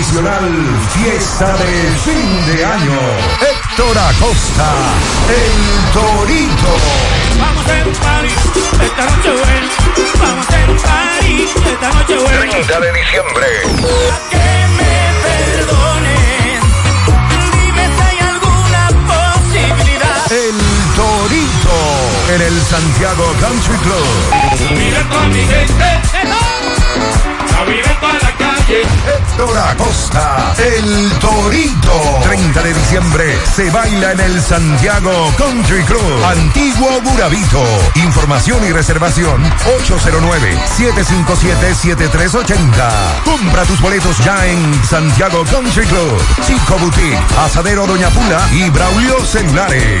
tradicional fiesta de fin de año. Héctor Acosta, el Torito. Vamos a hacer un party esta noche buena. Vamos a hacer un party esta noche buena. 30 de diciembre. Que me perdonen. Dime si hay alguna posibilidad. El Torito en el Santiago Country Club. Mira con mi gente. Toda la. Héctor Acosta, el Torito. 30 de diciembre se baila en el Santiago Country Club. Antiguo Burabito. Información y reservación 809-757-7380. Compra tus boletos ya en Santiago Country Club. Chico Boutique, Asadero Doña Pula y Braulio Celulares.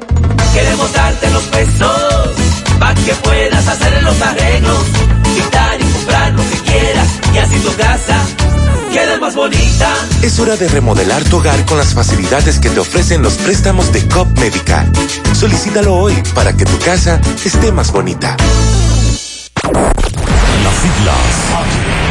Queremos darte los pesos para que puedas hacer los arreglos, quitar y comprar lo que quieras y así tu casa quede más bonita. Es hora de remodelar tu hogar con las facilidades que te ofrecen los préstamos de COP Médica. Solicítalo hoy para que tu casa esté más bonita. Las siglas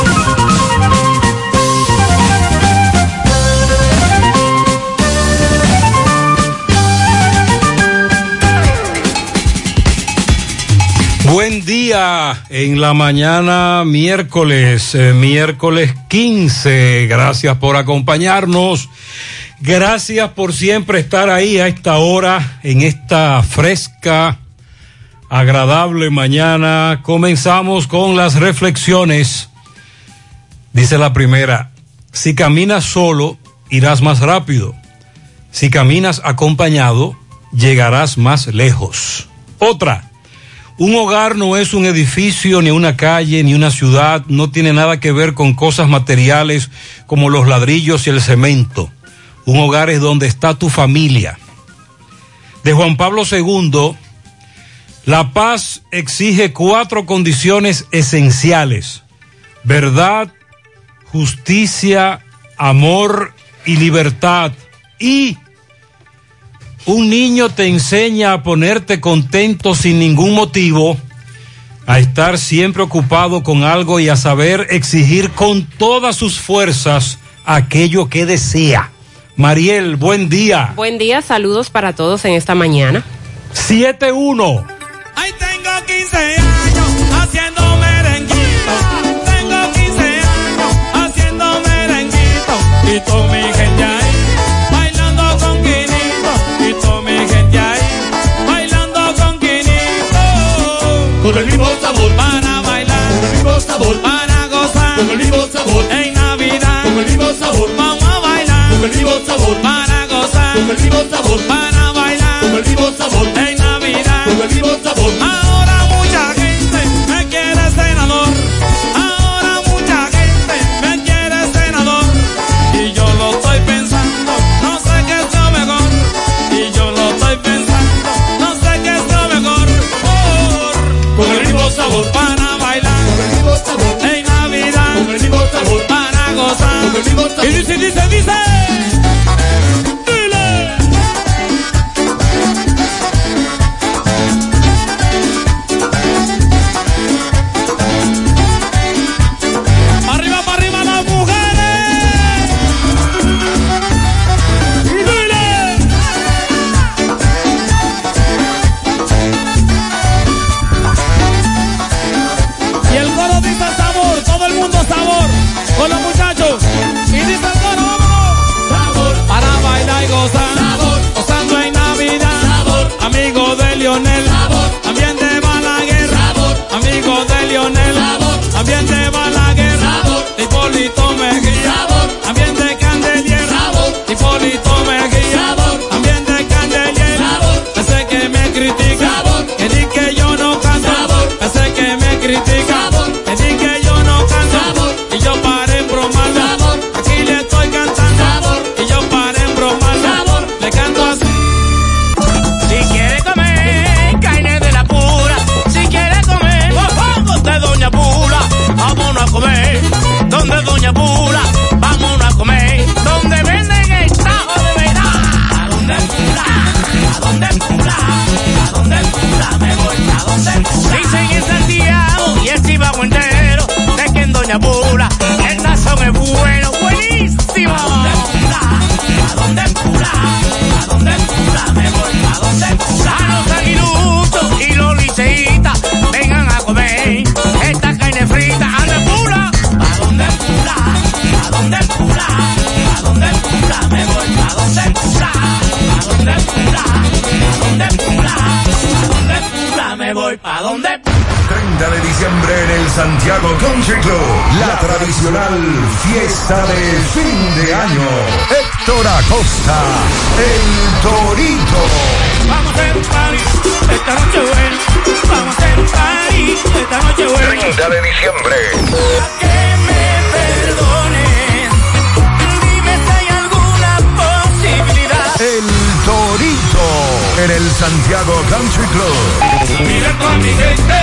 Buen día en la mañana miércoles, eh, miércoles 15. Gracias por acompañarnos. Gracias por siempre estar ahí a esta hora, en esta fresca, agradable mañana. Comenzamos con las reflexiones. Dice la primera, si caminas solo, irás más rápido. Si caminas acompañado, llegarás más lejos. Otra. Un hogar no es un edificio, ni una calle, ni una ciudad, no tiene nada que ver con cosas materiales como los ladrillos y el cemento. Un hogar es donde está tu familia. De Juan Pablo II, la paz exige cuatro condiciones esenciales. Verdad, justicia, amor y libertad. Y un niño te enseña a ponerte contento sin ningún motivo, a estar siempre ocupado con algo y a saber exigir con todas sus fuerzas aquello que desea. Mariel, buen día. Buen día, saludos para todos en esta mañana. 7-1. Ahí tengo 15 años haciendo merenguito. Tengo 15 años haciendo merenguito. Y toda mi gente sabor, para gozar. con el mismo sabor, En Navidad, con el mismo sabor, vamos a bailar. con el mismo sabor, Para gozar, con el mismo sabor, para Y dice, dice, dice. También Balaguer, de fiesta de fin de año. Héctor Acosta, el Torito. Vamos a hacer un party esta noche buena. Vamos a hacer un party esta noche buena. 30 de diciembre. Que me perdones. Dime si hay alguna posibilidad. El Torito en el Santiago Country Club. Mira toda mi gente,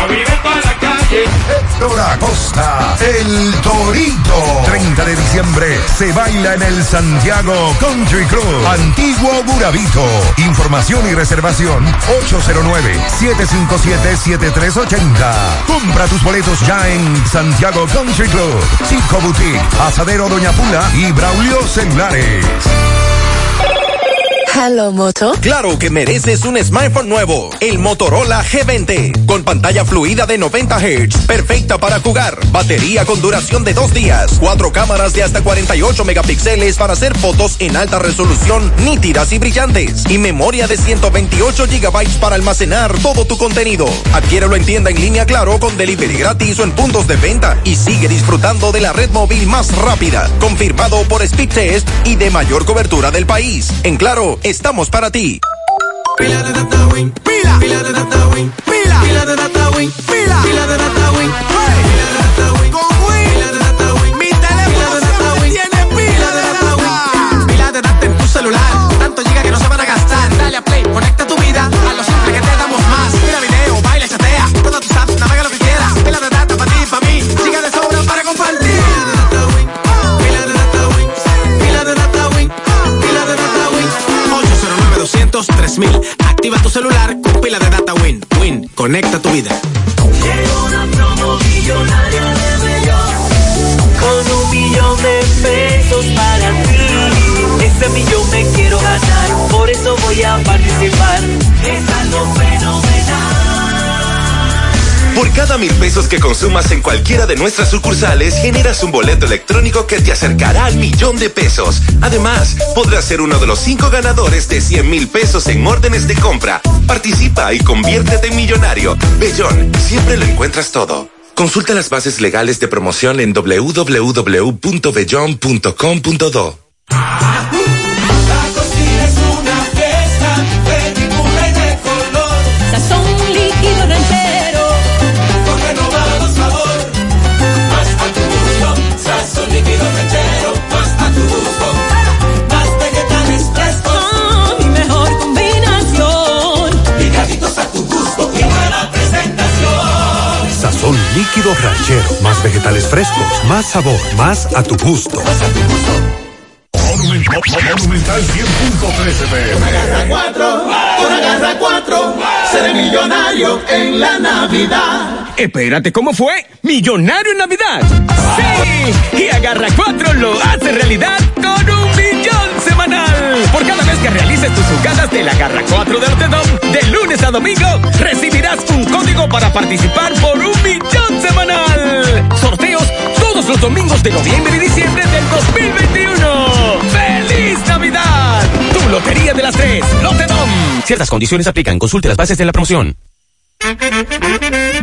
a vivir para la calle. Héctor Acosta, el Torito. 30 de diciembre se baila en el Santiago Country Club. Antiguo Burabito. Información y reservación 809-757-7380. Compra tus boletos ya en Santiago Country Club. Chico Boutique, Asadero Doña Pula y Braulio Celulares. Hello, Moto. Claro que mereces un smartphone nuevo, el Motorola G20, con pantalla fluida de 90 Hz, perfecta para jugar, batería con duración de dos días, cuatro cámaras de hasta 48 megapíxeles para hacer fotos en alta resolución, nítidas y brillantes, y memoria de 128 gigabytes para almacenar todo tu contenido. Adquiérelo en tienda en línea Claro con delivery gratis o en puntos de venta y sigue disfrutando de la red móvil más rápida, confirmado por Speedtest y de mayor cobertura del país. En Claro, estamos para ti. Pila de vida. Llegó una promo millonaria de Bellón Con un millón de pesos para ti Ese millón me quiero ganar Por eso voy a participar Es algo fenomenal Por cada mil pesos que consumas en cualquiera de nuestras sucursales, generas un boleto electrónico que te acercará al millón de pesos. Además, podrás ser uno de los cinco ganadores de 100 mil pesos en órdenes de compra. Participa y conviértete en millonario. Bellón, siempre lo encuentras todo. Consulta las bases legales de promoción en www.bellon.com.do. Ranchero, más vegetales frescos, más sabor, más a tu gusto. Monumental 100.13 pm. Agarra cuatro, una agarra cuatro, seré millonario en la Navidad. Espérate, ¿cómo fue? ¿Millonario en Navidad? ¡Sí! Y Agarra 4 lo hace realidad Por cada vez que realices tus jugadas de la Agarra 4 de Lotedom, de lunes a domingo, recibirás un código para participar por un millón semanal. Sorteos todos los domingos de noviembre y diciembre del 2021. ¡Feliz Navidad! Tu Lotería de las Tres, Lotedom. Ciertas condiciones aplican. Consulte las bases de la promoción.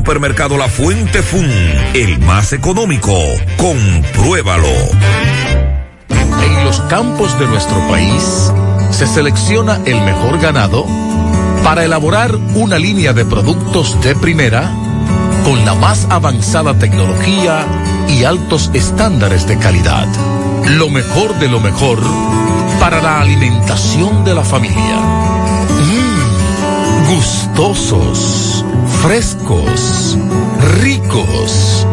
Supermercado La Fuente Fun, el más económico. Compruébalo. En los campos de nuestro país se selecciona el mejor ganado para elaborar una línea de productos de primera con la más avanzada tecnología y altos estándares de calidad. Lo mejor de lo mejor para la alimentación de la familia. Mmm, gustosos, frescos, ricos,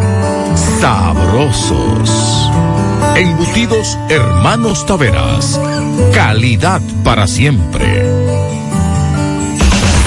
sabrosos. Embutidos Hermanos Taveras. Calidad para siempre.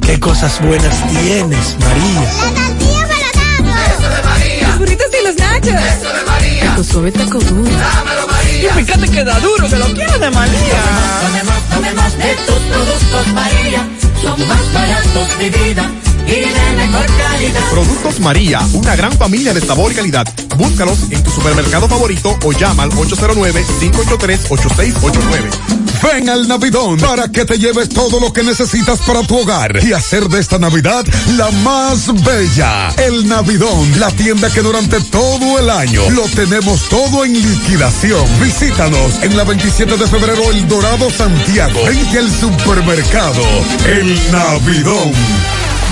qué cosas buenas tienes, María. La tortilla para Eso de María. Los burritos y los nachos. Eso de María. Taco suave, taco duro. Dámelo, María. Y fíjate que da duro, que lo quiero de María. Tomemos, tomemos de tus productos, María. Son más baratos de vida y de mejor calidad. Productos María, una gran familia de sabor y calidad. Búscalos en tu supermercado favorito o llama al 809-583-8689. Ven al Navidón para que te lleves todo lo que necesitas para tu hogar y hacer de esta Navidad la más bella. El Navidón, la tienda que durante todo el año lo tenemos todo en liquidación. Visítanos en la 27 de febrero El Dorado Santiago, frente al supermercado El Navidón.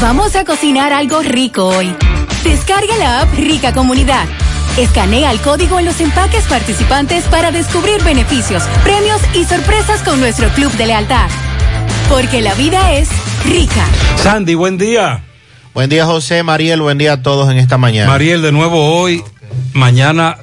Vamos a cocinar algo rico hoy. Descarga la app Rica Comunidad. Escanea el código en los empaques participantes para descubrir beneficios, premios y sorpresas con nuestro club de lealtad. Porque la vida es rica. Sandy, buen día. Buen día, José, Mariel, buen día a todos en esta mañana. Mariel, de nuevo hoy, mañana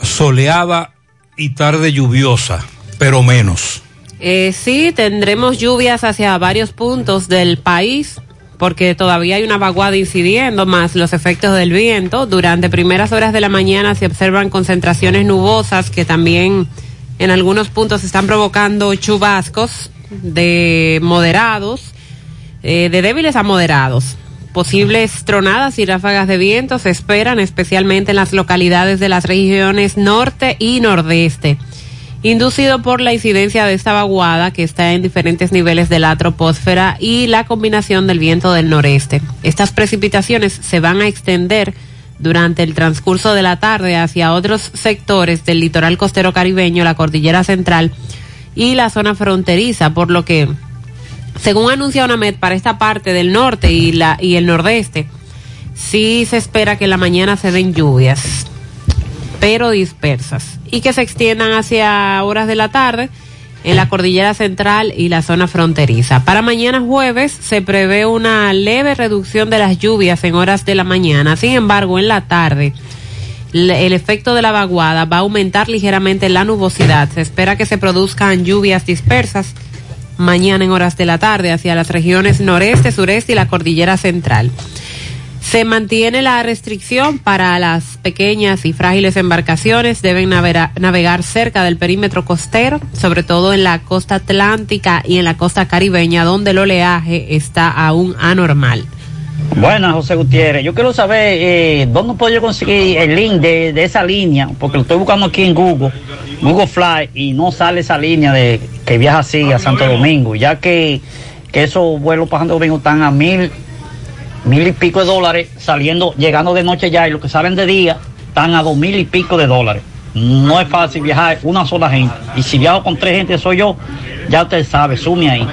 soleada y tarde lluviosa, pero menos. Eh, sí, tendremos lluvias hacia varios puntos del país porque todavía hay una vaguada incidiendo, más los efectos del viento. Durante primeras horas de la mañana se observan concentraciones nubosas que también en algunos puntos están provocando chubascos de moderados, eh, de débiles a moderados. Posibles tronadas y ráfagas de viento se esperan especialmente en las localidades de las regiones norte y nordeste inducido por la incidencia de esta vaguada que está en diferentes niveles de la troposfera y la combinación del viento del noreste. Estas precipitaciones se van a extender durante el transcurso de la tarde hacia otros sectores del litoral costero caribeño, la cordillera central y la zona fronteriza, por lo que, según anuncia UNAMED, para esta parte del norte y, la, y el nordeste, sí se espera que en la mañana se den lluvias pero dispersas, y que se extiendan hacia horas de la tarde en la cordillera central y la zona fronteriza. Para mañana jueves se prevé una leve reducción de las lluvias en horas de la mañana, sin embargo en la tarde el efecto de la vaguada va a aumentar ligeramente la nubosidad. Se espera que se produzcan lluvias dispersas mañana en horas de la tarde hacia las regiones noreste, sureste y la cordillera central. Se mantiene la restricción para las pequeñas y frágiles embarcaciones. Deben navegar, cerca del perímetro costero, sobre todo en la costa atlántica y en la costa caribeña, donde el oleaje está aún anormal. Buenas, José Gutiérrez. Yo quiero saber eh, dónde puedo yo conseguir el link de, de, esa línea, porque lo estoy buscando aquí en Google, Google Fly, y no sale esa línea de que viaja así a Santo Domingo, ya que, que esos vuelos para Santo Domingo están a mil mil y pico de dólares saliendo, llegando de noche ya y los que salen de día están a dos mil y pico de dólares. No es fácil viajar una sola gente. Y si viajo con tres gente soy yo, ya usted sabe, sume ahí.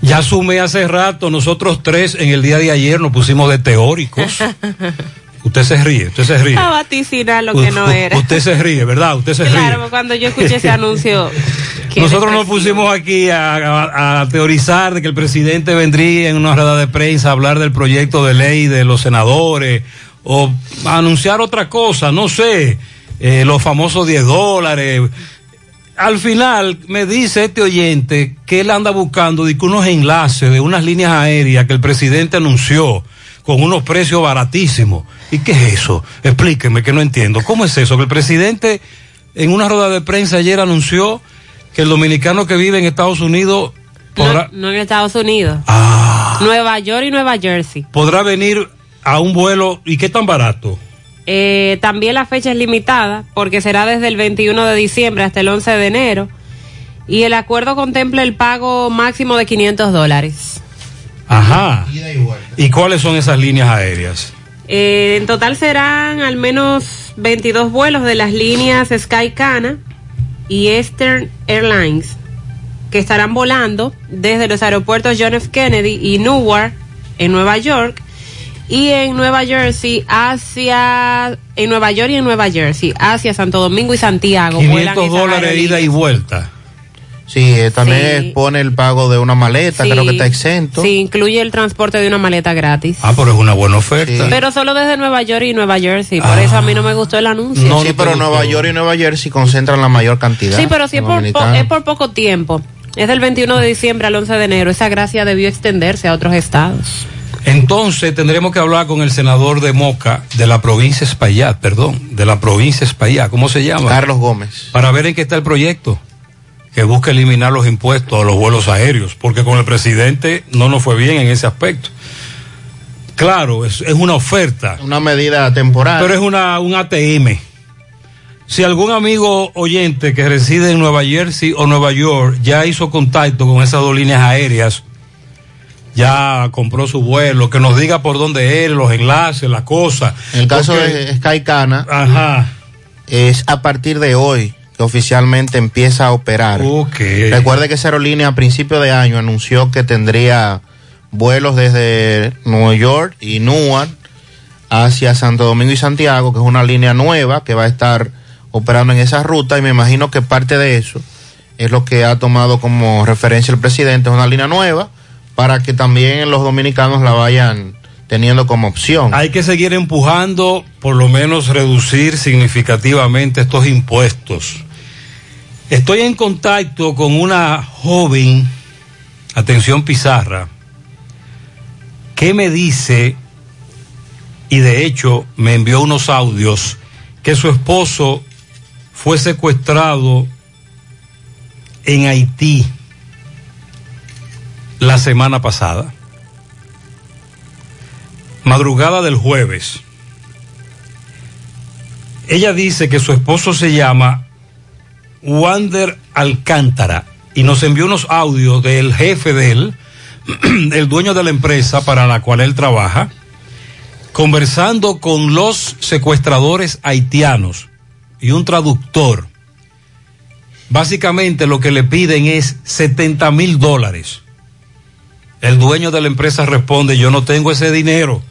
Ya sumé hace rato, nosotros tres en el día de ayer nos pusimos de teóricos. Usted se ríe, usted se ríe. A vaticinar lo que no era. Usted se ríe, ¿verdad? Usted se ríe. Claro, cuando yo escuché ese anuncio. Nosotros nos pusimos aquí a, a- a teorizar de que el presidente vendría en una rueda de prensa a hablar del proyecto de ley de los senadores o a anunciar otra cosa, no sé, eh, los famosos 10 dólares. Al final me dice este oyente que él anda buscando unos enlaces de unas líneas aéreas que el presidente anunció con unos precios baratísimos. ¿Y qué es eso? Explíqueme que no entiendo. ¿Cómo es eso? Que el presidente en una rueda de prensa ayer anunció que el dominicano que vive en Estados Unidos podrá, No, no en Estados Unidos. Ah. Nueva York y Nueva Jersey. podrá venir a un vuelo. ¿Y qué tan barato? Eh, también la fecha es limitada porque será desde el 21 de diciembre hasta el 11 de enero. Y el acuerdo contempla el pago máximo de 500 dólares. Ajá. ¿Y cuáles son esas líneas aéreas? Eh, en total serán al menos 22 vuelos de las líneas Skycana y Eastern Airlines que estarán volando desde los aeropuertos John F. Kennedy y Newark en Nueva York y en Nueva Jersey hacia en Nueva York y en Nueva Jersey hacia Santo Domingo y Santiago. vuelan 500 esas dólares ida y vuelta. Sí, eh, también Sí. pone el pago de una maleta, Sí. creo que está exento. Sí, incluye el transporte de una maleta gratis. Ah, pero es una buena oferta. Pero solo desde Nueva York y Nueva Jersey. Por eso a mí no me gustó el anuncio. sí, pero Nueva York y Nueva Jersey concentran la mayor cantidad. Sí, pero si es por, po- es por poco tiempo. Es del 21 de diciembre al 11 de enero. Esa gracia debió extenderse a otros estados. Entonces tendremos que hablar con el senador de Moca, de la provincia Espaillat, perdón, de la provincia Espaillat, ¿cómo se llama? Carlos Gómez. Para ver en qué está el proyecto, que busca eliminar los impuestos a los vuelos aéreos, porque con el presidente no nos fue bien en ese aspecto. Claro, es, es una oferta. Una medida temporal. Pero es una, un ATM. Si algún amigo oyente que reside en Nueva Jersey o Nueva York ya hizo contacto con esas dos líneas aéreas, ya compró su vuelo, que nos diga por dónde es, los enlaces, la cosa. En el caso Porque- de Skycana, Ajá. es a partir de hoy que oficialmente empieza a operar. Recuerde que esa aerolínea a principio de año anunció que tendría vuelos desde Nueva York y Newark hacia Santo Domingo y Santiago, que es una línea nueva que va a estar operando en esa ruta y me imagino que parte de eso es lo que ha tomado como referencia el presidente, es una línea nueva para que también los dominicanos la vayan teniendo como opción. Hay que seguir empujando, por lo menos reducir significativamente estos impuestos. Estoy en contacto con una joven, atención Pizarra, que me dice, y de hecho me envió unos audios, que su esposo fue secuestrado en Haití la semana pasada madrugada del jueves. Ella dice que su esposo se llama Wander Alcántara y nos envió unos audios del jefe de él, el dueño de la empresa para la cual él trabaja, conversando con los secuestradores haitianos y un traductor. Básicamente lo que le piden es 70 mil dólares. El dueño de la empresa responde, yo no tengo ese dinero.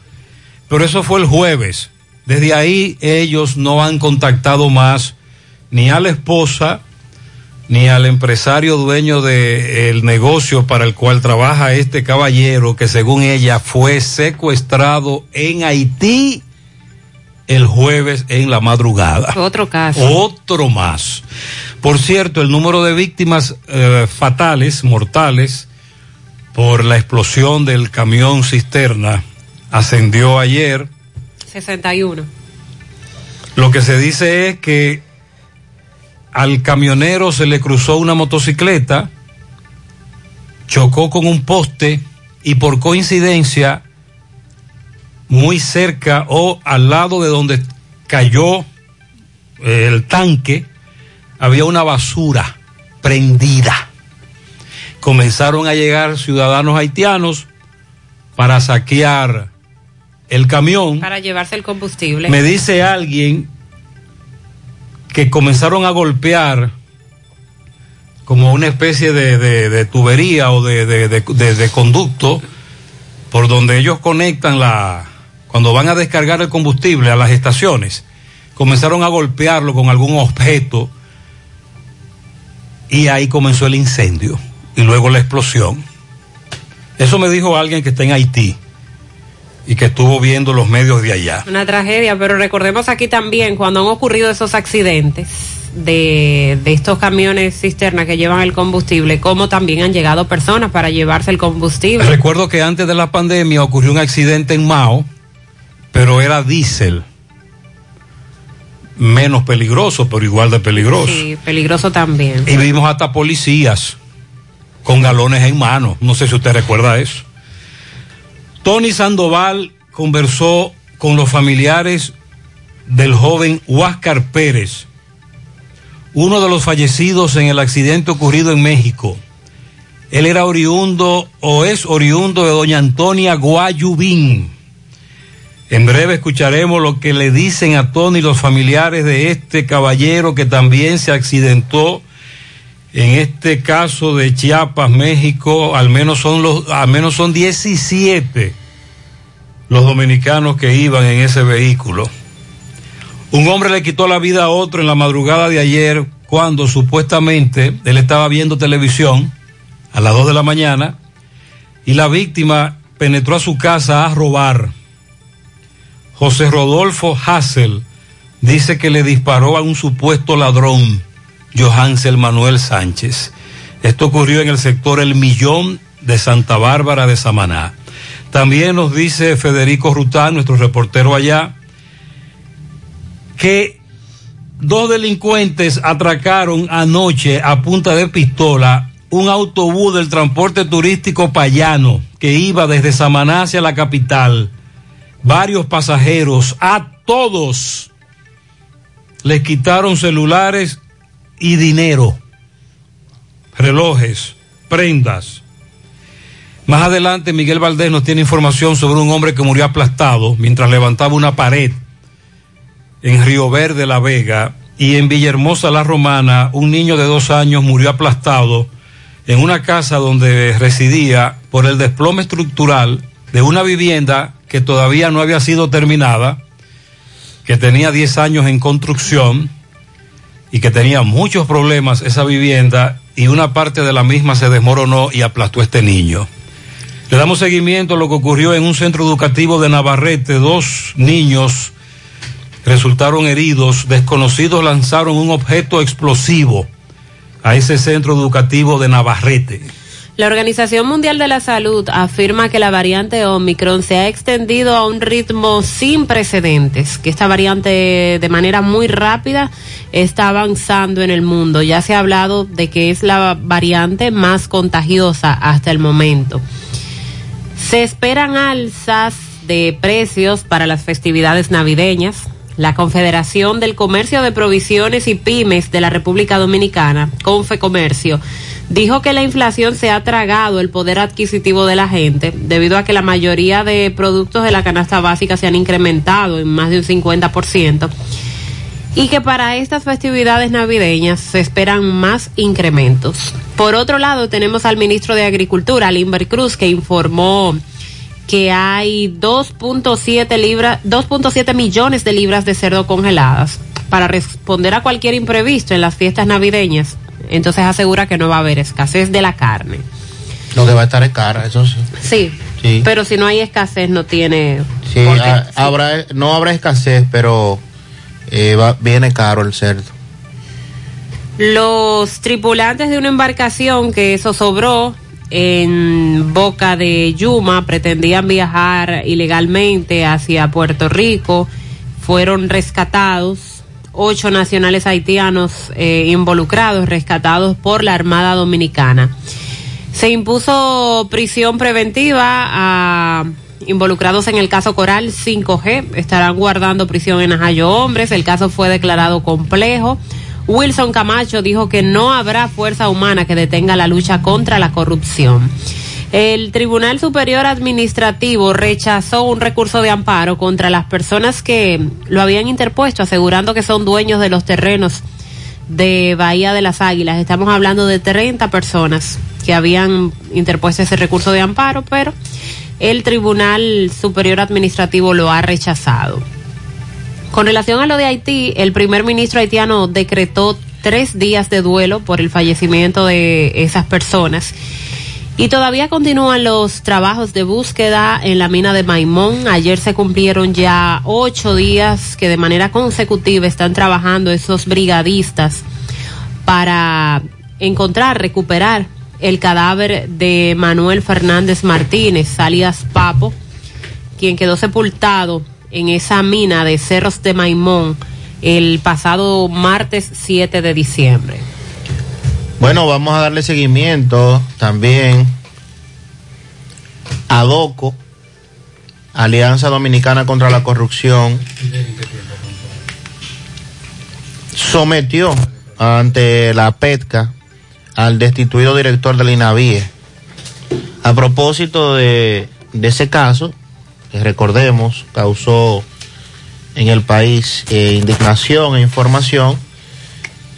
Pero eso fue el jueves. Desde ahí ellos no han contactado más ni a la esposa ni al empresario dueño del negocio para el cual trabaja este caballero que según ella fue secuestrado en Haití el jueves en la madrugada. Otro caso. Otro más. Por cierto, el número de víctimas eh, fatales, mortales, por la explosión del camión cisterna ascendió ayer. 61. Lo que se dice es que al camionero se le cruzó una motocicleta, chocó con un poste y por coincidencia, muy cerca o al lado de donde cayó eh, el tanque, había una basura prendida. Comenzaron a llegar ciudadanos haitianos para saquear el camión. Para llevarse el combustible. Me dice alguien que comenzaron a golpear como una especie de, tubería o de conducto por donde ellos conectan la, cuando van a descargar el combustible a las estaciones, comenzaron a golpearlo con algún objeto y ahí comenzó el incendio y luego la explosión. Eso me dijo alguien que está en Haití y que estuvo viendo los medios de allá. Una tragedia, pero recordemos aquí también cuando han ocurrido esos accidentes de, de estos camiones cisterna que llevan el combustible, cómo también han llegado personas para llevarse el combustible. Recuerdo que antes de la pandemia ocurrió un accidente en Mao, pero era diésel. Menos peligroso, pero igual de peligroso. Sí, peligroso también. Y vimos hasta policías con galones en mano. No sé si usted recuerda eso. Tony Sandoval conversó con los familiares del joven Huáscar Pérez, uno de los fallecidos en el accidente ocurrido en México. Él era oriundo o es oriundo de doña Antonia Guayubín. En breve escucharemos lo que le dicen a Tony los familiares de este caballero que también se accidentó en este caso de Chiapas, México, al menos son los, al menos son 17 los dominicanos que iban en ese vehículo. Un hombre le quitó la vida a otro en la madrugada de ayer cuando supuestamente él estaba viendo televisión a las 2 de la mañana y la víctima penetró a su casa a robar. José Rodolfo Hassel dice que le disparó a un supuesto ladrón, Johansel Manuel Sánchez. Esto ocurrió en el sector El Millón de Santa Bárbara de Samaná. También nos dice Federico Rután, nuestro reportero allá, que dos delincuentes atracaron anoche a punta de pistola un autobús del transporte turístico payano que iba desde Samaná hacia la capital. Varios pasajeros, a todos les quitaron celulares y dinero, relojes, prendas. Más adelante, Miguel Valdés nos tiene información sobre un hombre que murió aplastado mientras levantaba una pared en Río Verde, La Vega, y en Villahermosa, La Romana, un niño de dos años murió aplastado en una casa donde residía por el desplome estructural de una vivienda que todavía no había sido terminada, que tenía 10 años en construcción y que tenía muchos problemas esa vivienda y una parte de la misma se desmoronó y aplastó a este niño. Le damos seguimiento a lo que ocurrió en un centro educativo de Navarrete. Dos niños resultaron heridos. Desconocidos lanzaron un objeto explosivo a ese centro educativo de Navarrete. La Organización Mundial de la Salud afirma que la variante Omicron se ha extendido a un ritmo sin precedentes, que esta variante de manera muy rápida está avanzando en el mundo. Ya se ha hablado de que es la variante más contagiosa hasta el momento. Se esperan alzas de precios para las festividades navideñas. La Confederación del Comercio de Provisiones y Pymes de la República Dominicana, Confecomercio, dijo que la inflación se ha tragado el poder adquisitivo de la gente debido a que la mayoría de productos de la canasta básica se han incrementado en más de un 50% y que para estas festividades navideñas se esperan más incrementos. Por otro lado, tenemos al ministro de Agricultura, Limber Cruz, que informó que hay 2.7 libras, 2.7 millones de libras de cerdo congeladas para responder a cualquier imprevisto en las fiestas navideñas. Entonces asegura que no va a haber escasez de la carne. Lo que va a estar es cara, eso sí. Sí, Sí. pero si no hay escasez no tiene... Sí, ha- habrá, no habrá escasez, pero eh, va- viene caro el cerdo. Los tripulantes de una embarcación que zozobró en Boca de Yuma pretendían viajar ilegalmente hacia Puerto Rico. Fueron rescatados ocho nacionales haitianos eh, involucrados, rescatados por la Armada Dominicana. Se impuso prisión preventiva a involucrados en el caso Coral 5G. Estarán guardando prisión en Ajayo Hombres. El caso fue declarado complejo. Wilson Camacho dijo que no habrá fuerza humana que detenga la lucha contra la corrupción. El Tribunal Superior Administrativo rechazó un recurso de amparo contra las personas que lo habían interpuesto, asegurando que son dueños de los terrenos de Bahía de las Águilas. Estamos hablando de 30 personas que habían interpuesto ese recurso de amparo, pero el Tribunal Superior Administrativo lo ha rechazado. Con relación a lo de Haití, el primer ministro haitiano decretó tres días de duelo por el fallecimiento de esas personas. Y todavía continúan los trabajos de búsqueda en la mina de Maimón. Ayer se cumplieron ya ocho días que de manera consecutiva están trabajando esos brigadistas para encontrar, recuperar el cadáver de Manuel Fernández Martínez, alias Papo, quien quedó sepultado en esa mina de Cerros de Maimón el pasado martes 7 de diciembre. Bueno, vamos a darle seguimiento también a DOCO, Alianza Dominicana contra la Corrupción, sometió ante la PETCA al destituido director del INAVIE. A propósito de, ese caso, que recordemos, causó en el país eh, indignación e información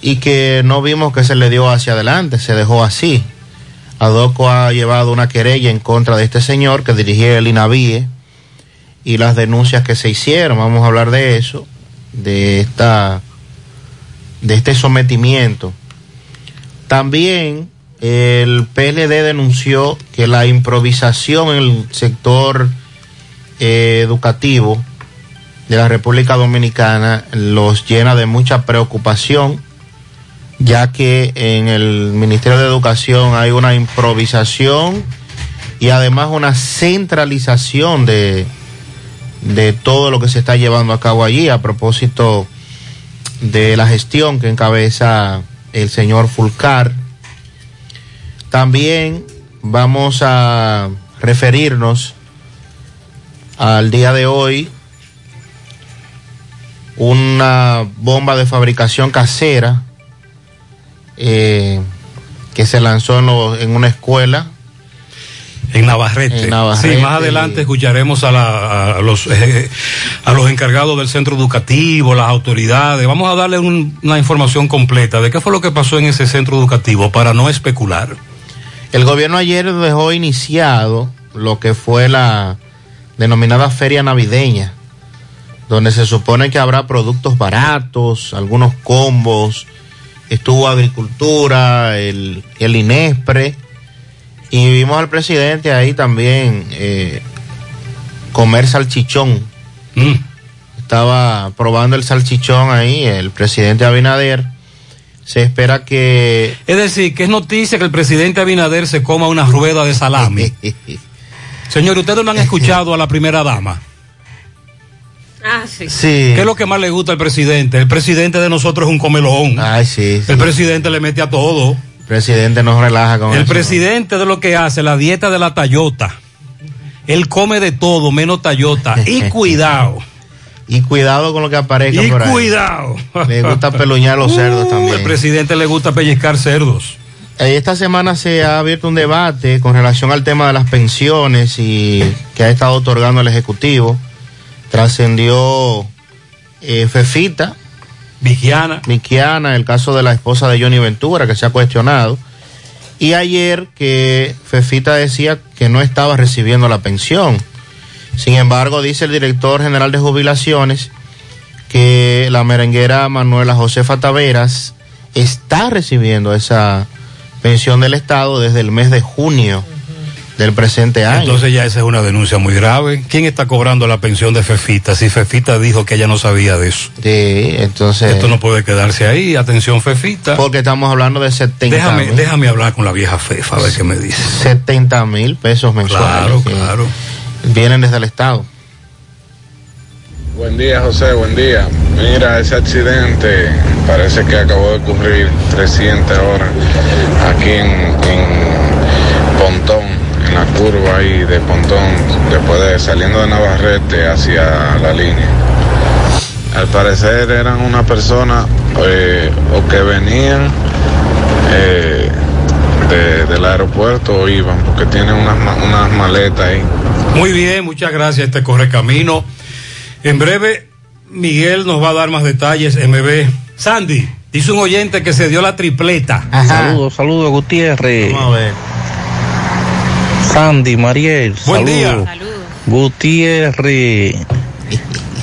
y que no vimos que se le dio hacia adelante, se dejó así. Adoco ha llevado una querella en contra de este señor que dirigía el INAVIE y las denuncias que se hicieron, vamos a hablar de eso, de esta de este sometimiento. También el PLD denunció que la improvisación en el sector eh, educativo de la República Dominicana los llena de mucha preocupación, ya que en el Ministerio de Educación hay una improvisación y además una centralización de, de todo lo que se está llevando a cabo allí a propósito de la gestión que encabeza el señor Fulcar. También vamos a referirnos al día de hoy una bomba de fabricación casera eh, que se lanzó en, lo- en una escuela. En Navarrete. En Navarrete. Sí, más adelante escucharemos a, la- a los, eh, a los encargados del centro educativo, las autoridades. Vamos a darle un- una información completa de qué fue lo que pasó en ese centro educativo para no especular. El gobierno ayer dejó iniciado lo que fue la denominada feria navideña, donde se supone que habrá productos baratos, algunos combos, estuvo agricultura, el, el INESPRE, y vimos al presidente ahí también eh, comer salchichón. Estaba probando el salchichón ahí, el presidente Abinader. Se espera que Es decir, que es noticia que el presidente Abinader se coma una rueda de salami. Señor, ustedes no han escuchado a la primera dama. Ah, sí. Sí. ¿Qué es lo que más le gusta al presidente? El presidente de nosotros es un comelón. Ay, sí, El presidente le mete a todo. el presidente nos relaja con El eso. presidente de lo que hace, la dieta de la Tayota. Él come de todo, menos Tayota. Y cuidado. Y cuidado con lo que aparezca Y por ahí. cuidado. Le gusta peluñar los cerdos también. El presidente le gusta pellizcar cerdos. Eh, Esta semana se ha abierto un debate con relación al tema de las pensiones y que ha estado otorgando el Ejecutivo. Trascendió eh, Fefita. Vigiana. Vigiana, el caso de la esposa de Johnny Ventura, que se ha cuestionado. Y ayer que Fefita decía que no estaba recibiendo la pensión. Sin embargo, dice el director general de jubilaciones que la merenguera Manuela Josefa Taveras está recibiendo esa pensión del Estado desde el mes de junio del presente año. Entonces ya esa es una denuncia muy grave. ¿Quién está cobrando la pensión de Fefita? Si Fefita dijo que ella no sabía de eso. Sí, entonces. Esto no puede quedarse ahí. Atención, Fefita. Porque estamos hablando de 70 Déjame, mil. déjame hablar con la vieja Fefa, a ver qué me dice. 70 mil pesos mensuales. Claro, claro. Vienen desde el Estado. Buen día, José, buen día. Mira, ese accidente parece que acabó de ocurrir 300 horas aquí en, en Pontón, en la curva ahí de Pontón, después de saliendo de Navarrete hacia la línea. Al parecer eran una persona eh, o que venían eh, de- del aeropuerto o iban, porque tienen unas, unas maletas ahí. Muy bien, muchas gracias. Este corre camino. En breve, Miguel nos va a dar más detalles. MB. Sandy, dice un oyente que se dio la tripleta. Saludos, saludos, Gutiérrez. Vamos a ver. Sandy, Mariel. Buen saludos. Gutiérrez.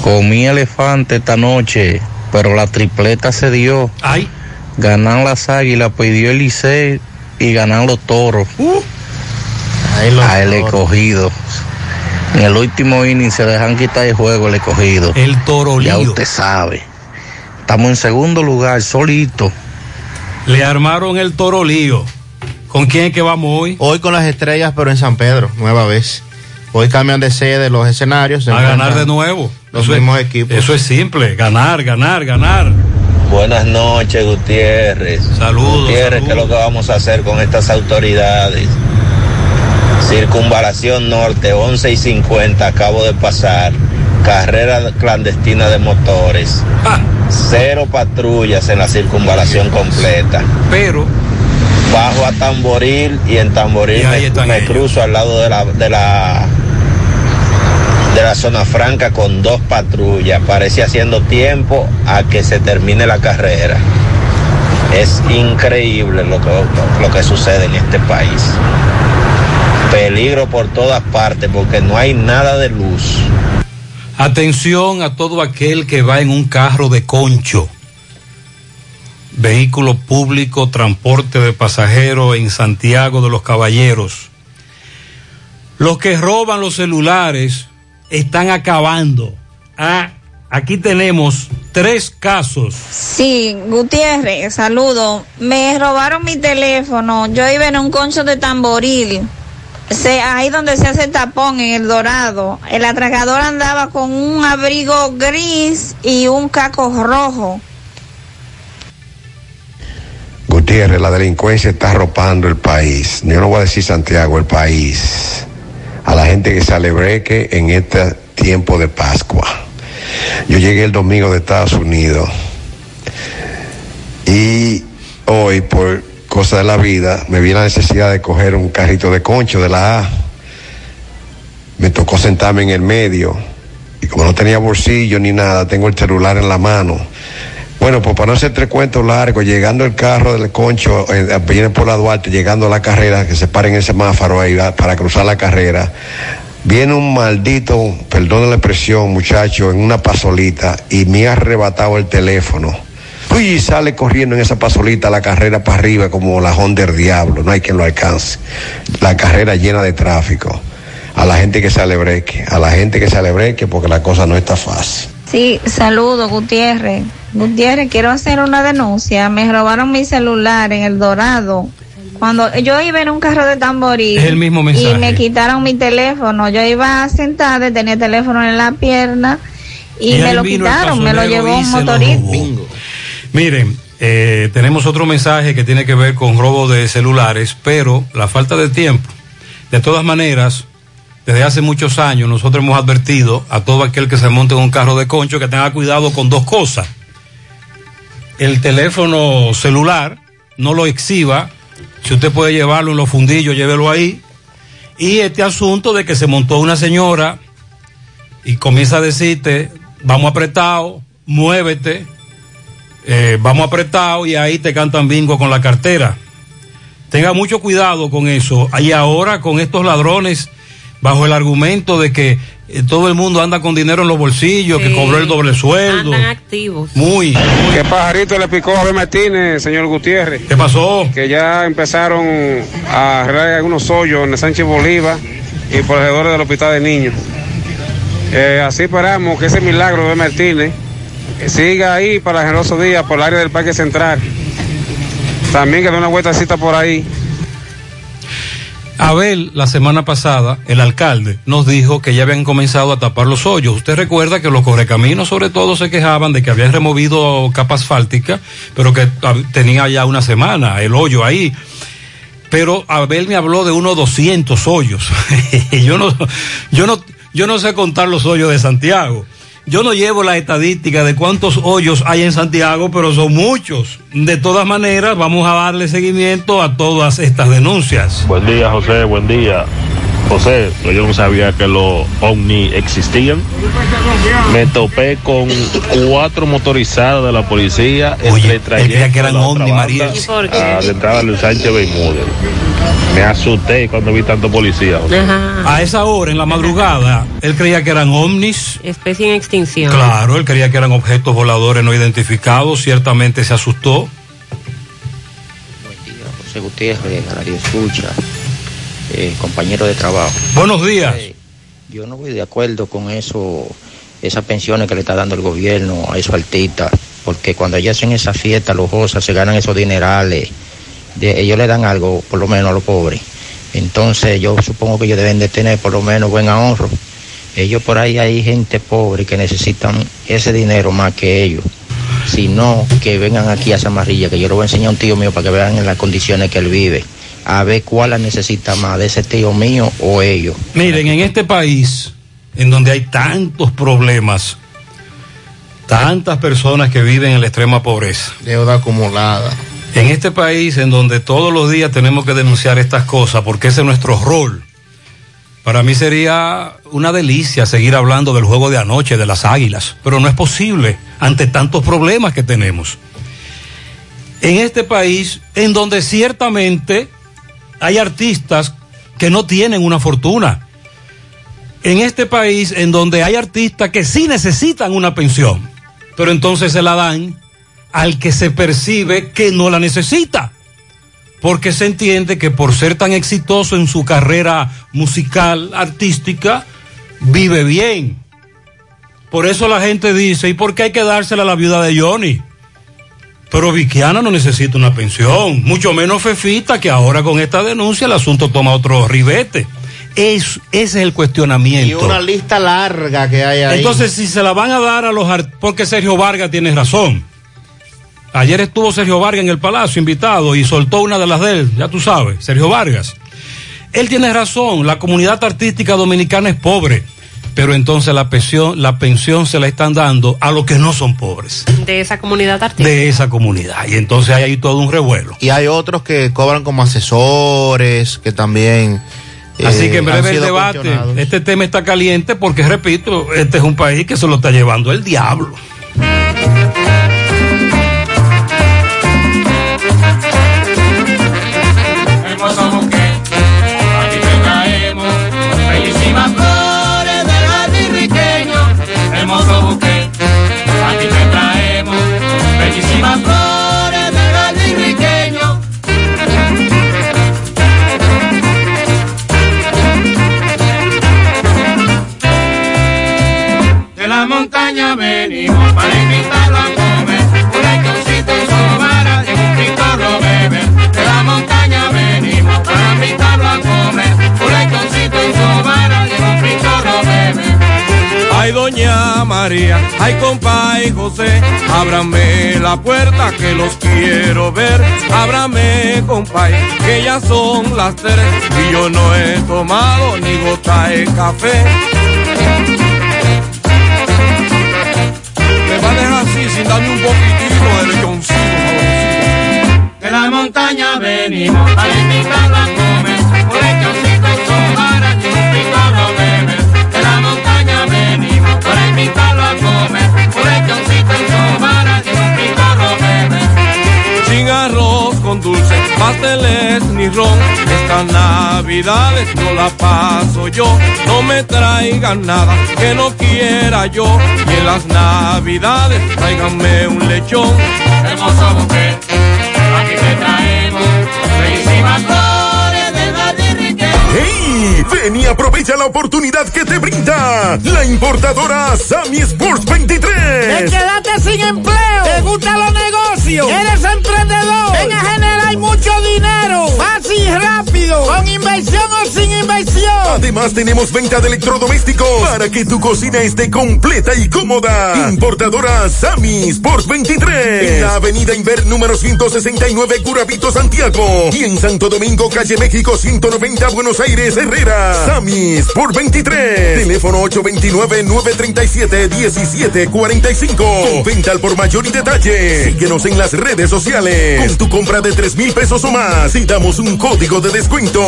Comí elefante esta noche, pero la tripleta se dio. Ay. Ganan las águilas, pidió el Licey y ganan los toros. a el escogido. En el último inning se dejan quitar el juego el escogido. El toro Ya usted sabe. Estamos en segundo lugar, solito. Le armaron el toro lío. ¿Con quién es que vamos hoy? Hoy con las estrellas, pero en San Pedro, nueva vez. Hoy cambian de sede los escenarios. se A ganar de nuevo. Los Eso es- mismos equipos. Eso es simple, ganar, ganar, ganar. Buenas noches, Gutiérrez. Saludos. Gutiérrez, ¿qué es lo que vamos a hacer con estas autoridades? Circunvalación Norte, 11 y 50, acabo de pasar. Carrera clandestina de motores. Ah. Cero patrullas en la circunvalación completa. Pero. Bajo a Tamboril y en Tamboril Y me, me cruzo al lado de la, de la de la zona franca con dos patrullas. Parece haciendo tiempo a que se termine la carrera. Es increíble lo que, lo que sucede en este país. Peligro por todas partes porque no hay nada de luz. Atención a todo aquel que va en un carro de concho. Vehículo público, transporte de pasajeros en Santiago de los Caballeros. Los que roban los celulares están acabando. Ah, aquí tenemos tres casos. Sí, Gutiérrez, saludo. Me robaron mi teléfono. Yo iba en un concho de tamboril. Ahí donde se hace el tapón, en el dorado. El atracador andaba con un abrigo gris y un caco rojo. Gutiérrez, la delincuencia está arropando el país. Yo no voy a decir Santiago, el país. A la gente que se alebreque en este tiempo de Pascua. Yo llegué el domingo de Estados Unidos y hoy, por cosa de la vida, me vi la necesidad de coger un carrito de concho de la A. Me tocó sentarme en el medio y como no tenía bolsillo ni nada, tengo el celular en la mano. Bueno, pues para no hacer tres cuentos largos, llegando el carro del concho, eh, viene por la Duarte, llegando a la carrera, que se paren en el semáforo ahí para cruzar la carrera, viene un maldito, perdón la expresión, muchacho, en una pasolita y me ha arrebatado el teléfono. Uy, sale corriendo en esa pasolita la carrera para arriba como la Honda del Diablo, no hay quien lo alcance. La carrera llena de tráfico. A la gente que se alebreque, a la gente que se alebreque porque la cosa no está fácil. Sí, saludo, Gutiérrez. Gutiérrez, quiero hacer una denuncia. Me robaron mi celular en el dorado. Cuando yo iba en un carro de tamboril el mismo y me quitaron mi teléfono, yo iba sentada, tenía el teléfono en la pierna y, Y me lo quitaron, me lo llevó un motorista. Miren, eh, tenemos otro mensaje que tiene que ver con robo de celulares, pero la falta de tiempo. De todas maneras, desde hace muchos años nosotros hemos advertido a todo aquel que se monte en un carro de concho que tenga cuidado con dos cosas. El teléfono celular, no lo exhiba. Si usted puede llevarlo en los fundillos, llévelo ahí. Y este asunto de que se montó una señora y comienza a decirte, vamos apretado, muévete, eh, vamos apretado y ahí te cantan bingo con la cartera. Tenga mucho cuidado con eso. Y ahora con estos ladrones, bajo el argumento de que eh, todo el mundo anda con dinero en los bolsillos, que cobró el doble sueldo. Andan activos. Muy. ¿Qué pajarito le picó a Abel Martínez, señor Gutiérrez? ¿Qué pasó? Que ya empezaron a arreglar algunos hoyos en el Sánchez Bolívar y por alrededor del hospital de niños. Eh, así esperamos que ese milagro de Abel Martínez eh, siga ahí para generosos días por el área del Parque Central. También que dé una vueltacita por ahí. Abel, la semana pasada, el alcalde, nos dijo que ya habían comenzado a tapar los hoyos. Usted recuerda que los correcaminos sobre todo se quejaban de que habían removido capa asfáltica, pero que tenía ya una semana el hoyo ahí. Pero Abel me habló de unos 200 hoyos. yo no, yo no, yo no sé contar los hoyos de Santiago. Yo no llevo la estadística de cuántos hoyos hay en Santiago, pero son muchos. De todas maneras, vamos a darle seguimiento a todas estas denuncias. Buen día, José, buen día. José, yo no sabía que los ovni existían. Me topé con cuatro motorizadas de la policía entre creía que eran ovni, María. A la entrada de Sánchez Bermúdez. Me asusté cuando vi tanto policía. José. A esa hora, en la madrugada, él creía que eran ovnis. Especie en extinción. Claro, él creía que eran objetos voladores no identificados. Ciertamente se asustó. José Gutiérrez, Radio Escucha, eh, compañero de trabajo. Buenos días. Eh, yo no voy de acuerdo con eso, esas pensiones que le está dando el gobierno a esos artistas, porque cuando ellos hacen esa fiesta lujosas se ganan esos dinerales, de- ellos le dan algo, por lo menos a los pobres. Entonces yo supongo que ellos deben de tener por lo menos buen ahorro. Ellos por ahí hay gente pobre que necesitan ese dinero más que ellos. Si no, que vengan aquí a Zamarrilla, que yo le voy a enseñar a un tío mío para que vean en las condiciones que él vive. A ver cuál la necesita más, de ese tío mío o ellos. Miren, en este país, en donde hay tantos problemas, tantas personas que viven en la extrema pobreza. Deuda acumulada. En este país, en donde todos los días tenemos que denunciar estas cosas, porque ese es nuestro rol. Para mí sería una delicia seguir hablando del juego de anoche, de las águilas, pero no es posible ante tantos problemas que tenemos. En este país, en donde ciertamente hay artistas que no tienen una fortuna. En este país, en donde hay artistas que sí necesitan una pensión, pero entonces se la dan al que se percibe que no la necesita. Porque se entiende que por ser tan exitoso en su carrera musical, artística, vive bien. Por eso la gente dice, ¿y por qué hay que dársela a la viuda de Johnny? Pero Viquiana no necesita una pensión, mucho menos Fefita, que ahora con esta denuncia el asunto toma otro ribete. Es, ese es el Y cuestionamiento. una lista larga que hay ahí. Entonces, si se la van a dar a los porque Sergio Vargas tiene razón. Ayer estuvo Sergio Vargas en el Palacio invitado y soltó una de las de él, ya tú sabes, Sergio Vargas. Él tiene razón, la comunidad artística dominicana es pobre, pero entonces la pensión, la pensión se la están dando a los que no son pobres De esa comunidad artística. de esa comunidad. Y entonces hay ahí todo un revuelo. Y hay otros que cobran como asesores, que también. Así eh, que en han breve el debate, este tema está caliente porque, repito, este es un país que se lo está llevando el diablo. Ay, doña María, ay, compa y José, ábrame la puerta que los quiero ver. Ábrame, compa, que ya son las tres y yo no he tomado ni gota de café. Me va a dejar así sin darme un poquitito de lechoncito, De la montaña venimos a comer un pasteles ni ron. Estas navidades no la paso yo, no me traigan nada que no quiera yo. Y en las navidades tráiganme un lechón. Hermoso buque, aquí te traemos bellísimas flores del jardín riqueño. ¡Hey! Ven y aprovecha la oportunidad que te brinda la importadora Sammy Sports 23. ¿Te quedaste sin empleo? ¿Te gustan los negocios? ¿Eres emprendedor? Ven a generar mucho dinero. Fácil y rápido. Con inversión o sin inversión. Además tenemos venta de electrodomésticos para que tu cocina esté completa y cómoda. Importadora Sammy Sports 23. En la avenida Inver número 169 Curabito Santiago. Y en Santo Domingo, calle México 190 Buenos Aires Herrera. Sammy Sport 23. Teléfono 829-937-1745. Con venta al por mayor y detalle. Síguenos en las redes sociales. Con tu compra de 3 mil pesos o más. Y damos un código de descuento.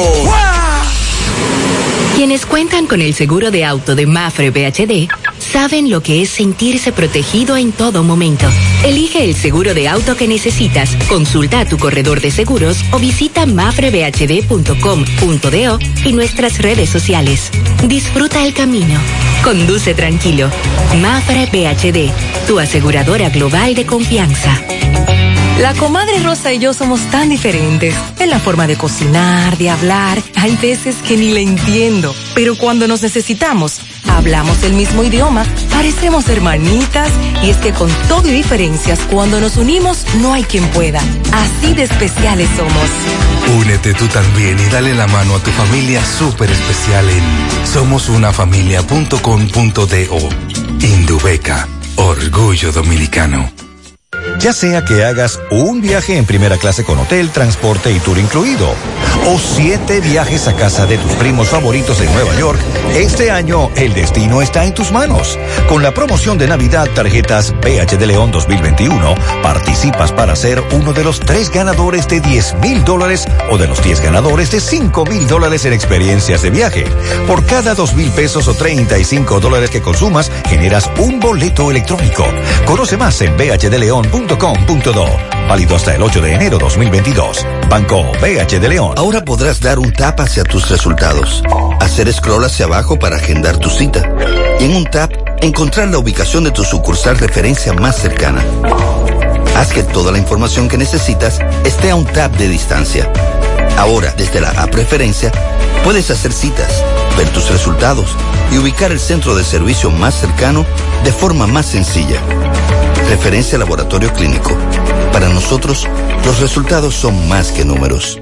Quienes cuentan con el seguro de auto de Mafre BHD saben lo que es sentirse protegido en todo momento. Elige el seguro de auto que necesitas, consulta a tu corredor de seguros o visita mafrebhd.com.do y nuestras redes sociales. Disfruta el camino. Conduce tranquilo. Mafre BHD, tu aseguradora global de confianza. La comadre Rosa y yo somos tan diferentes en la forma de cocinar, de hablar. Hay veces que ni le entiendo, pero cuando nos necesitamos, hablamos el mismo idioma, parecemos hermanitas y es que con todo y diferencias, cuando nos unimos, no hay quien pueda. Así de especiales somos. Únete tú también y dale la mano a tu familia súper especial en somosunafamilia.com.do. Indubeca, orgullo dominicano. Ya sea que hagas un viaje en primera clase con hotel, transporte y tour incluido, o siete viajes a casa de tus primos favoritos en Nueva York, este año el destino está en tus manos. Con la promoción de Navidad Tarjetas BH de León 2021, participas para ser uno de los tres ganadores de 10 mil dólares o de los 10 ganadores de 5 mil dólares en experiencias de viaje. Por cada 2 mil pesos o 35 dólares que consumas, generas un boleto electrónico. Conoce más en bhdeleon.com.do. Válido hasta el 8 de enero 2022. Banco BH de León. Ahora podrás dar un tap hacia tus resultados, hacer scroll hacia abajo para agendar tu cita y en un tap encontrar la ubicación de tu sucursal referencia más cercana. Haz que toda la información que necesitas esté a un tap de distancia. Ahora, desde la app Preferencia, puedes hacer citas, ver tus resultados y ubicar el centro de servicio más cercano de forma más sencilla. Referencia Laboratorio Clínico. Para nosotros, los resultados son más que números.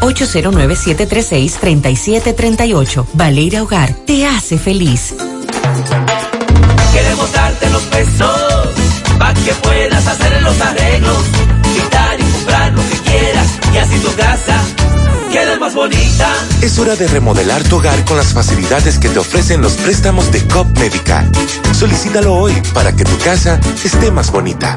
809-736-3738. Valeira Hogar te hace feliz. Queremos darte los pesos para que puedas hacer los arreglos, quitar y comprar lo que quieras y así tu casa quede más bonita. Es hora de remodelar tu hogar con las facilidades que te ofrecen los préstamos de COP Médica. Solicítalo hoy para que tu casa esté más bonita.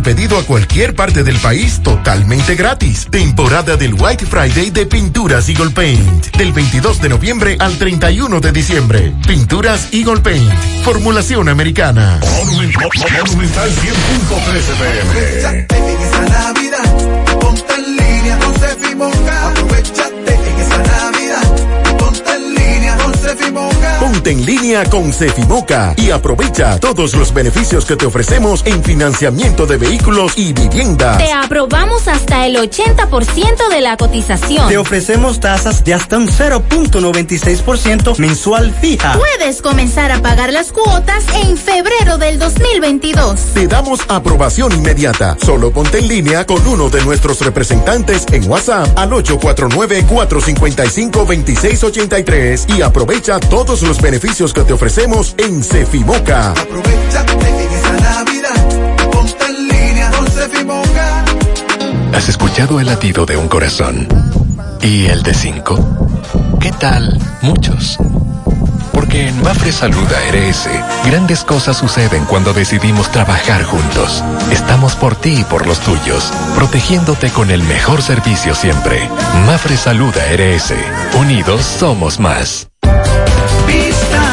pedido a cualquier parte del país totalmente gratis. Temporada del White Friday de Pinturas Eagle Paint. Del 22 de noviembre al 31 de diciembre. Pinturas Eagle Paint. Formulación americana. Monumental 100.13 pm. en esa Navidad, ponte en línea con Cefimoca. Aprovechate en esa Navidad, ponte en línea con Cefimoca. Ponte en línea con Cefimoca y aprovecha todos los beneficios que te ofrecemos en financiamiento de vehículos y vivienda. Te aprobamos hasta el 80% de la cotización. Te ofrecemos tasas de hasta un 0.96% mensual fija. Puedes comenzar a pagar las cuotas en febrero del 2022. Te damos aprobación inmediata. Solo ponte en línea con uno de nuestros representantes en WhatsApp al 849-455-2683 y aprovecha todos los beneficios que te ofrecemos en Cefimoca. Aprovechate en esa Navidad, ponte en línea con Cefimoca. ¿Has escuchado el latido de un corazón? ¿Y el de cinco? ¿Qué tal muchos? Porque en Mafre Salud ARS, grandes cosas suceden cuando decidimos trabajar juntos. Estamos por ti y por los tuyos, protegiéndote con el mejor servicio siempre. Mafre Salud ARS, unidos somos más.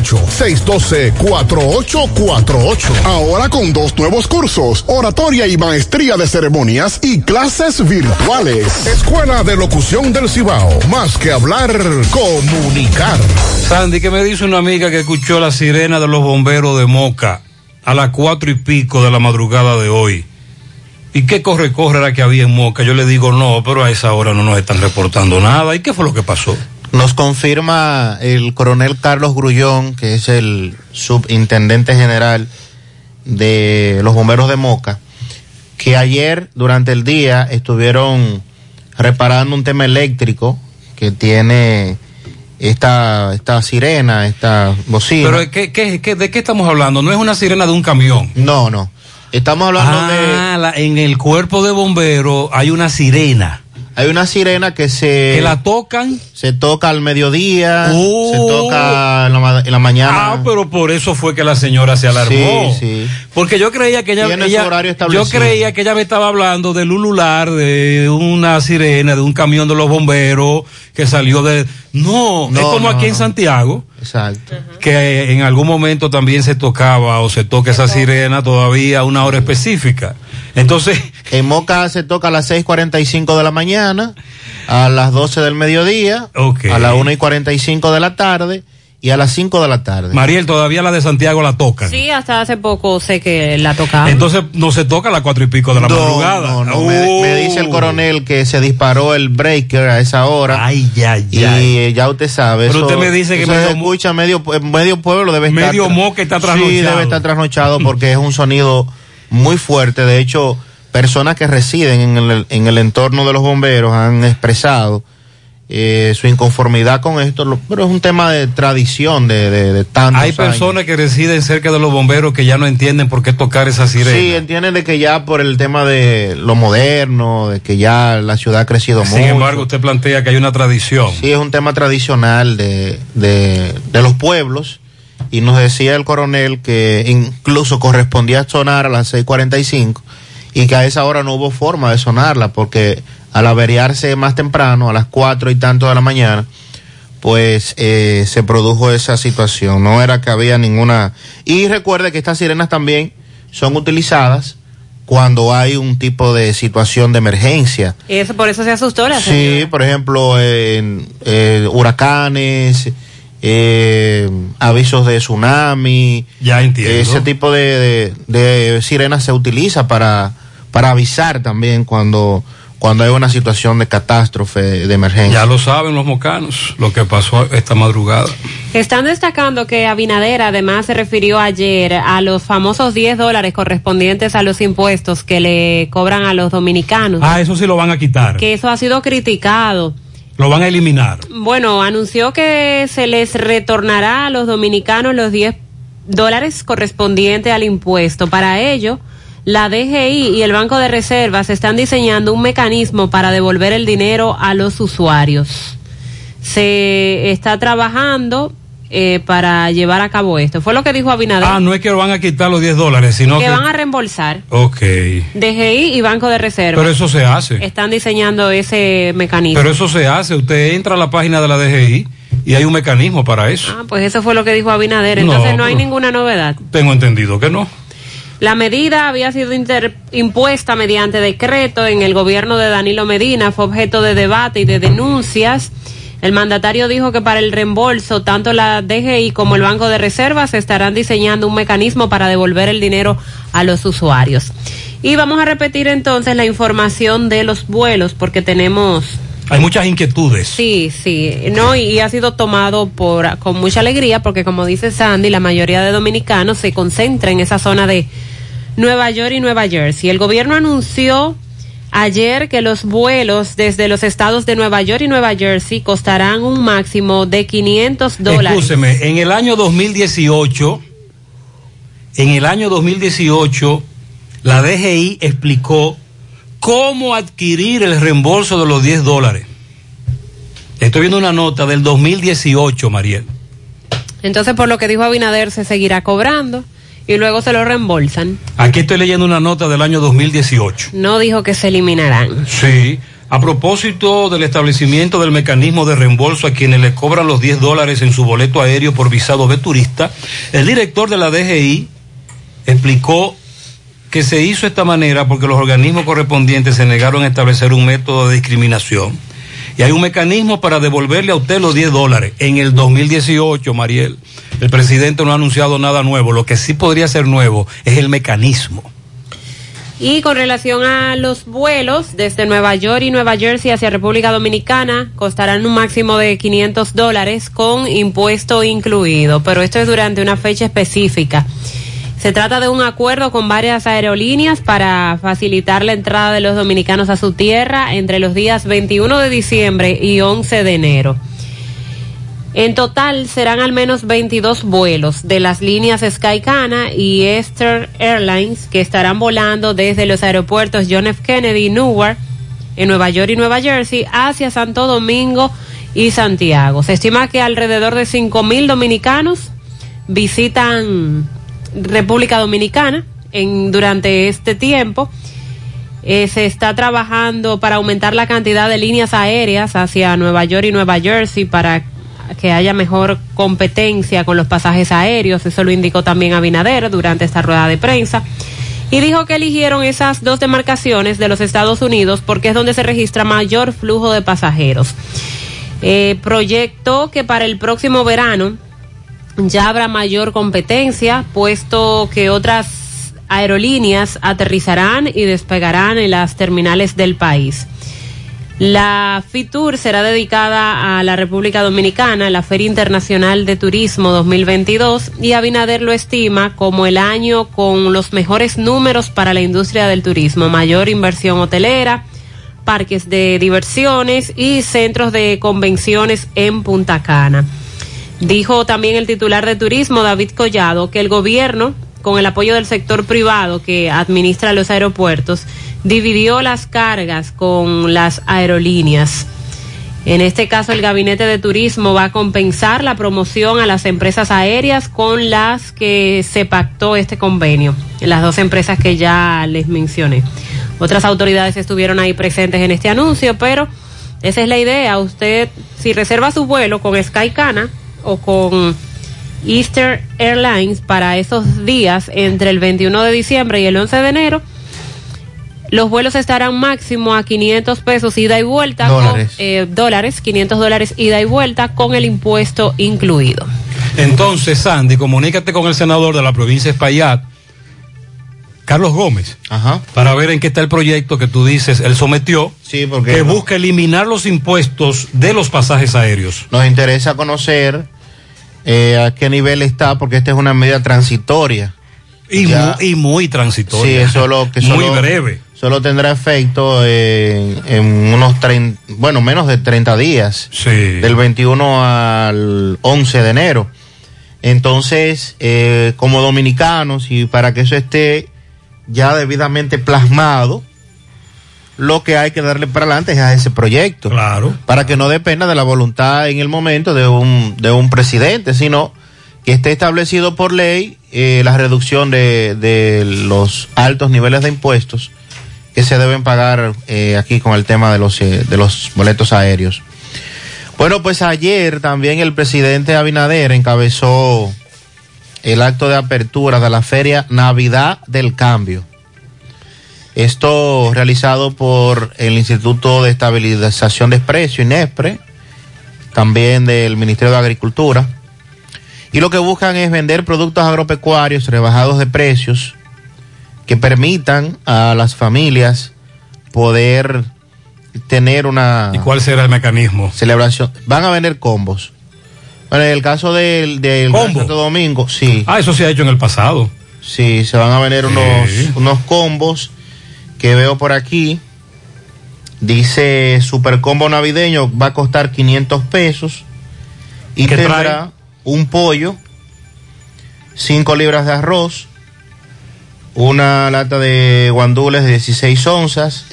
612-4848. Ahora con dos nuevos cursos, oratoria y maestría de ceremonias y clases virtuales. Escuela de Locución del Cibao. Más que hablar, comunicar. Sandy, que me dice una amiga que escuchó la sirena de los bomberos de Moca a las cuatro y pico de la madrugada de hoy. ¿Y qué corre, corre era que había en Moca? Yo le digo no, pero a esa hora no nos están reportando nada. ¿Y qué fue lo que pasó? Nos confirma el coronel Carlos Grullón, que es el subintendente general de los bomberos de Moca, que ayer durante el día estuvieron reparando un tema eléctrico que tiene esta, esta sirena, esta bocina. Pero ¿qué, qué, qué, ¿de qué estamos hablando? No es una sirena de un camión. No, no. Estamos hablando ah, la- en el cuerpo de bomberos hay una sirena. Hay una sirena que se... ¿Que la tocan? Se toca al mediodía, Oh. se toca en la, en la mañana. Ah, pero por eso fue que la señora se alarmó. Sí, sí. Porque yo creía que ella, ella- horario yo creía que ella me estaba hablando del ulular, de una sirena, de un camión de los bomberos que salió de... No, es No, como no, aquí en no. Santiago, Exacto. que en algún momento también se tocaba o se toca esa sirena todavía a una hora específica. Entonces... En Moca se toca a las 6.45 de la mañana, a las 12 del mediodía, a las 1 y 45 de la tarde y a las 5 de la tarde. Mariel, todavía la de Santiago la tocan. Sí, hasta hace poco sé que la tocaba. Entonces no se toca a las cuatro y pico de la No, madrugada. no, no, me, me dice el coronel que se disparó el breaker a esa hora. Ay, ya, ya. Y eh, ya usted sabe. Pero eso- usted me dice que medio se escucha medio, medio pueblo debe estar. Medio Moca está trasnochado. Sí, debe estar trasnochado porque es un sonido muy fuerte. De hecho, personas que residen en el, en el entorno de los bomberos han expresado eh, su inconformidad con esto, lo- pero es un tema de tradición de, de, de tantos Hay años. personas que residen cerca de los bomberos que ya no entienden por qué tocar esa sirena. Sí, entienden de que ya por el tema de lo moderno, de que ya la ciudad ha crecido Sin mucho. embargo, usted plantea que hay una tradición. Sí, es un tema tradicional de, de, de los pueblos. Y nos decía el coronel que incluso correspondía sonar a las 6.45 y que a esa hora no hubo forma de sonarla porque al averiarse más temprano, a las 4 y tanto de la mañana, pues eh, se produjo esa situación. No era que había ninguna... Y recuerde que estas sirenas también son utilizadas cuando hay un tipo de situación de emergencia. Eso, por eso se asustó la Sí, señora. por ejemplo, en eh, huracanes, eh, avisos de tsunami. Ya entiendo. Ese tipo de, de, de sirenas se utiliza para, para avisar también cuando, cuando hay una situación de catástrofe, de emergencia. Ya lo saben los mocanos, lo que pasó esta madrugada. Están destacando que Abinader además se refirió ayer a los famosos 10 dólares correspondientes a los impuestos que le cobran a los dominicanos. Ah, eso sí lo van a quitar. Que eso ha sido criticado. Lo van a eliminar. Bueno, anunció que se les retornará a los dominicanos los 10 dólares correspondientes al impuesto. Para ello, la DGI y el Banco de Reservas están diseñando un mecanismo para devolver el dinero a los usuarios. Se está trabajando eh, para llevar a cabo esto. Fue lo que dijo Abinader. Ah, no es que lo van a quitar los 10 dólares, sino que... que van a reembolsar. Ok. DGI y Banco de Reservas. Pero eso se hace. Están diseñando ese mecanismo. Pero eso se hace. Usted entra a la página de la DGI y hay un mecanismo para eso. Ah, pues eso fue lo que dijo Abinader. Entonces no, No, hay ninguna novedad. Tengo entendido que no. La medida había sido inter- impuesta mediante decreto en el gobierno de Danilo Medina, fue objeto de debate y de denuncias. El mandatario dijo que para el reembolso, tanto la DGI como el Banco de Reservas estarán diseñando un mecanismo para devolver el dinero a los usuarios. Y vamos a repetir entonces la información de los vuelos, porque tenemos Hay muchas inquietudes. Sí, sí, no, y, y ha sido tomado por con mucha alegría porque como dice Sandy, la mayoría de dominicanos se concentra en esa zona de Nueva York y Nueva Jersey. El gobierno anunció ayer que los vuelos desde los estados de Nueva York y Nueva Jersey costarán un máximo de 500 dólares. Escúcheme, en el año 2018, en el año 2018, la DGI explicó cómo adquirir el reembolso de los 10 dólares. Estoy viendo una nota del 2018, Mariel. Entonces, por lo que dijo Abinader, se seguirá cobrando y luego se lo reembolsan. Aquí estoy leyendo una nota del año 2018. No dijo que se eliminarán. Sí. A propósito del establecimiento del mecanismo de reembolso a quienes le cobran los 10 dólares en su boleto aéreo por visado de turista, el director de la DGI explicó que se hizo de esta manera porque los organismos correspondientes se negaron a establecer un método de discriminación. Y hay un mecanismo para devolverle a usted los 10 dólares. En el 2018, Mariel, el presidente no ha anunciado nada nuevo. Lo que sí podría ser nuevo es el mecanismo. Y con relación a los vuelos desde Nueva York y Nueva Jersey hacia República Dominicana, costarán un máximo de 500 dólares con impuesto incluido, pero esto es durante una fecha específica. Se trata de un acuerdo con varias aerolíneas para facilitar la entrada de los dominicanos a su tierra entre los días 21 de diciembre y 11 de enero. En total serán al menos 22 vuelos de las líneas Skycana y Eastern Airlines que estarán volando desde los aeropuertos John F. Kennedy y Newark en Nueva York y Nueva Jersey hacia Santo Domingo y Santiago. Se estima que alrededor de 5 mil dominicanos visitan República Dominicana en, durante este tiempo. Eh, se está trabajando para aumentar la cantidad de líneas aéreas hacia Nueva York y Nueva Jersey para que haya mejor competencia con los pasajes aéreos. Eso lo indicó también Abinader durante esta rueda de prensa. Y dijo que eligieron esas dos demarcaciones de los Estados Unidos porque es donde se registra mayor flujo de pasajeros. Eh, proyectó que para el próximo verano ya habrá mayor competencia, puesto que otras aerolíneas aterrizarán y despegarán en las terminales del país. La FITUR será dedicada a la República Dominicana, la Feria Internacional de Turismo 2022, y Abinader lo estima como el año con los mejores números para la industria del turismo, mayor inversión hotelera, parques de diversiones y centros de convenciones en Punta Cana. Dijo también el titular de turismo, David Collado, que el gobierno, con el apoyo del sector privado que administra los aeropuertos, dividió las cargas con las aerolíneas. En este caso, el Gabinete de Turismo va a compensar la promoción a las empresas aéreas con las que se pactó este convenio, las dos empresas que ya les mencioné. Otras autoridades estuvieron ahí presentes en este anuncio, pero esa es la idea. Usted, si reserva su vuelo con Skycana o con Eastern Airlines para esos días entre el 21 de diciembre y el 11 de enero, los vuelos estarán máximo a 500 pesos ida y vuelta. Dólares. Con, eh, dólares, 500 dólares ida y vuelta con el impuesto incluido. Entonces, Sandy, comunícate con el senador de la provincia de Espaillat Carlos Gómez, Ajá. para ver en qué está el proyecto que tú dices, él sometió, Sí, porque que no- busca eliminar los impuestos de los pasajes aéreos. nos interesa conocer eh, a qué nivel está, porque esta es una medida transitoria. Y, Ya. mu- y muy transitorio. Sí, es lo que Muy solo- breve. Solo tendrá efecto en, en unos 30, bueno, menos de 30 días. Sí. Del 21 al 11 de enero. Entonces, eh, como dominicanos, y para que eso esté ya debidamente plasmado, lo que hay que darle para adelante es a ese proyecto. Claro. Para que no dependa de la voluntad en el momento de un, de un presidente, sino que esté establecido por ley eh, la reducción de, de los altos niveles de impuestos que se deben pagar eh, aquí con el tema de los, eh, de los boletos aéreos. Bueno, pues ayer también el presidente Abinader encabezó el acto de apertura de la feria Navidad del Cambio. Esto realizado por el Instituto de Estabilización de Precios, INESPRE, también del Ministerio de Agricultura. Y lo que buscan es vender productos agropecuarios rebajados de precios que permitan a las familias poder tener una ¿Y cuál será el mecanismo? celebración. Van a vender combos. Bueno, en el caso del, del. Santo Domingo, sí. Ah, eso se ha hecho en el pasado. Sí, se van a vender Sí. unos, combos que veo por aquí. Dice Super Combo Navideño va a costar 500 pesos. Y ¿Qué tendrá trae? un pollo, 5 libras de arroz, una lata de guandules de 16 onzas,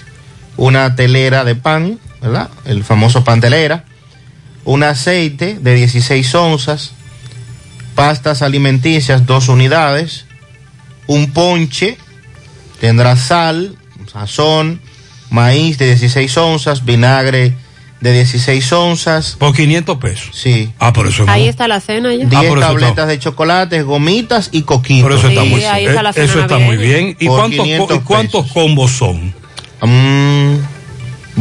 una telera de pan, ¿verdad? El famoso pan telera, un aceite de 16 onzas, pastas alimenticias, dos unidades, un ponche, tendrá sal, sazón, maíz de 16 onzas, vinagre de 16 onzas. Por 500 pesos. Sí. Ah, por eso Ahí está la cena ya. 10 Ah, eso tabletas está- de chocolate, gomitas y coquitos. Por eso está Sí, muy, ahí está la eh, eso cena está muy bien. ¿Y Por cuántos, co- 500 y cuántos combos son? Mm,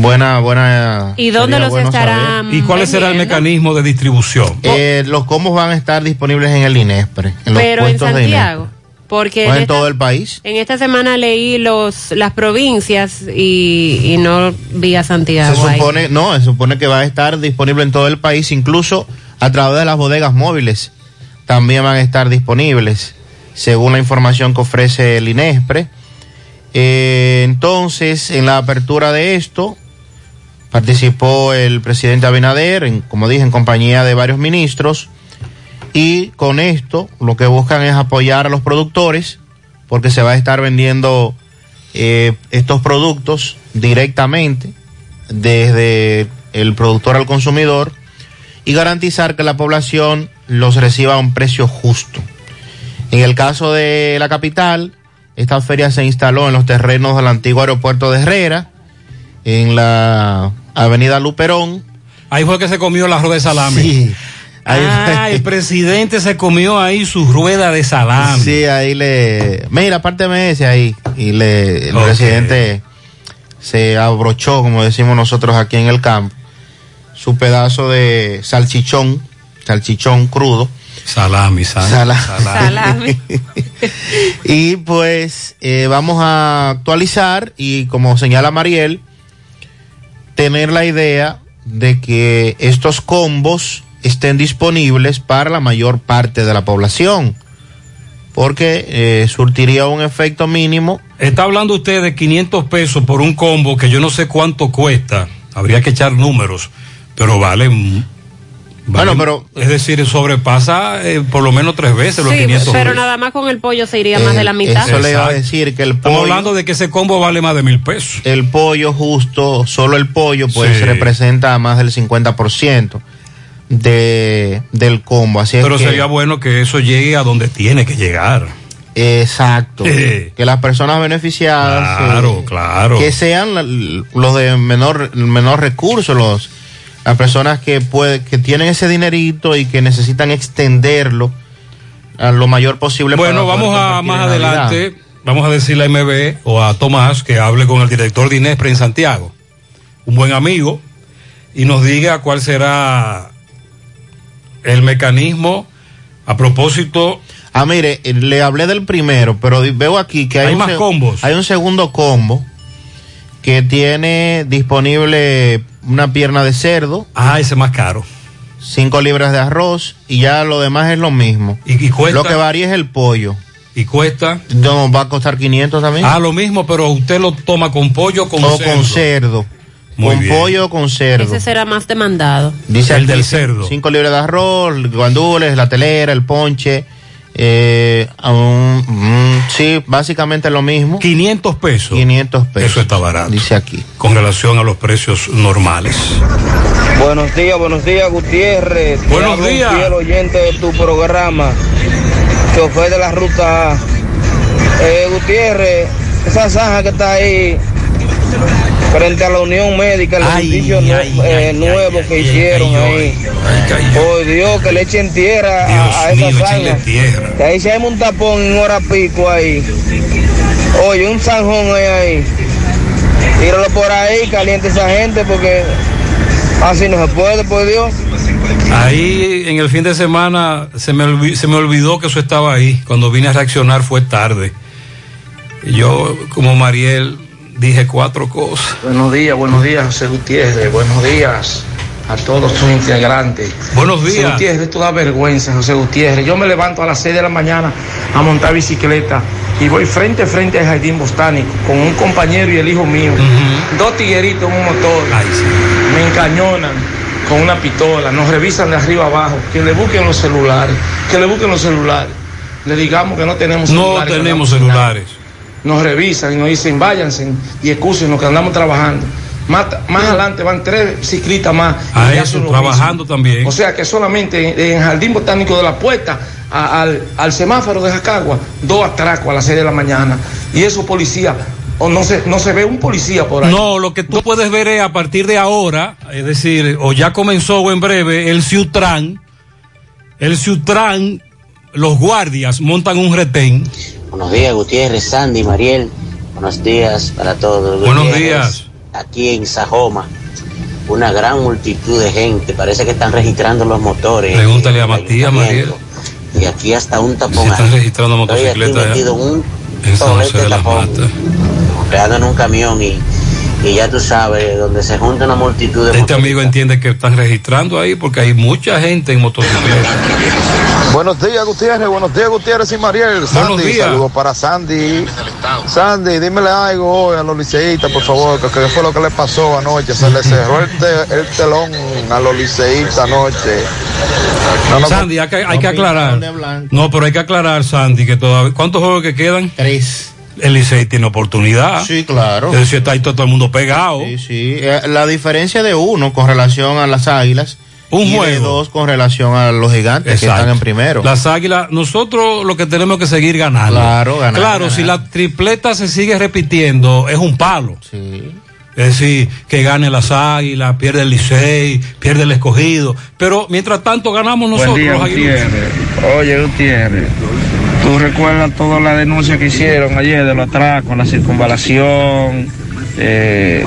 buena, buena. ¿Y dónde los bueno estarán saber. ¿Y cuál será el mecanismo de distribución? Eh, los combos van a estar disponibles en el INESPRE, en los Pero en puestos de Santiago. INESPRE. Porque O en en esta, todo el país. en esta semana leí los las provincias y, y no vi a Se Santiago ahí. supone, no, se supone que va a estar disponible en todo el país, incluso a través de las bodegas móviles. También van a estar disponibles, según la información que ofrece el INESPRE. Eh, entonces, en la apertura de esto, participó el presidente Abinader, en, como dije, en compañía de varios ministros. Y con esto, lo que buscan es apoyar a los productores, porque se va a estar vendiendo eh, estos productos directamente desde el productor al consumidor y garantizar que la población los reciba a un precio justo. En el caso de la capital, esta feria se instaló en los terrenos del antiguo aeropuerto de Herrera, en la avenida Luperón. Ahí fue que se comió la rueda de salami. Sí. Ahí Ah, el presidente se comió ahí su rueda de salami. Sí, ahí le. Mira, apárteme ese ahí. Y le, el presidente se abrochó, como decimos nosotros aquí en el campo, su pedazo de salchichón, salchichón crudo. Salami, sal- Sala- Salami. y pues eh, vamos a actualizar y como señala Mariel, tener la idea de que estos combos estén disponibles para la mayor parte de la población, porque eh, surtiría un efecto mínimo. Está hablando usted de 500 pesos por un combo que yo no sé cuánto cuesta. Habría que echar números, pero vale. Bueno, pero- Es decir, sobrepasa eh, por lo menos tres veces los Sí, 500 pero nada más con el pollo se iría más de la Eh, mitad. Eso le iba a decir que el Estamos pollo, hablando de que ese combo vale más de mil pesos. el pollo justo, solo el pollo, pues Sí. representa más del 50% de, del combo. Así es Pero que- sería bueno que eso llegue a donde tiene que llegar. Exacto. Eh. Que las personas beneficiadas. Claro, eh, claro. Que sean la- los de menor, menor recurso, los, las personas que, puede, que tienen ese dinerito y que necesitan extenderlo a lo mayor posible. Bueno, para vamos a más adelante, vamos a decirle a MB o a Tomás que hable con el director de Inespre en Santiago, un buen amigo, y nos diga cuál será el mecanismo a propósito Ah, mire, eh, le hablé del primero, pero veo aquí que hay, más combos. Hay un segundo combo que tiene disponible una pierna de cerdo. Ah, ese es más caro. Cinco libras de arroz y ya lo demás es lo mismo. ¿Y, cuesta? Lo que varía es el pollo. ¿Y cuesta? No, va a costar 500 también. Ah, lo mismo, pero usted lo toma con pollo o con o cerdo. con cerdo. Muy con bien. pollo o con cerdo. Ese será más demandado. Dice El aquí, del cerdo. Cinco libras de arroz, guandules, la telera, el ponche. Eh, un- mm, sí, básicamente lo mismo. 500 pesos. 500 pesos. Eso está barato. Dice aquí. Con relación a los precios normales. Buenos días, buenos días, Gutiérrez. Buenos días. fiel oyente de tu programa, chofer de la ruta A. Eh, Gutiérrez, esa zanja que está ahí frente a la Unión Médica, el edificio nu- eh, nuevo que hicieron ahí. Por Dios, que le echen tierra a, a esa zanja. Que ahí se hay un tapón en hora pico ahí. Oye, un zanjón hay ahí. Tíralo por ahí, caliente esa gente porque así no se puede, por Dios. Ahí en el fin de semana se me, se me olvidó que eso estaba ahí. Cuando vine a reaccionar fue tarde. Yo, como Mariel, dije cuatro cosas. Buenos días, buenos días, José Gutiérrez. Buenos días a todos sus integrantes. Buenos José días. Gutiérrez, esto da vergüenza, José Gutiérrez. Yo me levanto a las 6 de la mañana a montar bicicleta y voy frente a frente al jardín botánico con un compañero y el hijo mío. Dos tigueritos en un motor. Me encañonan con una pistola, nos revisan de arriba abajo, que le busquen los celulares, que le busquen los celulares. Le digamos que no tenemos No celulares. que tenemos celulares. Nos revisan y nos dicen váyanse y excusen que andamos trabajando. Más, más adelante van tres ciclistas más. A y eso, trabajando también. O sea que solamente en, en Jardín Botánico de la Puerta a- al, al semáforo de Jacagua, dos atracos a las 6 de la mañana. Y esos policías, o no se, no se ve un policía por ahí. No, lo que tú puedes ver es a partir de ahora, es decir, o ya comenzó o en breve, el Ciutran. El Ciutran, los guardias montan un retén. Buenos días, Gutiérrez, Sandy, Mariel. Buenos días para todos. Buenos Gutiérrez, días. Aquí en Sajoma, una gran multitud de gente. Parece que están registrando los motores. Pregúntale a Matías, Mariel. Y aquí hasta un tapón. Si están registrando motocicletas metido en un en San José de las tapón, Matas. pegando en un camión y, y ya tú sabes, donde se junta una multitud de Este amigo entiende que están registrando ahí porque hay mucha gente en motocicleta. Buenos días, Gutiérrez. Buenos días, Gutiérrez y Mariel. Sandy, días. saludos para Sandy. Sandy, dímele algo hoy a los liceístas, por favor, que qué fue lo que le pasó anoche. Se le cerró el, te- el telón a los liceístas anoche. No, no, Sandy, hay que, hay que aclarar. No, pero hay que aclarar, Sandy, que todavía. ¿Cuántos juegos que quedan? Tres. El Licey tiene oportunidad. Sí, claro. Es decir, está ahí todo el mundo pegado. Sí, sí. Eh, La diferencia de uno con relación a las águilas. Un y de juego. dos con relación a los gigantes que están en primero. Las águilas, nosotros lo que tenemos que seguir ganando. Claro, ganar, Claro, ganar. si la tripleta se sigue repitiendo, es un palo. Es decir, que gane las águilas, pierde el Licey, pierde el escogido. Pero mientras tanto ganamos nosotros Buen día, los. Gutiérrez. Oye, Gutiérrez, tú recuerdas toda la denuncia que hicieron ayer de los atracos, la circunvalación, eh,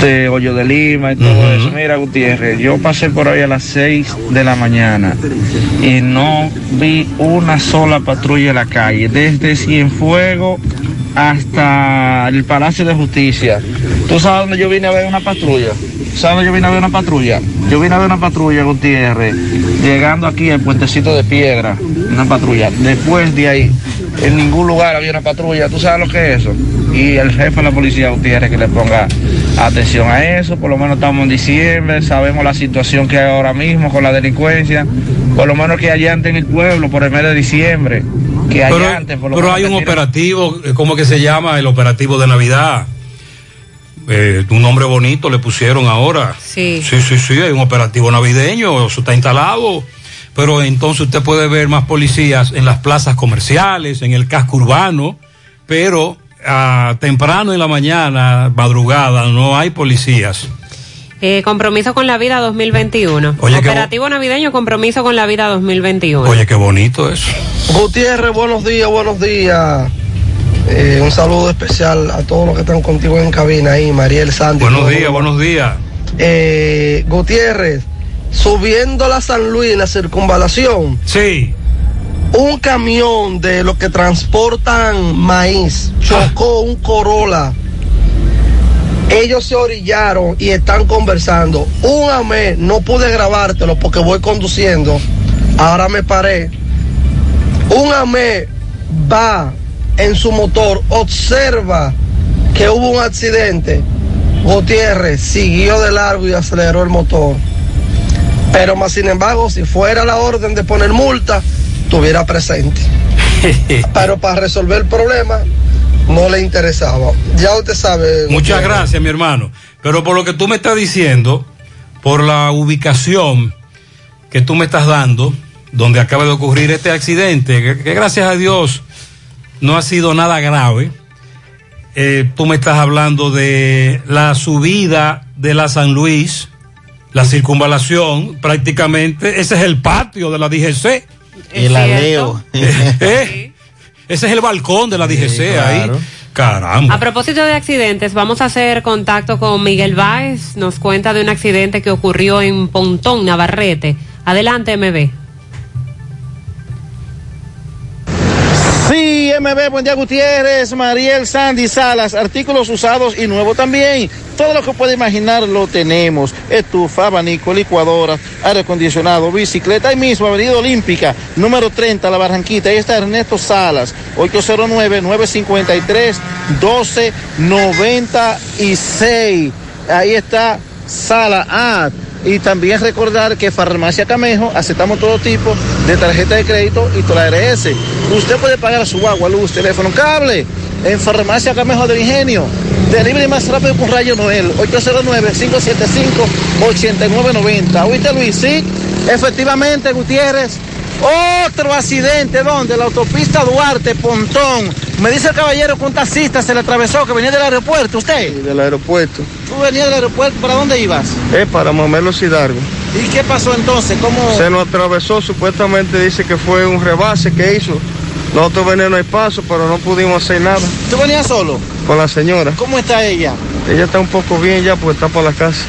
de Hoyo de Lima y todo eso. Mira, Gutiérrez, yo pasé por ahí a las 6 de la mañana y no vi una sola patrulla en la calle, desde Cienfuegos hasta el Palacio de Justicia. ¿Tú sabes dónde yo vine a ver una patrulla? ¿Sabes dónde yo vine a ver una patrulla? Yo vine a ver una patrulla, Gutiérrez, llegando aquí al puentecito de piedra, una patrulla. Después de ahí, en ningún lugar había una patrulla. ¿Tú sabes lo que es eso? Y el jefe de la policía, Gutiérrez, que le ponga atención a eso. Por lo menos estamos en diciembre, sabemos la situación que hay ahora mismo con la delincuencia. Por lo menos que allante en el pueblo por el mes de diciembre. Que Pero, allante, por lo pero menos hay un operativo, ¿cómo que se llama? El operativo de Navidad. Eh, un nombre bonito le pusieron ahora. Sí. Sí, sí, sí, hay un operativo navideño, eso está instalado. Pero entonces usted puede ver más policías en las plazas comerciales, en el casco urbano, pero ah, temprano en la mañana, madrugada, no hay policías. Eh, compromiso con la vida 2021. Oye, Operativo navideño, compromiso con la vida 2021. Oye, qué bonito eso. Gutiérrez, buenos días, buenos días. Eh, un saludo especial a todos los que están contigo en cabina ahí, Mariel Sandy. Buenos días, buenos días. Eh, Gutiérrez, subiendo la San Luis en la circunvalación. Sí. Un camión de los que transportan maíz chocó un Corolla. Ellos se orillaron y están conversando. Un amé, no pude grabártelo porque voy conduciendo. Ahora me paré. Un amé va en su motor, observa que hubo un accidente. Gutiérrez siguió de largo y aceleró el motor. Pero más sin embargo, si fuera la orden de poner multa, estuviera presente. Pero para resolver el problema, no le interesaba. Ya usted sabe. Muchas gracias, mi hermano. Pero por lo que tú me estás diciendo, por la ubicación que tú me estás dando, donde acaba de ocurrir este accidente, que, que gracias a Dios no ha sido nada grave. Eh, tú me estás hablando de la subida de la San Luis, la circunvalación, prácticamente, ese es el patio de la DGC. El aleo. Eh, Ese es el balcón de la DGC ahí. Caramba. A propósito de accidentes, vamos a hacer contacto con Miguel Báez. Nos cuenta de un accidente que ocurrió en Pontón, Navarrete. Adelante, MB. Sí, MB, buen día Gutiérrez, Mariel Sandy Salas, artículos usados y nuevos también. Todo lo que puede imaginar lo tenemos. Estufa, abanico, licuadora, aire acondicionado, bicicleta. Ahí mismo, Avenida Olímpica, número 30, La Barranquita. Ahí está Ernesto Salas, 809-953-1296. Ahí está Sala A. Y también recordar que Farmacia Camejo aceptamos todo tipo de tarjeta de crédito y toda la. Usted puede pagar su agua, luz, teléfono, cable en Farmacia Camejo del Ingenio. Delivery más rápido con Rayo Noel, 809-575-8990. ¿Oíste Luis? Sí, efectivamente, Gutiérrez. Otro accidente, ¿dónde? La autopista Duarte, Pontón. Me dice el caballero que un taxista se le atravesó, que venía del aeropuerto, ¿usted? Del aeropuerto. ¿Tú venías del aeropuerto? ¿Para dónde ibas? Es para Mamelos Hidalgo. ¿Y qué pasó entonces? ¿Cómo? Se nos atravesó, supuestamente dice que fue un rebase que hizo. Nosotros venimos al paso, pero no pudimos hacer nada. ¿Tú venías solo? Con la señora. ¿Cómo está ella? Ella está un poco bien ya, porque está para la casa.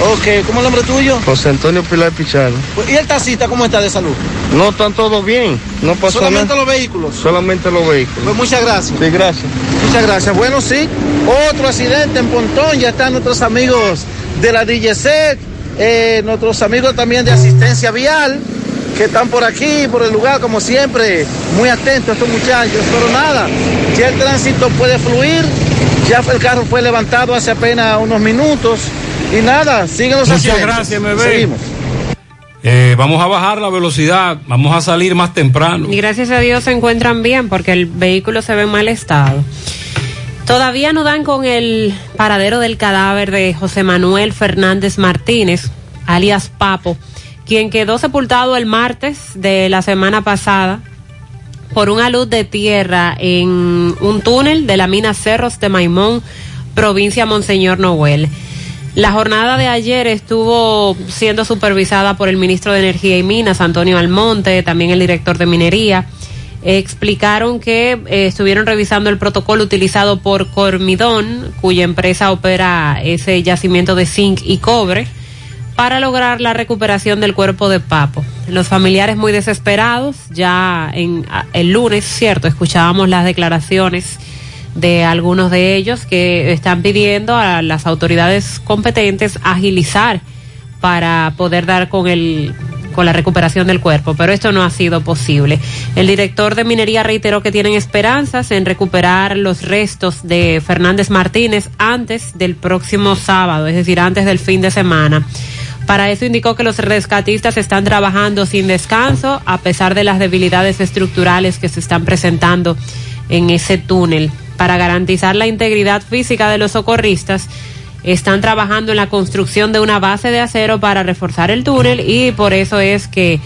Ok, ¿cómo es el nombre tuyo? José Antonio Pilar Pichardo. ¿Y el taxista cómo está de salud? No, están todos bien. No pasó Solamente nada. los vehículos. Solamente los vehículos. Pues muchas gracias. Sí, gracias. Muchas gracias. Bueno, sí, otro accidente en Pontón. Ya están nuestros amigos de la DGC, eh, nuestros amigos también de asistencia vial, que están por aquí, por el lugar, como siempre, muy atentos estos muchachos. Pero nada, ya el tránsito puede fluir. Ya el carro fue levantado hace apenas unos minutos. Y nada, siguen los Muchas accidentes. gracias, bebé. Seguimos. Eh, vamos a bajar la velocidad, vamos a salir más temprano. Y gracias a Dios se encuentran bien porque el vehículo se ve en mal estado. Todavía no dan con el paradero del cadáver de José Manuel Fernández Martínez, alias Papo, quien quedó sepultado el martes de la semana pasada por una luz de tierra en un túnel de la mina Cerros de Maimón, provincia Monseñor Noel. La jornada de ayer estuvo siendo supervisada por el ministro de Energía y Minas, Antonio Almonte, también el director de Minería. Explicaron que eh, estuvieron revisando el protocolo utilizado por Cormidón, cuya empresa opera ese yacimiento de zinc y cobre, para lograr la recuperación del cuerpo de Papo. Los familiares muy desesperados, ya en el lunes, cierto, escuchábamos las declaraciones de algunos de ellos que están pidiendo a las autoridades competentes agilizar para poder dar con el con la recuperación del cuerpo, pero esto no ha sido posible. El director de minería reiteró que tienen esperanzas en recuperar los restos de Fernández Martínez antes del próximo sábado, es decir, antes del fin de semana. Para eso indicó que los rescatistas están trabajando sin descanso a pesar de las debilidades estructurales que se están presentando en ese túnel. Para garantizar la integridad física de los socorristas, están trabajando en la construcción de una base de acero para reforzar el túnel y por eso es que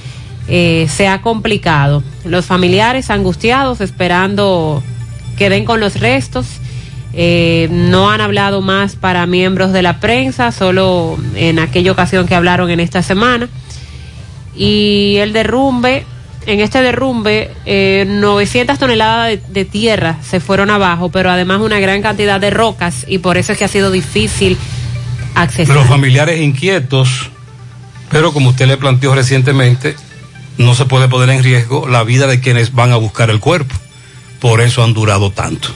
eh, se ha complicado. Los familiares angustiados esperando que den con los restos. Eh, no han hablado más para miembros de la prensa, solo en aquella ocasión que hablaron en esta semana. Y el derrumbe, en este derrumbe, eh, 900 toneladas de, de tierra se fueron abajo, pero además una gran cantidad de rocas y por eso es que ha sido difícil acceder. Los familiares inquietos, pero como usted le planteó recientemente, no se puede poner en riesgo la vida de quienes van a buscar el cuerpo. Por eso han durado tanto.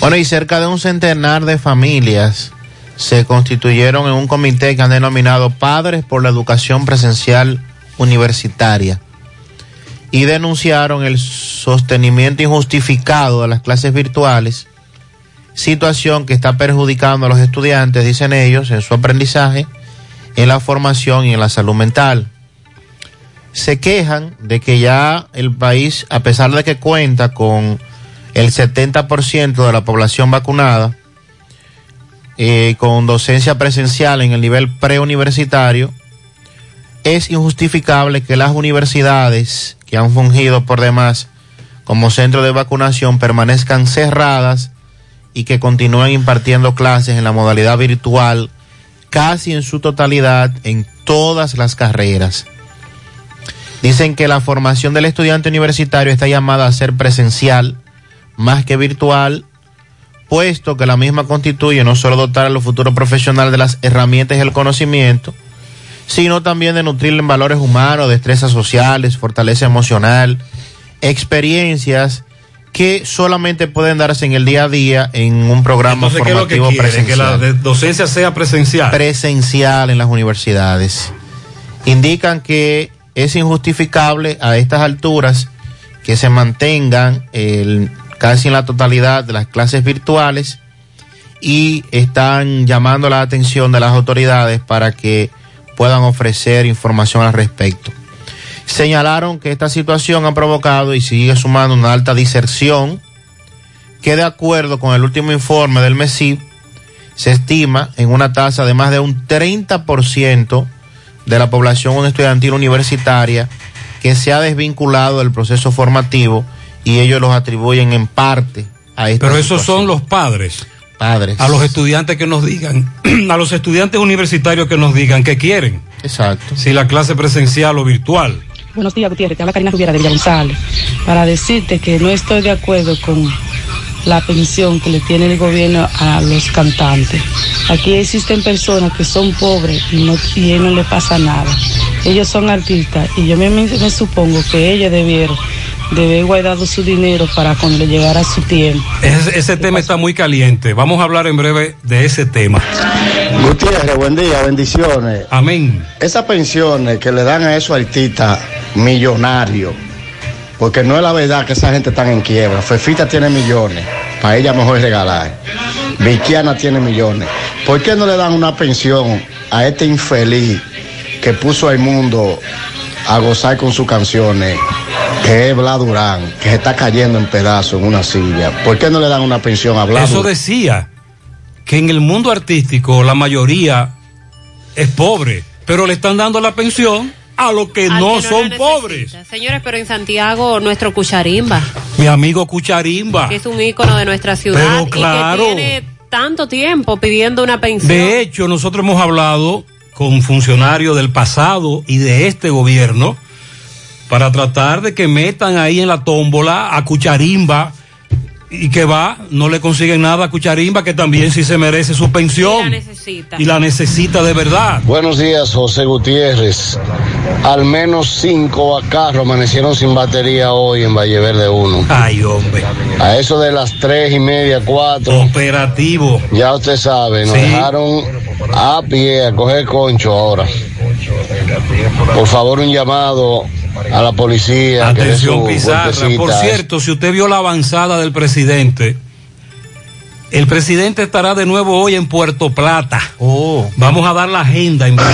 Bueno, y cerca de un centenar de familias se constituyeron en un comité que han denominado Padres por la Educación Presencial Universitaria y denunciaron el sostenimiento injustificado de las clases virtuales, situación que está perjudicando a los estudiantes, dicen ellos, en su aprendizaje, en la formación y en la salud mental. Se quejan de que ya el país, a pesar de que cuenta con el 70% de la población vacunada, eh, con docencia presencial en el nivel preuniversitario, es injustificable que las universidades que han fungido por demás como centro de vacunación permanezcan cerradas y que continúen impartiendo clases en la modalidad virtual casi en su totalidad en todas las carreras. Dicen que la formación del estudiante universitario está llamada a ser presencial más que virtual, puesto que la misma constituye no solo dotar a los futuros profesionales de las herramientas y el conocimiento, sino también de nutrirle en valores humanos, destrezas sociales, fortaleza emocional, experiencias que solamente pueden darse en el día a día en un programa Entonces, ¿qué es lo que formativo quieren? presencial. Que la docencia sea presencial. Presencial en las universidades. Indican que es injustificable a estas alturas que se mantengan el- casi en la totalidad de las clases virtuales y están llamando la atención de las autoridades para que puedan ofrecer información al respecto. Señalaron que esta situación ha provocado y sigue sumando una alta diserción que de acuerdo con el último informe del MESIP se estima en una tasa de más de un 30% de la población estudiantil universitaria que se ha desvinculado del proceso formativo y ellos los atribuyen en parte a esta Pero esos situación. son los padres. Padres. A los estudiantes que nos digan, a los estudiantes universitarios que nos digan qué quieren. Exacto. Si la clase presencial o virtual. Buenos días, Gutiérrez. Te habla Karina Rubiera de Villa González. Para decirte que no estoy de acuerdo con la pensión que le tiene el gobierno a los cantantes. Aquí existen personas que son pobres y, no, y no le pasa nada. Ellos son artistas y yo me, me- me supongo que ellos debieron de haber guardado su dinero para cuando le llegara su tiempo. Ese, ese tema está muy caliente. Vamos a hablar en breve de ese tema. Gutiérrez, buen día, bendiciones. Amén. Esas pensiones que le dan a esos artistas millonarios, porque no es la verdad que esa gente está en quiebra. Fefita tiene millones, para ella mejor regalar. Viquiana tiene millones. ¿Por qué no le dan una pensión a este infeliz que puso al mundo a gozar con sus canciones, que es Blas Durán, que se está cayendo en pedazos en una silla? ¿Por qué no le dan una pensión a Blas Eso Durán? decía que en el mundo artístico la mayoría es pobre, pero le están dando la pensión a los que Al no que son pobres. Señores, pero en Santiago, nuestro Cucharimba, Mi amigo Cucharimba. que es un ícono de nuestra ciudad Pero claro. y que tiene tanto tiempo pidiendo una pensión. De hecho, nosotros hemos hablado con funcionarios del pasado y de este gobierno para tratar de que metan ahí en la tómbola a Cucharimba y que va, no le consiguen nada a Cucharimba, que también sí se merece su Y la pensión necesita. y la necesita de verdad. Buenos días, José Gutiérrez. Al menos cinco carros amanecieron sin batería hoy en Valle Verde 1. Ay, hombre. A eso de las tres y media, cuatro. Operativo. Ya usted sabe, nos Sí. dejaron a pie a coger concho ahora. Por favor, un llamado a la policía. Atención Pizarra. Por vueltecita. cierto, si usted vio la avanzada del presidente, el presidente estará de nuevo hoy en Puerto Plata. Oh. Vamos a dar la agenda en breve.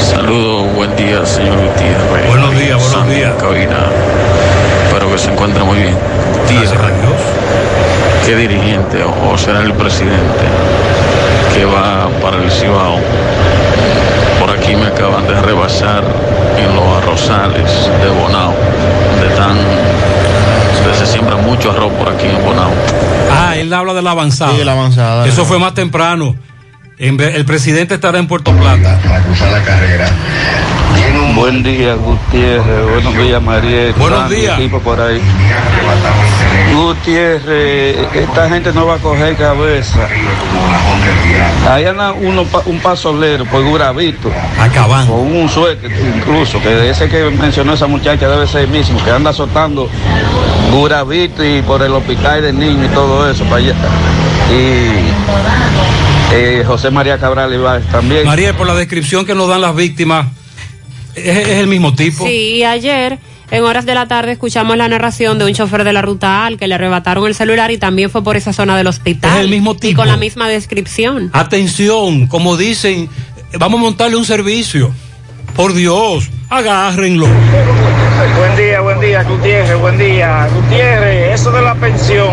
Saludos, buen día, señor Gutiérrez. Buenos días, buenos Sandy, días. Cabina. Espero que se encuentre muy bien. Tierra. ¿Qué dirigente o, o será el presidente que va para el Cibao? Aquí me acaban de rebasar en los arrozales de Bonao, donde están, donde se siembra mucho arroz por aquí en Bonao. Ah, él habla de la avanzada. Sí, la avanzada. Eso fue más temprano. El presidente estará en Puerto Plata. Buen día, Gutiérrez. Buenos días, María. Buenos días. equipo por ahí. Gutiérrez, esta gente no va a coger cabeza. Ahí anda uno, un pasolero por Guravito. Acaban. Con un suéter incluso, que ese que mencionó esa muchacha debe ser el mismo, que anda azotando Guravito y por el hospital de niños y todo eso para allá. Y eh, José María Cabral Ibáez también. María, por la descripción que nos dan las víctimas, es, es el mismo tipo. Sí, y ayer en horas de la tarde escuchamos la narración de un chofer de la ruta al que le arrebataron el celular y también fue por esa zona del hospital. Es el mismo Y tipo. con la misma descripción. Atención, como dicen, vamos a montarle un servicio. Por Dios, agárrenlo. Buen día, buen día, Gutiérrez, buen día. Gutiérrez, eso de la pensión,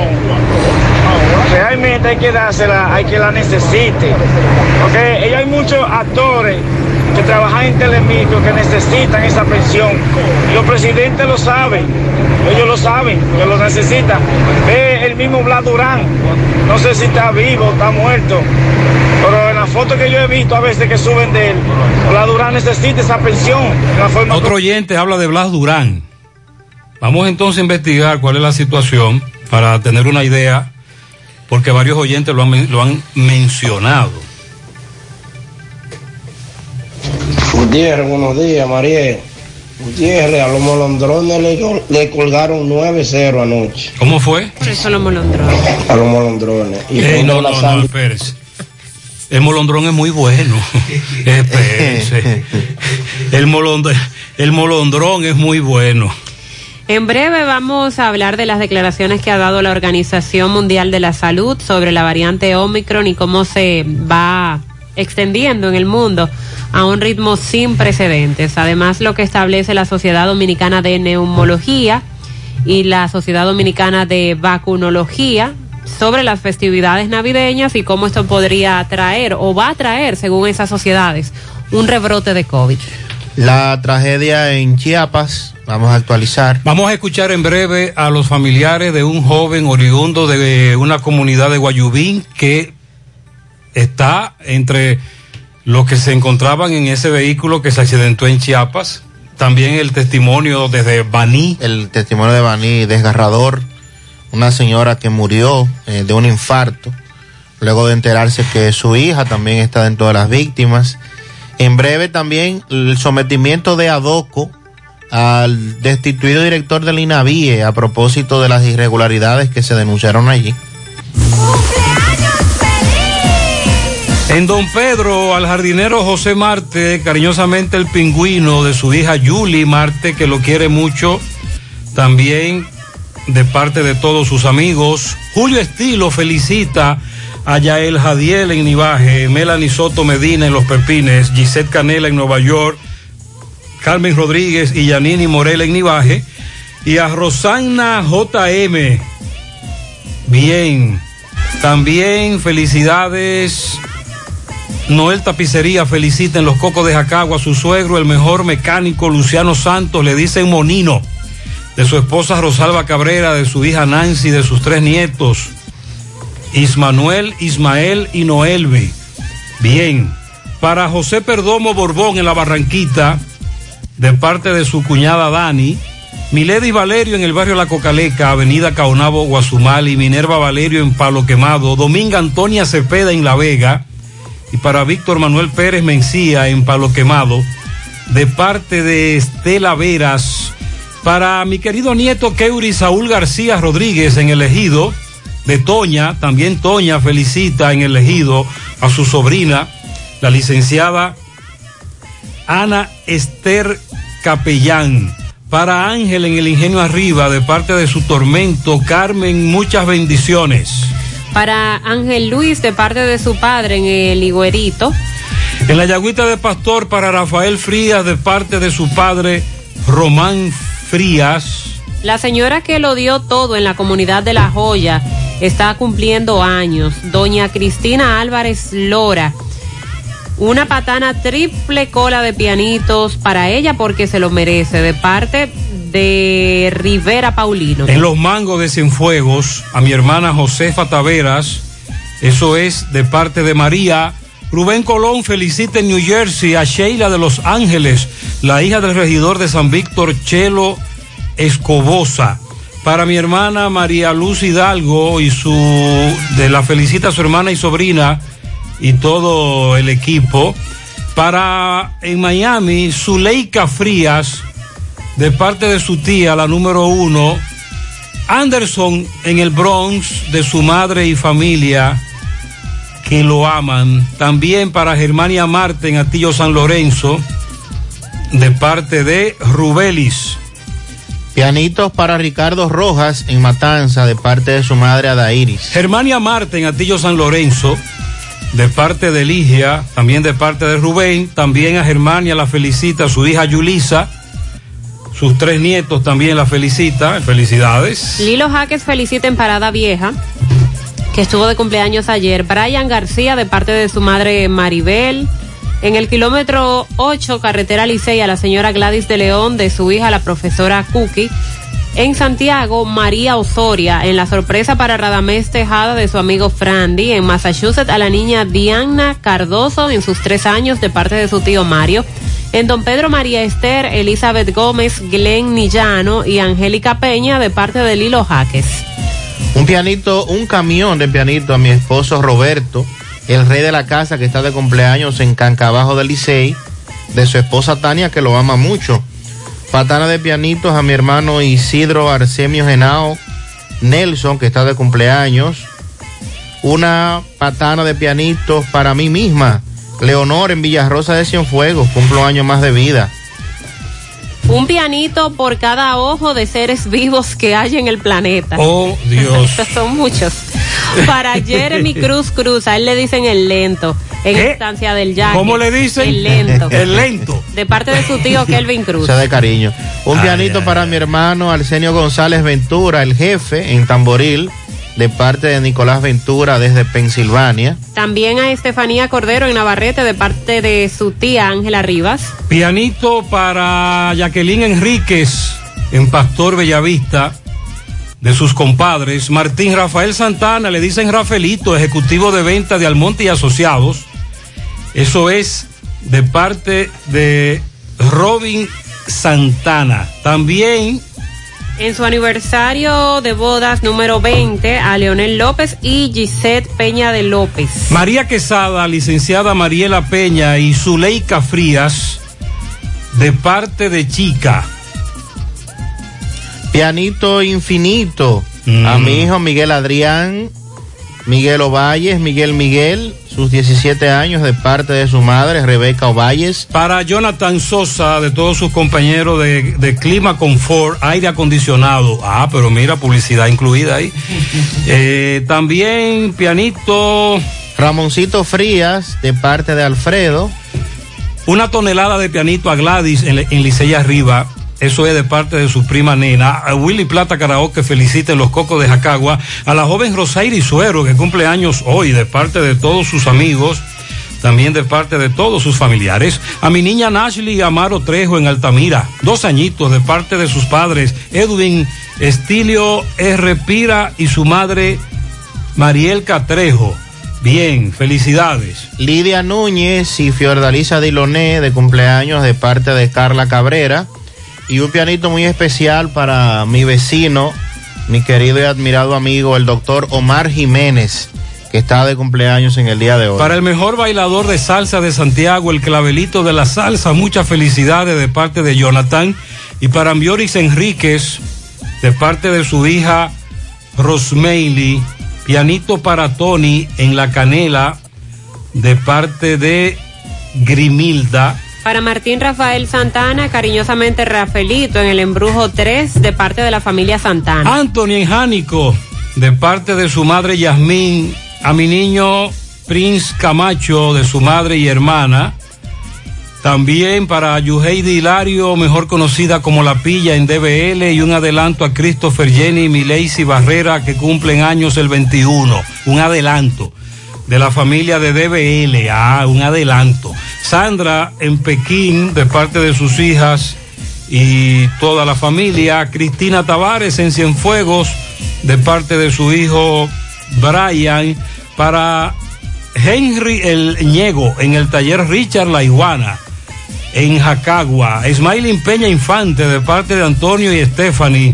realmente hay que dársela hay que la necesite. Porque hay muchos actores que trabajan en Telemicro que necesitan esa pensión. Y los presidentes lo saben, ellos lo saben, que lo necesitan. Ve el mismo Blas Durán, no sé si está vivo, está muerto. Pero en la foto que yo he visto a veces que suben de él, Blas Durán necesita esa pensión. de la forma Otro oyente habla de Blas Durán. Vamos entonces a investigar cuál es la situación para tener una idea, porque varios oyentes lo han, lo han mencionado. Gutiérrez, buenos días, María. Gutiérrez, a los molondrones le, le colgaron 9-0 anoche. ¿Cómo fue? Por eso los molondrones. A los molondrones. Y Ey, fue no, no, no, espérese. El molondrón es muy bueno. Espérese. El, molond- el molondrón es muy bueno. En breve vamos a hablar de las declaraciones que ha dado la Organización Mundial de la Salud sobre la variante Omicron y cómo se va extendiendo en el mundo a un ritmo sin precedentes. Además, lo que establece la Sociedad Dominicana de Neumología y la Sociedad Dominicana de Vacunología sobre las festividades navideñas y cómo esto podría traer o va a traer, según esas sociedades, un rebrote de COVID. La tragedia en Chiapas, vamos a actualizar. Vamos a escuchar en breve a los familiares de un joven oriundo de una comunidad de Guayubín que está entre los que se encontraban en ese vehículo que se accidentó en Chiapas. También el testimonio desde Baní. El testimonio de Baní, desgarrador. Una señora que murió eh, de un infarto, luego de enterarse que su hija también está dentro de las víctimas. En breve también el sometimiento de Adoco al destituido director del INAVIE a propósito de las irregularidades que se denunciaron allí. En Don Pedro, al jardinero José Marte, cariñosamente el pingüino de su hija Yuli Marte, que lo quiere mucho, también de parte de todos sus amigos. Julio Estilo felicita a Yael Jadiel en Nivaje, Melanie Soto Medina en Los Pepines, Gisette Canela en Nueva York, Carmen Rodríguez y Yanini Morel en Nivaje, y a Rosanna JM. Bien, también felicidades. Noel Tapicería felicita en los Cocos de Jacagua a su suegro, el mejor mecánico Luciano Santos, le dicen Monino, de su esposa Rosalba Cabrera, de su hija Nancy, de sus tres nietos, Ismanuel, Ismael y Noelvi. Bien, para José Perdomo Borbón en la Barranquita, de parte de su cuñada Dani, Milady Valerio en el barrio La Cocaleca, Avenida Caonabo, Guazumali, Minerva Valerio en Palo Quemado, Dominga Antonia Cepeda en La Vega, y para Víctor Manuel Pérez Mencía en Palo Quemado, de parte de Estela Veras, para mi querido nieto Keuri Saúl García Rodríguez en el ejido, de Toña, también Toña felicita en el ejido a su sobrina, la licenciada Ana Esther Capellán. Para Ángel en el Ingenio Arriba, de parte de su tormento, Carmen, muchas bendiciones. Para Ángel Luis, de parte de su padre en el Higuerito. En la Yagüita de Pastor, para Rafael Frías, de parte de su padre, Román Frías. La señora que lo dio todo en la comunidad de La Joya está cumpliendo años. Doña Cristina Álvarez Lora. Una patana triple cola de pianitos para ella porque se lo merece, de parte de Rivera Paulino. En los mangos de Cienfuegos, a mi hermana Josefa Taveras, eso es de parte de María Rubén Colón felicita en New Jersey a Sheila de Los Ángeles, la hija del regidor de San Víctor, Chelo Escobosa. Para mi hermana María Luz Hidalgo y su de la felicita a su hermana y sobrina y todo el equipo. Para en Miami, Zuleika Frías, de parte de su tía, la número uno. Anderson en el Bronx, de su madre y familia, que lo aman. También para Germania Marte en Atillo San Lorenzo, de parte de Rubelis. Pianitos para Ricardo Rojas en Matanza de parte de su madre Adairis. Germania Marte en Atillo San Lorenzo, de parte de Ligia, también de parte de Rubén, también a Germania la felicita su hija Yulisa, sus tres nietos también la felicita, felicidades. Lilo Jaques felicita en Parada Vieja, que estuvo de cumpleaños ayer. Brian García de parte de su madre Maribel. En el kilómetro 8, carretera Licey, a la señora Gladys de León, de su hija, la profesora Cookie. En Santiago, María Osoria, en la sorpresa para Radamés Tejada de su amigo Frandy. En Massachusetts, a la niña Diana Cardoso, en sus tres años, de parte de su tío Mario. En Don Pedro María Esther, Elizabeth Gómez, Glenn Nillano y Angélica Peña, de parte de Lilo Jaques. Un pianito, un camión de pianito a mi esposo Roberto, el rey de la casa que está de cumpleaños en Cancabajo del Licey, de su esposa Tania que lo ama mucho. Patana de pianitos a mi hermano Isidro Arsemio Genao Nelson que está de cumpleaños. Una patana de pianitos para mí misma. Leonor en Villarrosa de Cienfuegos, cumplo año más de vida. Un pianito por cada ojo de seres vivos que hay en el planeta. Oh, Dios. Son muchos. Para Jeremy Cruz Cruz, a él le dicen el lento, en ¿Qué? instancia del Yaque. ¿Cómo le dicen? El lento. El lento. De parte de su tío Kelvin Cruz. Sea de cariño. Un Ay, pianito ay, para mi hermano Arsenio González Ventura, el jefe en Tamboril, de parte de Nicolás Ventura desde Pensilvania. También a Estefanía Cordero en Navarrete, de parte de su tía Ángela Rivas. Pianito para Jacqueline Enríquez en Pastor Bellavista, de sus compadres. Martín Rafael Santana, le dicen Rafaelito, ejecutivo de venta de Almonte y Asociados. Eso es de parte de Robin Santana. También En su aniversario de bodas número 20, a Leonel López y Gisette Peña de López. María Quesada, licenciada Mariela Peña y Zuleika Frías, de parte de Chica. Pianito infinito Mm. a mi hijo Miguel Adrián, Miguel Ovalles, Miguel Miguel, sus 17 años de parte de su madre Rebeca Ovalles. Para Jonathan Sosa, de todos sus compañeros de, de Clima Confort, aire acondicionado. Ah, pero mira, publicidad incluida ahí. Eh, también pianito. Ramoncito Frías, de parte de Alfredo. Una tonelada de pianito a Gladys en, en Licey Arriba. Eso es de parte de su prima nena. A Willy Plata Karaoke felicita en los cocos de Jacagua. A la joven Rosairi Suero, que cumple años hoy, de parte de todos sus amigos. También de parte de todos sus familiares. A mi niña Nashley Amaro Trejo en Altamira. Dos añitos de parte de sus padres. Edwin Estilio R. Pira y su madre Mariel Catrejo. Bien, felicidades. Lidia Núñez y Fiordalisa Diloné de cumpleaños de parte de Carla Cabrera. Y un pianito muy especial para mi vecino, mi querido y admirado amigo, el doctor Omar Jiménez, que está de cumpleaños en el día de hoy. Para el mejor bailador de salsa de Santiago, el clavelito de la salsa, muchas felicidades de parte de Jonathan. Y para Ambioris Enríquez, de parte de su hija Rosmeili, pianito para Tony en la canela, de parte de Grimilda. Para Martín Rafael Santana, cariñosamente Rafaelito en el embrujo 3, de parte de la familia Santana. Anthony en Jánico, de parte de su madre Yasmín, a mi niño Prince Camacho, de su madre y hermana. También para Yuheidi Hilario, mejor conocida como La Pilla en DBL, y un adelanto a Christopher Jenny y Mileisi Barrera, que cumplen años el 21. Un adelanto de la familia de DBL. Ah, un adelanto. Sandra en Pekín, de parte de sus hijas y toda la familia. Cristina Tavares en Cienfuegos, de parte de su hijo Brian. Para Henry el Ñego en el taller Richard La Iguana en Jacagua. Smiling Peña Infante de parte de Antonio y Stephanie,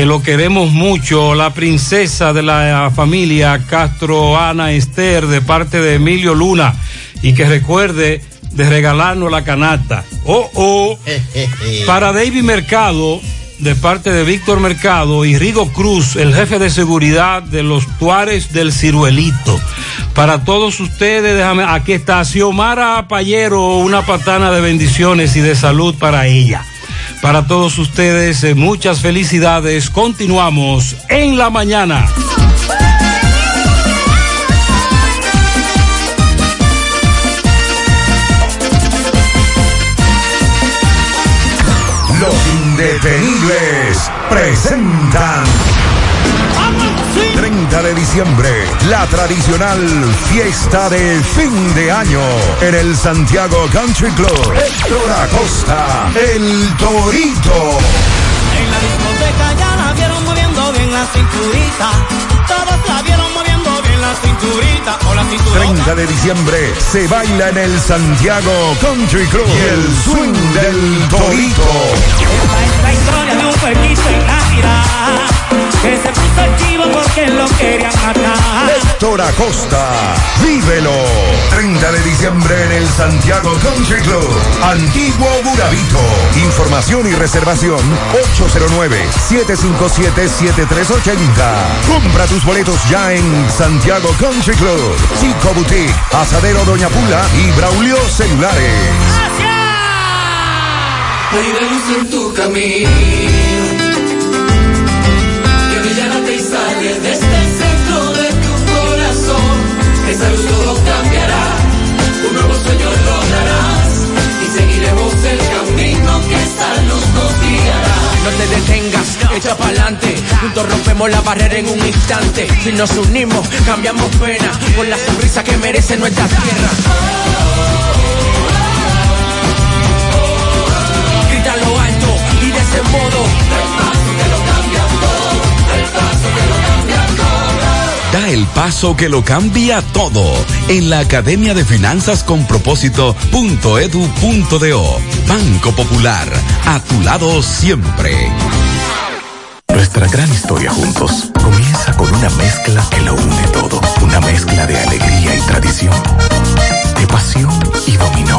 que lo queremos mucho. La princesa de la familia Castro Ana Esther de parte de Emilio Luna y que recuerde de regalarnos la canasta. Oh, oh. Para David Mercado, de parte de Víctor Mercado y Rigo Cruz, el jefe de seguridad de los Tuares del Ciruelito. Para todos ustedes, déjame, aquí está Xiomara Payero, una patana de bendiciones y de salud para ella. Para todos ustedes, eh, muchas felicidades. Continuamos en la mañana. Los indetenibles presentan 30 de diciembre, la tradicional fiesta de fin de año en el Santiago Country Club. Héctor Acosta, el Torito. En la discoteca ya la vieron moviendo bien la cinturita. Todos la vieron moviendo bien la cinturita. O la cinturita. 30 de diciembre se baila en el Santiago Country Club y el swing del Torito. La historia de un pueblito en Navidad. Que se puso chivo porque lo querían matar. Héctor Acosta, vívelo. 30 de diciembre en el Santiago Country Club, Antiguo Burabito. Información y reservación 809-757-7380. Compra tus boletos ya en Santiago Country Club, Chico Boutique, Asadero Doña Pula y Braulio Celulares. Hay de luz en tu camino. Esa luz todo cambiará. Un nuevo sueño lograrás. Y seguiremos el camino que esta luz nos guiará. No te detengas, echa pa'lante. Juntos rompemos la barrera en un instante. Si nos unimos, cambiamos pena por la sonrisa que merece nuestra tierra. Grita lo alto y de ese modo. El paso que lo cambia todo en la Academia de Finanzas con Propósito.edu.do. Banco Popular, a tu lado siempre. Nuestra gran historia juntos comienza con una mezcla que lo une todo. Una mezcla de alegría y tradición, de pasión y dominó,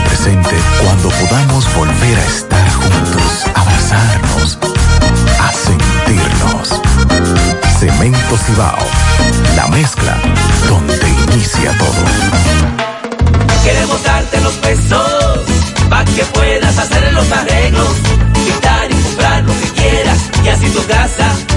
presente cuando podamos volver a estar juntos, abrazarnos, a sentirnos. Cemento Cibao, la mezcla donde inicia todo. Queremos darte los pesos para que puedas hacer los arreglos, quitar y comprar lo que quieras y así tu casa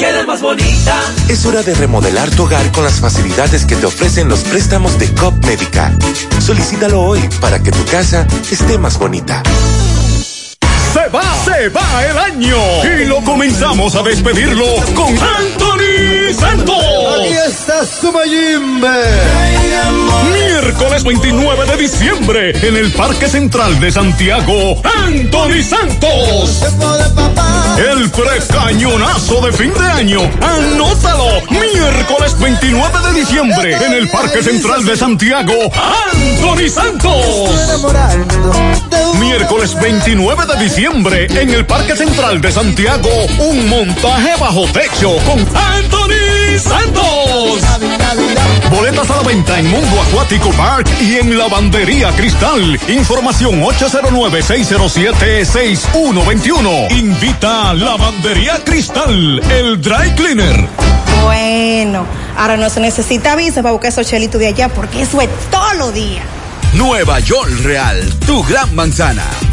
quede más bonita. Es hora de remodelar tu hogar con las facilidades que te ofrecen los préstamos de COP Médica. Solicítalo hoy para que tu casa esté más bonita. Se va, se va el año y lo comenzamos a despedirlo con Anthony Santos. Aquí está su. Miércoles 29 de diciembre en el Parque Central de Santiago, Anthony Santos. El precañonazo de fin de año. Anótalo. Miércoles 29 de diciembre en el Parque Central de Santiago, Anthony Santos. Miércoles 29 de diciembre en el Parque Central de Santiago, un montaje bajo techo con Anthony Santos. Boletas a la venta en Mundo Acuático Park y en Lavandería Cristal. Información 809-607-6121. Invita a Lavandería Cristal, el dry cleaner. Bueno, ahora no se necesita visa para buscar esos chelitos de allá porque eso es todo lo día. Nueva York Real, tu gran manzana.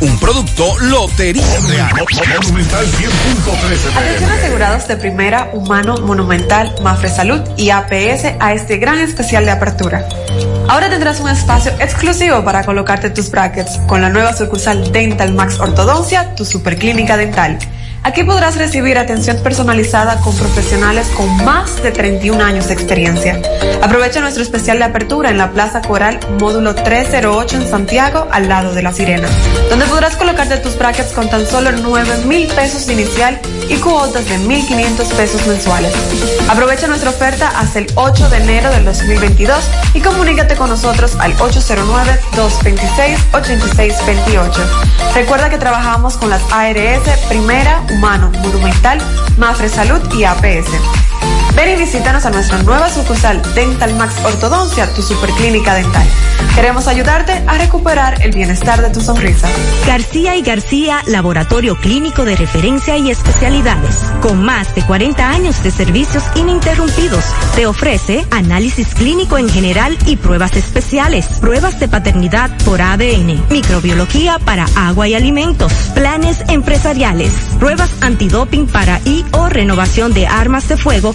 Un producto Lotería Real. Atención asegurados de primera, humano, monumental, Mafre Salud y APS a este gran especial de apertura. Ahora tendrás un espacio exclusivo para colocarte tus brackets con la nueva sucursal Dental Max Ortodoncia, tu superclínica dental. Aquí podrás recibir atención personalizada con profesionales con más de 31 años de experiencia. Aprovecha nuestro especial de apertura en la Plaza Coral, módulo 308 en Santiago, al lado de La Sirena, donde podrás colocarte tus brackets con tan solo 9 mil pesos inicial y cuotas de 1.500 pesos mensuales. Aprovecha nuestra oferta hasta el 8 de enero del 2022 y comunícate con nosotros al 809-226-8628. Recuerda que trabajamos con las ARS Primera, Humano, Monumental, Mafre Salud y APS. Ven y visítanos a nuestra nueva sucursal Dental Max Ortodoncia, tu superclínica dental. Queremos ayudarte a recuperar el bienestar de tu sonrisa. García y García, laboratorio clínico de referencia y especialidades, con más de 40 años de servicios ininterrumpidos, te ofrece análisis clínico en general y pruebas especiales, pruebas de paternidad por ADN, microbiología para agua y alimentos, planes empresariales, pruebas antidoping para y o renovación de armas de fuego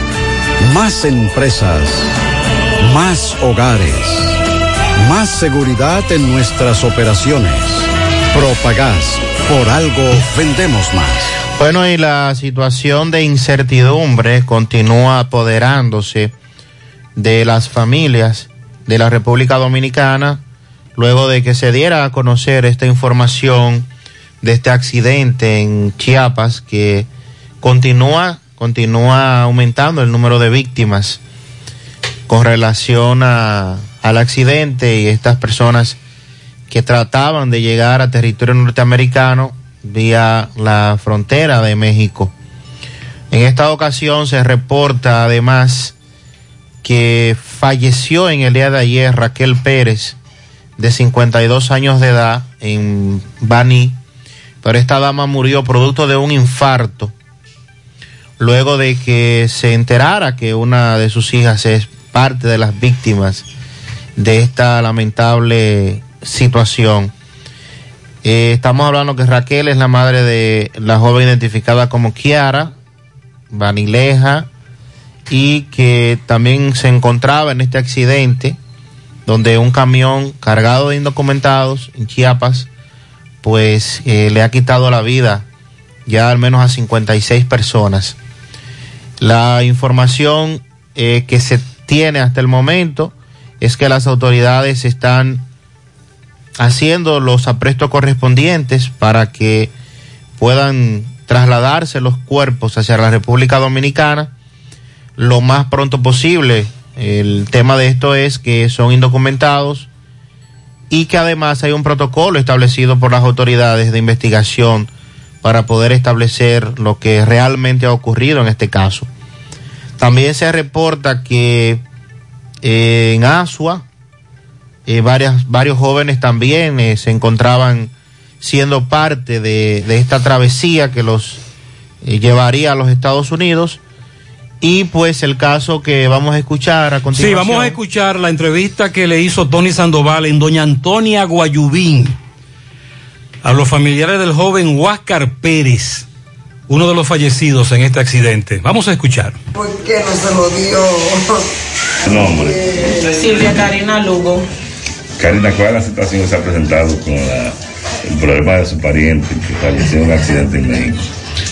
Más empresas. Más hogares. Más seguridad en nuestras operaciones. Propagás. Por algo vendemos más. Bueno, y la situación de incertidumbre continúa apoderándose de las familias de la República Dominicana luego de que se diera a conocer esta información de este accidente en Chiapas que continúa continúa aumentando el número de víctimas con relación a, al accidente y estas personas que trataban de llegar a territorio norteamericano vía la frontera de México. En esta ocasión se reporta además que falleció en el día de ayer Raquel Pérez, de 52 años de edad, en Baní, pero esta dama murió producto de un infarto, luego de que se enterara que una de sus hijas es parte de las víctimas de esta lamentable situación. Eh, estamos hablando que Raquel es la madre de la joven identificada como Kiara Vanileja y que también se encontraba en este accidente donde un camión cargado de indocumentados en Chiapas pues eh, le ha quitado la vida ya al menos a 56 personas. La información eh, que se tiene hasta el momento es que las autoridades están haciendo los aprestos correspondientes para que puedan trasladarse los cuerpos hacia la República Dominicana lo más pronto posible. El tema de esto es que son indocumentados y que además hay un protocolo establecido por las autoridades de investigación para poder establecer lo que realmente ha ocurrido en este caso. También se reporta que eh, en Asua eh, varias, varios jóvenes también eh, se encontraban siendo parte de, de esta travesía que los llevaría a los Estados Unidos. Y pues el caso que vamos a escuchar a Sí, continuación. vamos a escuchar la entrevista que le hizo Tony Sandoval en Doña Antonia Guayubín a los familiares del joven Huáscar Pérez, uno de los fallecidos en este accidente. Vamos a escuchar. ¿Por qué no se lo dio? Nombre. Silvia Karina Lugo. Karina, ¿cuál es la situación que se ha presentado con la- el problema de su pariente que falleció en un accidente en México?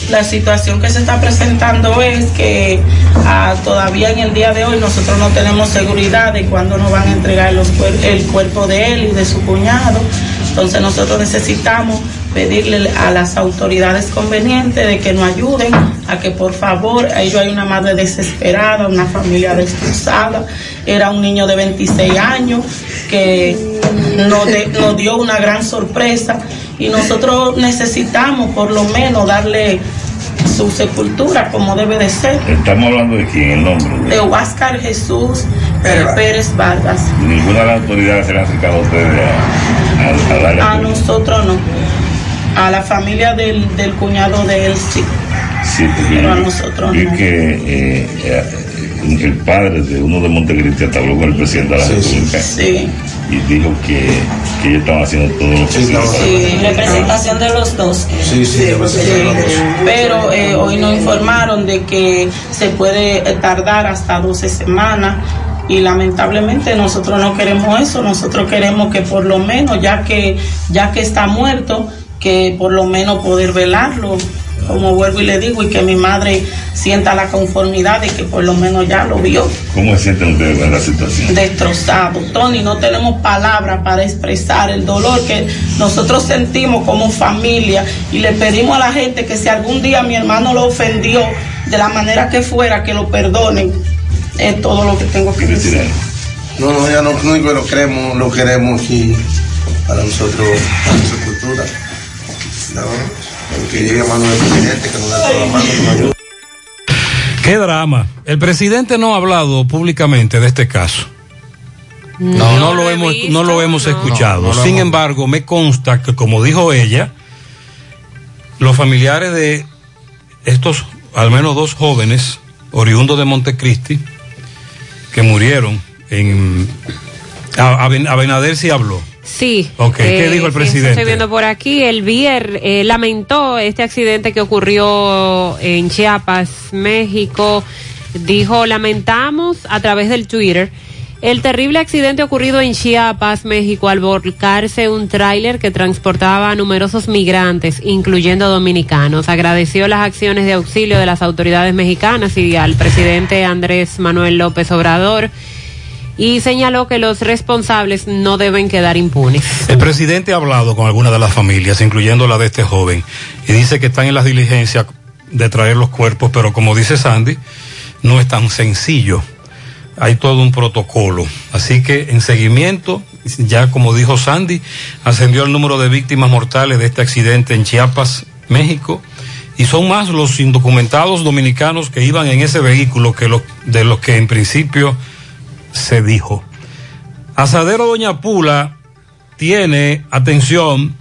La situación que se está presentando es que ah, todavía en el día de hoy nosotros no tenemos seguridad de cuándo nos van a entregar los el cuerpo de él y de su cuñado. Entonces nosotros necesitamos pedirle a las autoridades convenientes de que nos ayuden a que por favor, a ellos hay una madre desesperada, una familia destrozada, era un niño de 26 años que nos, de- nos dio una gran sorpresa y nosotros necesitamos por lo menos darle su sepultura como debe de ser. Estamos hablando de quién, el nombre. De Huáscar Jesús Pérez Vargas. Ninguna de las autoridades se le ha acercado a ustedes a, nosotros no. A la familia del, del cuñado de él sí. Sí, porque Pero a nosotros vi no. que eh, eh, el padre de uno de Montecristi hasta habló con el presidente de la República Sí. y dijo que, que ellos estaban haciendo todo lo posible Sí, representación de los dos. Sí, sí, representación de los dos. Pero eh, hoy nos informaron de que se puede tardar hasta 12 semanas y lamentablemente nosotros no queremos eso, nosotros queremos que por lo menos, ya que, ya que está muerto, que por lo menos poder velarlo, como vuelvo y le digo, y que mi madre sienta la conformidad de que por lo menos ya lo vio ¿Cómo se sienten ustedes con la situación? destrozado. Tony, no tenemos palabras para expresar el dolor que nosotros sentimos como familia y le pedimos a la gente que si algún día mi hermano lo ofendió de la manera que fuera, que lo perdonen. Es todo lo que tengo que decir. No, no, ya no, no lo queremos, lo queremos aquí para nosotros, para nuestra cultura. No, que llegue a mano del presidente, que nos da toda la mano, nos ayude. Qué drama. El presidente no ha hablado públicamente de este caso. No, no, lo hemos, no lo hemos escuchado. No, no lo Sin hemos- embargo, me consta que, como dijo ella, los familiares de estos, al menos dos jóvenes, oriundos de Montecristi, que murieron en. Abinader sí habló. Sí. Ok, ¿qué dijo el presidente? Estoy viendo por aquí. El BIER eh, lamentó este accidente que ocurrió en Chiapas, México. Dijo, lamentamos a través del Twitter el terrible accidente ocurrido en Chiapas, México, al volcarse un tráiler que transportaba a numerosos migrantes, incluyendo dominicanos. Agradeció las acciones de auxilio de las autoridades mexicanas y al presidente Andrés Manuel López Obrador y señaló que los responsables no deben quedar impunes. El presidente ha hablado con algunas de las familias, incluyendo la de este joven, y dice que están en las diligencias de traer los cuerpos, pero como dice Sandy, no es tan sencillo. Hay todo un protocolo. Así que en seguimiento, ya como dijo Sandy, ascendió el número de víctimas mortales de este accidente en Chiapas, México, y son más los indocumentados dominicanos que iban en ese vehículo que los, de los que en principio se dijo. Asadero Doña Pula tiene, atención,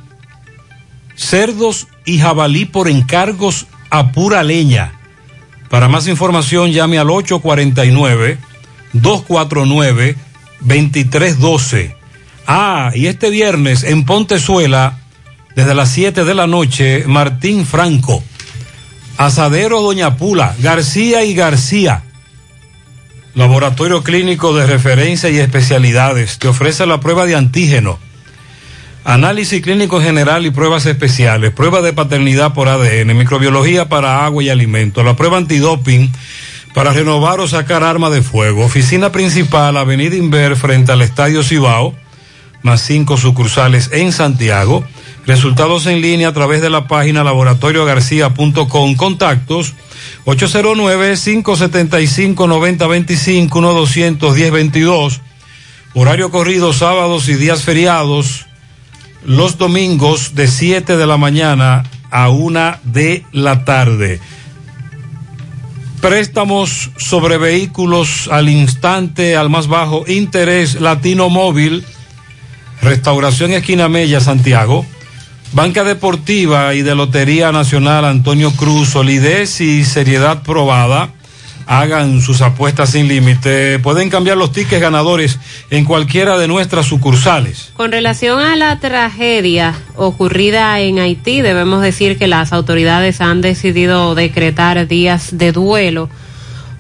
cerdos y jabalí por encargos a pura leña. Para más información llame al 849-249-2312. Ah, y este viernes en Pontezuela, desde las 7 de la noche, Martín Franco. Asadero Doña Pula, García y García. Laboratorio Clínico de Referencia y Especialidades. Te ofrece la prueba de antígeno. Análisis clínico general y pruebas especiales. Prueba de paternidad por ADN. Microbiología para agua y alimentos. La prueba antidoping para renovar o sacar arma de fuego. Oficina principal, Avenida Inver, frente al Estadio Cibao. Más cinco sucursales en Santiago. Resultados en línea a través de la página laboratoriogarcía.com. Contactos 809-575-9025, 1-210-22. Horario corrido sábados y días feriados. Los domingos de 7 de la mañana a 1 de la tarde. Préstamos sobre vehículos al instante, al más bajo interés, Latino Móvil, Restauración Esquina Mella, Santiago. Banca Deportiva y de Lotería Nacional Antonio Cruz, solidez y seriedad probada. Hagan sus apuestas sin límite. Pueden cambiar los tickets ganadores en cualquiera de nuestras sucursales. Con relación a la tragedia ocurrida en Haití, debemos decir que las autoridades han decidido decretar días de duelo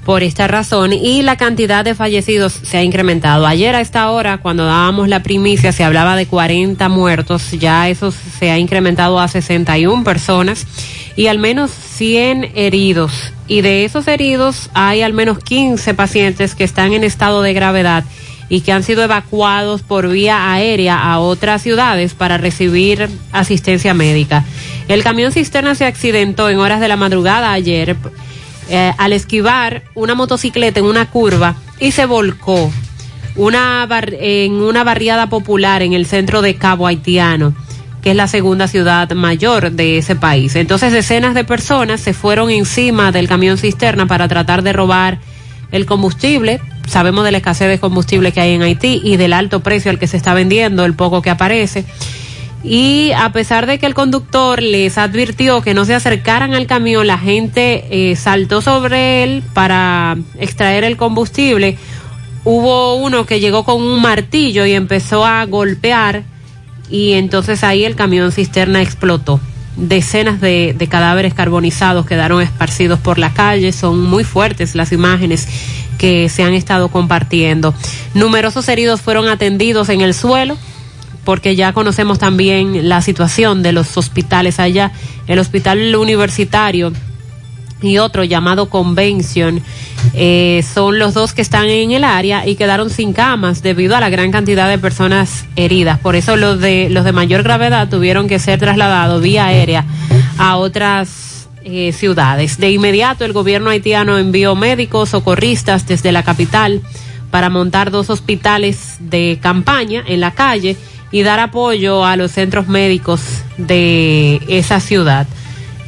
por esta razón y la cantidad de fallecidos se ha incrementado. Ayer a esta hora, cuando dábamos la primicia, se hablaba de 40 muertos, ya eso se ha incrementado a 61 personas y al menos 100 heridos. Y de esos heridos hay al menos 15 pacientes que están en estado de gravedad y que han sido evacuados por vía aérea a otras ciudades para recibir asistencia médica. El camión cisterna se accidentó en horas de la madrugada ayer eh, al esquivar una motocicleta en una curva y se volcó una en una barriada popular en el centro de Cabo Haitiano, que es la segunda ciudad mayor de ese país. Entonces decenas de personas se fueron encima del camión cisterna para tratar de robar el combustible. Sabemos de la escasez de combustible que hay en Haití y del alto precio al que se está vendiendo, el poco que aparece y a pesar de que el conductor les advirtió que no se acercaran al camión, la gente eh, saltó sobre él para extraer el combustible. Hubo uno que llegó con un martillo y empezó a golpear y entonces ahí el camión cisterna explotó. Decenas de, de cadáveres carbonizados quedaron esparcidos por la calle, son muy fuertes las imágenes que se han estado compartiendo. Numerosos heridos fueron atendidos en el suelo porque ya conocemos también la situación de los hospitales allá. El hospital universitario y otro llamado Convention eh, son los dos que están en el área y quedaron sin camas debido a la gran cantidad de personas heridas. Por eso los de los de mayor gravedad tuvieron que ser trasladados vía aérea a otras eh, ciudades. De inmediato el gobierno haitiano envió médicos socorristas desde la capital para montar dos hospitales de campaña en la calle y dar apoyo a los centros médicos de esa ciudad.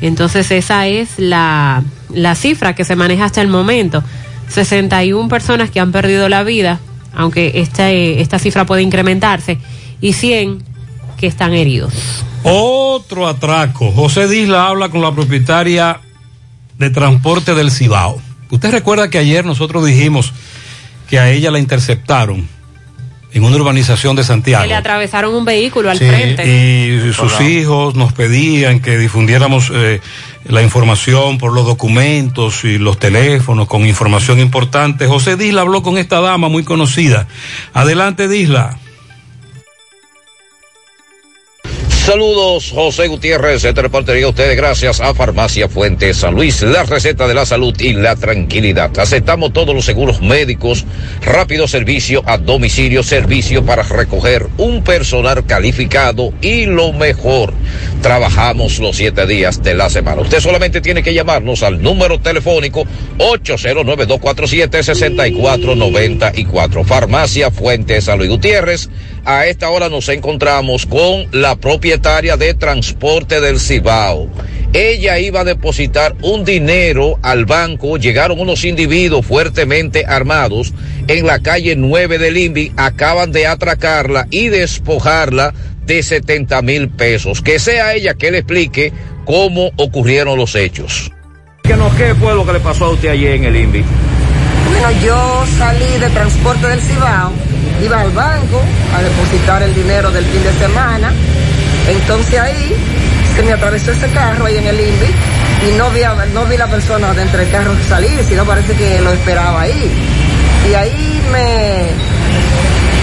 Entonces esa es la, la cifra que se maneja hasta el momento. 61 personas que han perdido la vida, aunque esta, esta cifra puede incrementarse, y 100 que están heridos. Otro atraco. José Disla habla con la propietaria de transporte del Cibao. Usted recuerda que ayer nosotros dijimos que a ella la interceptaron en una urbanización de Santiago. Que le atravesaron un vehículo al frente. Y sus hijos nos pedían que difundiéramos eh, la información por los documentos y los teléfonos con información importante. José Disla habló con esta dama muy conocida. Adelante, Disla. Saludos, José Gutiérrez, este reportería a ustedes gracias a Farmacia Fuente San Luis, la receta de la salud y la tranquilidad. Aceptamos todos los seguros médicos, rápido servicio a domicilio, servicio para recoger un personal calificado y lo mejor, trabajamos los siete días de la semana. Usted solamente tiene que llamarnos al número telefónico 809-247-6494. Farmacia Fuente San Luis Gutiérrez. A esta hora nos encontramos con la propietaria de transporte del Cibao. Ella iba a depositar un dinero al banco, llegaron unos individuos fuertemente armados en la calle 9 del INVI, acaban de atracarla y despojarla de 70 mil pesos. Que sea ella que le explique cómo ocurrieron los hechos. ¿Qué, no, ¿Qué fue lo que le pasó a usted ayer en el INVI? Bueno, yo salí de transporte del Cibao, iba al banco a depositar el dinero del fin de semana Entonces ahí se me atravesó ese carro ahí en el INVI y no vi, a- no vi la persona dentro del carro salir, sino parece que lo esperaba ahí. Y ahí me,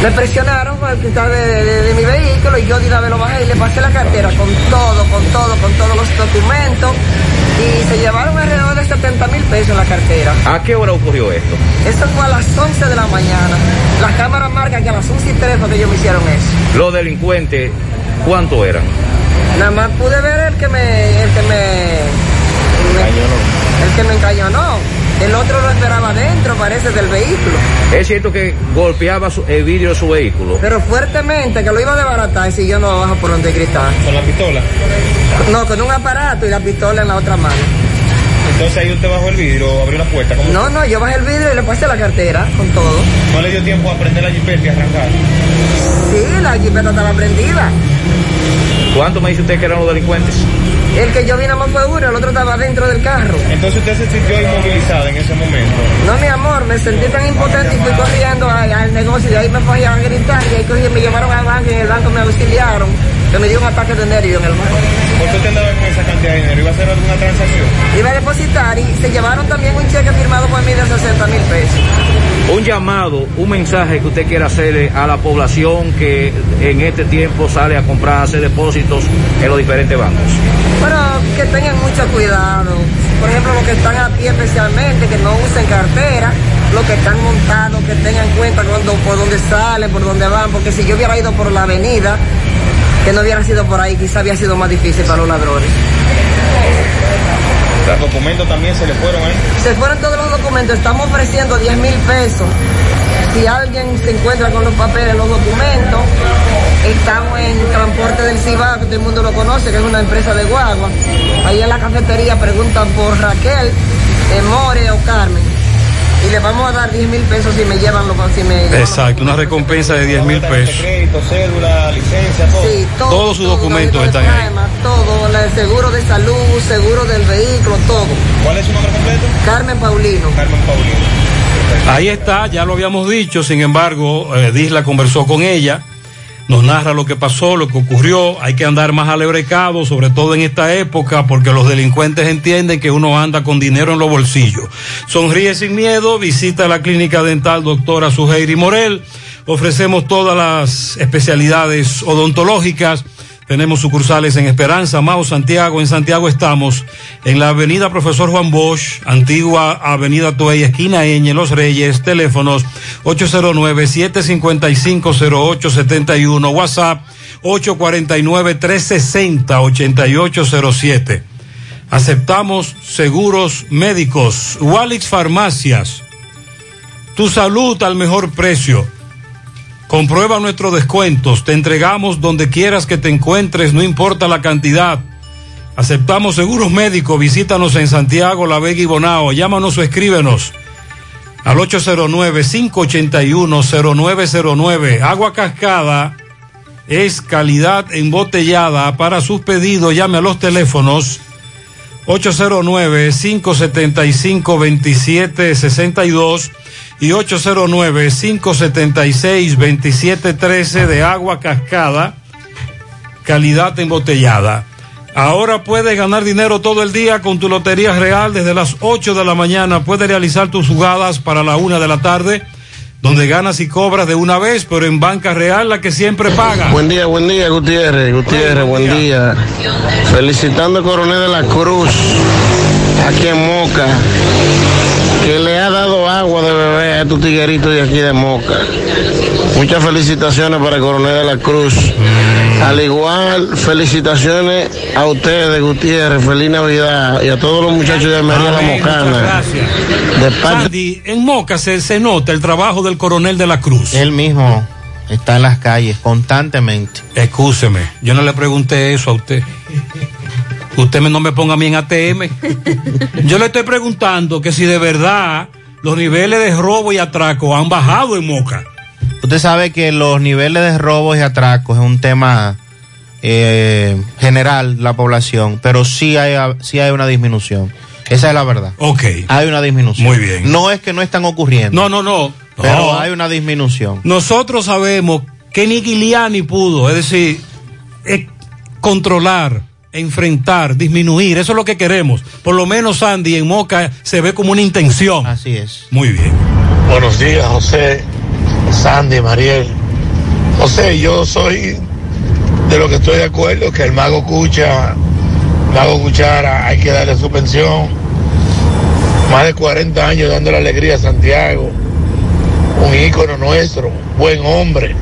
me presionaron para quitar de, de- de mi vehículo y yo de una vez lo bajé y le pasé la cartera con todo, con todo, con todos los documentos y se llevaron alrededor de 70 mil pesos en la cartera. ¿A qué hora ocurrió esto? Eso fue a las 11 de la mañana. Las cámaras marcan que a las 11 y 3 fue que ellos me hicieron eso. Los delincuentes, ¿cuánto eran? Nada más pude ver el que me, el que me, me- el que me encañonó. El otro lo esperaba dentro, parece, del vehículo. Es cierto que golpeaba su- el vidrio de su vehículo. Pero fuertemente, que lo iba a desbaratar si yo no bajo por donde gritar. ¿Con la pistola? No, con un aparato y la pistola en la otra mano. Entonces ahí usted bajó el vidrio, abrió la puerta. ¿cómo No, no, yo bajé el vidrio y le pasé la cartera con todo. ¿No le dio tiempo a prender la jipeta y arrancar? Sí, la jipeta estaba prendida. ¿Cuánto me dice usted que eran los delincuentes? El que yo vi nada más fue uno, el otro estaba dentro del carro. Entonces usted se sintió inmovilizada en ese momento. No, mi amor, me sentí tan impotente y fui corriendo al negocio y de ahí me fui a gritar y ahí cogí, me llevaron al banco y en el banco me auxiliaron, que me dio un ataque de nervio en el banco. ¿Por qué usted andaba con esa cantidad de dinero? ¿Iba a hacer alguna transacción? Iba a depositar y se llevaron también un cheque firmado por mí de 60 mil pesos. Un llamado, un mensaje que usted quiera hacerle a la población que en este tiempo sale a comprar, a hacer depósitos en los diferentes bancos. Pero que tengan mucho cuidado. Por ejemplo, los que están a pie especialmente, que no usen cartera, los que están montados, que tengan cuenta cuando, por dónde salen, por dónde van, porque si yo hubiera ido por la avenida, que no hubiera sido por ahí, quizá había sido más difícil para los ladrones. Los documentos también se le fueron ahí. Se fueron todos los documentos, estamos ofreciendo 10 mil pesos. Si alguien se encuentra con los papeles, los documentos, estamos en Transporte del Cibao, que todo el mundo lo conoce, que es una empresa de guagua. Ahí en la cafetería preguntan por Raquel, eh, More o Carmen. Y le vamos a dar 10 mil pesos si me llevan los... Si me llevan Exacto, una recompensa de 10 mil pesos. Crédito, cédula, licencia, todo. Sí, todo, Todos sus documentos están ahí. Todo, el seguro de salud, seguro del vehículo, todo. ¿Cuál es su nombre completo? Carmen Paulino. Carmen Paulino. Ahí está, ya lo habíamos dicho, sin embargo, eh, Disla conversó con ella, nos narra lo que pasó, lo que ocurrió, hay que andar más alebrecado, sobre todo en esta época, porque los delincuentes entienden que uno anda con dinero en los bolsillos. Sonríe sin miedo, visita la clínica dental doctora Suheiri Morel, ofrecemos todas las especialidades odontológicas, tenemos sucursales en Esperanza, Mao, Santiago. En Santiago estamos en la avenida Profesor Juan Bosch, antigua avenida Tuey, esquina Eñe, Los Reyes, teléfonos 809-755-0871, WhatsApp 849-360-8807. Aceptamos seguros médicos. Walix Farmacias. Tu salud al mejor precio. Comprueba nuestros descuentos. Te entregamos donde quieras que te encuentres, no importa la cantidad. Aceptamos seguros médicos. Visítanos en Santiago, La Vega y Bonao. Llámanos o escríbenos al 809-581-0909. Agua cascada es calidad embotellada. Para sus pedidos, llame a los teléfonos 809-575-2762 y 809-576-2713 de agua cascada, calidad embotellada. Ahora puedes ganar dinero todo el día con tu Lotería Real. Desde las 8 de la mañana puedes realizar tus jugadas para la 1 de la tarde, donde ganas y cobras de una vez, pero en Banca Real la que siempre paga. Buen día, buen día, Gutiérrez. Gutiérrez, buen día. Felicitando al coronel de la Cruz, aquí en Moca, que le ha dado agua de beber a estos tigueritos de aquí de Moca. Muchas felicitaciones para el coronel de la Cruz. Al igual, felicitaciones a ustedes, Gutiérrez. Feliz Navidad. Y a todos los muchachos de María La Mocana. gracias. De parte Sandy, en Moca se, se nota el trabajo del coronel de la Cruz. Él mismo está en las calles constantemente. Excúseme, yo no le pregunté eso a usted. Usted me- no me ponga a mí en ATM. Yo le estoy preguntando que si de verdad los niveles de robo y atraco han bajado en Moca. Usted sabe que los niveles de robos y atracos es un tema eh, general la población, pero sí hay, sí hay una disminución. Esa es la verdad. Ok. Hay una disminución. Muy bien. No es que no están ocurriendo. No, no, no. Pero No. hay una disminución. Nosotros sabemos que ni Giuliani pudo, es decir, eh, controlar, enfrentar, disminuir. Eso es lo que queremos. Por lo menos, Sandy, en Moca se ve como una intención. Así es. Muy bien. Buenos días, José, Sandy, Mariel. José, yo soy de lo que estoy de acuerdo, que el mago Cucha, mago Cuchara, hay que darle su pensión. Más de 40 años dando la alegría a Santiago. Un ícono nuestro, buen hombre,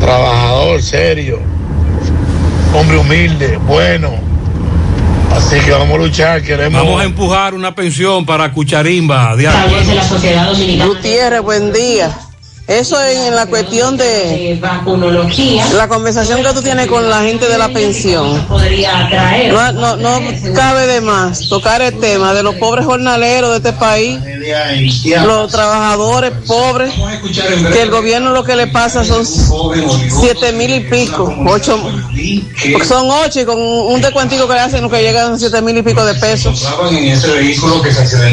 trabajador, serio, hombre humilde, bueno. Así que vamos a luchar, queremos... Vamos a empujar una pensión para Cucharimba. De Gutiérrez, buen día. Eso en la cuestión de la conversación que tú tienes con la gente de la pensión. No, no, no cabe de más tocar el tema de los pobres jornaleros de este país, los trabajadores pobres, que el gobierno lo que le pasa son siete mil y pico, ocho, son ocho y con un descuentico que le hacen lo que llegan a siete mil y pico de pesos.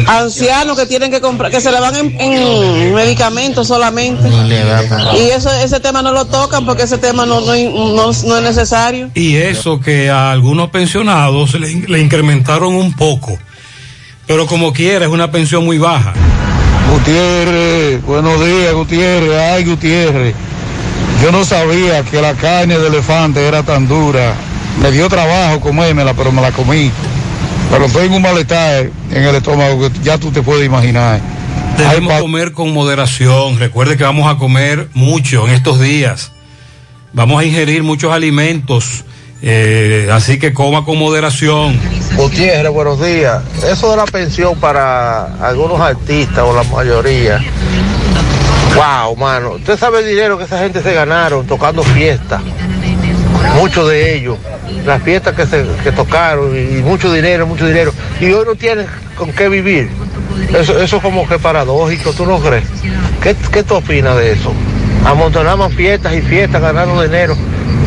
Ancianos que tienen que comprar, que se le van en, en medicamentos solamente. Y eso, ese tema no lo tocan porque ese tema no, no, no, no es necesario. Y eso que a algunos pensionados le, le incrementaron un poco. Pero como quiera, es una pensión muy baja. Gutiérrez, buenos días, Gutiérrez. Ay, Gutiérrez. Yo no sabía que la carne de elefante era tan dura. Me dio trabajo comérmela, pero me la comí. Pero tengo un malestar en el estómago que ya tú te puedes imaginar. Debemos comer con moderación. Recuerde que vamos a comer mucho en estos días. Vamos a ingerir muchos alimentos. Eh, así que coma con moderación. Gutiérrez, buenos días. Eso de la pensión para algunos artistas o la mayoría. Wow, mano. Usted sabe el dinero que esa gente se ganaron tocando fiestas. Muchos de ellos. Las fiestas que, se, que tocaron y mucho dinero, mucho dinero. Y hoy no tienen con qué vivir. Eso, eso es como que paradójico, ¿tú no crees? ¿Qué, qué tú opinas de eso? Amontonaban fiestas y fiestas ganando dinero.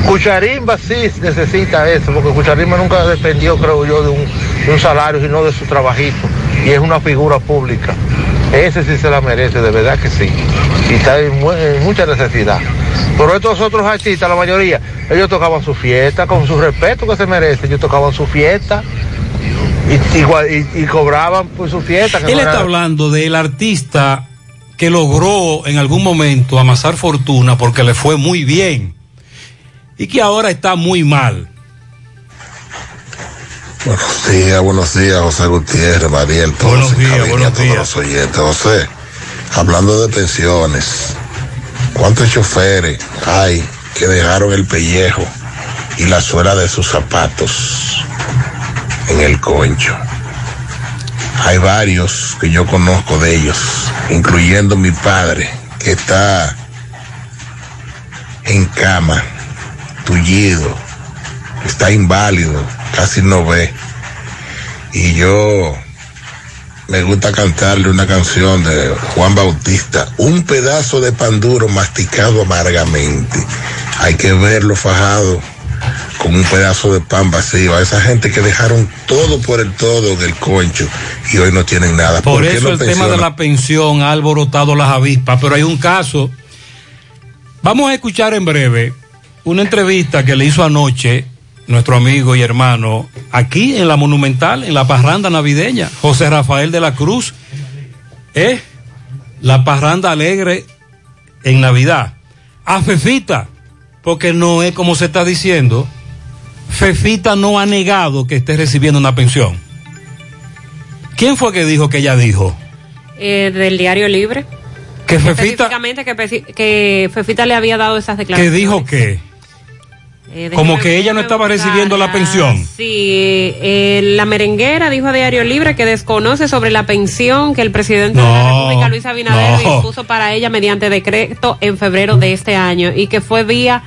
Cucharimba sí necesita eso, porque Cucharimba nunca dependió, creo yo, de un, de un salario, sino de su trabajito. Y es una figura pública. Ese sí se la merece, de verdad que sí. Y está en, mu- en mucha necesidad. Pero estos otros artistas, la mayoría, ellos tocaban su fiesta con su respeto que se merece. Ellos tocaban su fiesta y, y- y cobraban por su fiesta. que Él no está era- hablando del artista que logró en algún momento amasar fortuna porque le fue muy bien y que ahora está muy mal. Buenos días, buenos días, José Gutiérrez, Mariel, todos Buenos en días, buenos todos días. los oyentes. José, hablando de pensiones, ¿cuántos choferes hay que dejaron el pellejo y la suela de sus zapatos en el concho? Hay varios que yo conozco de ellos, incluyendo mi padre, que está en cama, tullido, está inválido, casi no ve. Y yo me gusta cantarle una canción de Juan Bautista, un pedazo de pan duro masticado amargamente. Hay que verlo fajado con un pedazo de pan vacío. A esa gente que dejaron todo por el todo del concho y hoy no tienen nada. Por qué eso no el tema de la pensión ha alborotado las avispas, pero hay un caso. Vamos a escuchar en breve una entrevista que le hizo anoche nuestro amigo y hermano aquí en la Monumental, en la parranda navideña, José Rafael de la Cruz. ¿Eh? La parranda alegre en Navidad. A Fefita, porque no es como se está diciendo. Fefita no ha negado que esté recibiendo una pensión. ¿Quién fue que dijo que ella dijo? Eh, del diario Libre. Que Fefita, Específicamente que, que Fefita le había dado esas que declaraciones. dijo que, Eh, como que ella no estaba recibiendo la pensión. Sí, eh, la merenguera dijo a Diario Libre que desconoce sobre la pensión que el presidente de la No, República, Luis Abinader, no. dispuso para ella mediante decreto en febrero de este año y que fue vía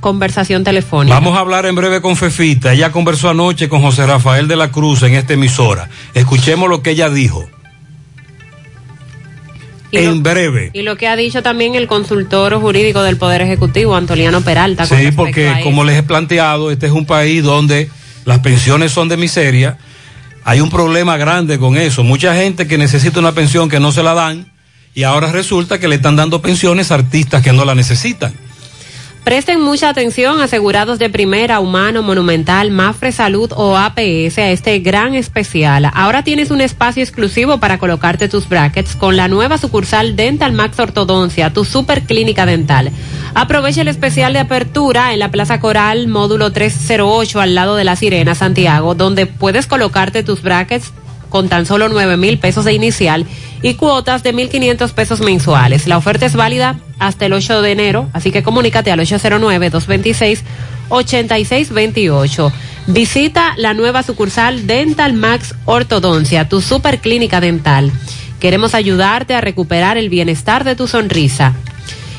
conversación telefónica. Vamos a hablar en breve con Fefita. Ella conversó anoche con José Rafael de la Cruz en esta emisora. Escuchemos lo que ella dijo. Y en breve. Y lo que ha dicho también el consultor jurídico del Poder Ejecutivo, Antoliano Peralta. Sí, porque como les he planteado, este es un país donde las pensiones son de miseria. Hay un problema grande con eso. Mucha gente que necesita una pensión que no se la dan y ahora resulta que le están dando pensiones a artistas que no la necesitan. Presten mucha atención, asegurados de primera, humano, monumental, Mafre Salud o APS a este gran especial. Ahora tienes un espacio exclusivo para colocarte tus brackets con la nueva sucursal Dental Max Ortodoncia, tu super clínica dental. Aprovecha el especial de apertura en la Plaza Coral, módulo 308 al lado de la Sirena, Santiago, donde puedes colocarte tus brackets con tan solo 9 mil pesos de inicial y cuotas de 1.500 pesos mensuales. La oferta es válida hasta el 8 de enero, así que comunícate al 809-226-8628. Visita la nueva sucursal Dental Max Ortodoncia, tu super clínica dental. Queremos ayudarte a recuperar el bienestar de tu sonrisa.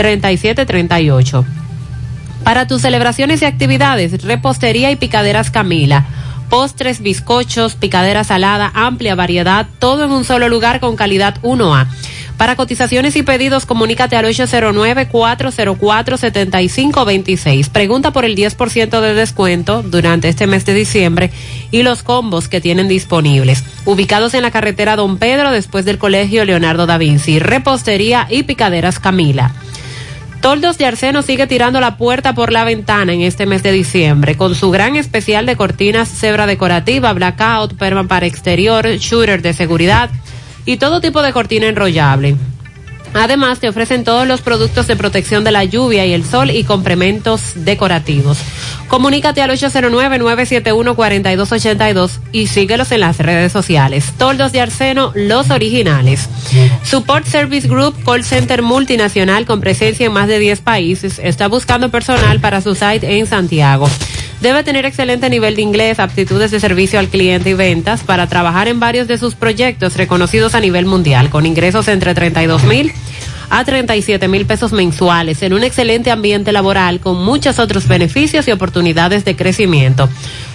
809-736-3738. Para tus celebraciones y actividades, repostería y picaderas Camila. Postres, bizcochos, picadera salada, amplia variedad, todo en un solo lugar con calidad 1A. Para cotizaciones y pedidos, comunícate al 809-404-7526. Pregunta por el 10% de descuento durante este mes de diciembre y los combos que tienen disponibles. Ubicados en la carretera Don Pedro, después del Colegio Leonardo da Vinci. Repostería y picaderas Camila. Toldos de Arseno sigue tirando la puerta por la ventana en este mes de diciembre con su gran especial de cortinas cebra decorativa, blackout, perma para exterior, shooter de seguridad y todo tipo de cortina enrollable. Además, te ofrecen todos los productos de protección de la lluvia y el sol y complementos decorativos. Comunícate al 809-971-4282 y síguelos en las redes sociales. Toldos de Arseno, los originales. Support Service Group, call center multinacional con presencia en más de 10 países, está buscando personal para su site en Santiago. Debe tener excelente nivel de inglés, aptitudes de servicio al cliente y ventas para trabajar en varios de sus proyectos reconocidos a nivel mundial, con ingresos entre 32 mil a 37 mil pesos mensuales en un excelente ambiente laboral con muchos otros beneficios y oportunidades de crecimiento.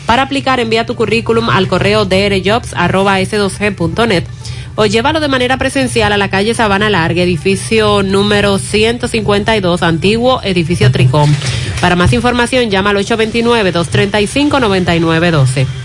Para aplicar, envía tu currículum al correo drjobs.s2g.net o llévalo de manera presencial a la calle Sabana Larga, edificio número 152, antiguo edificio Tricom. Para más información, llama al 829-235-9912.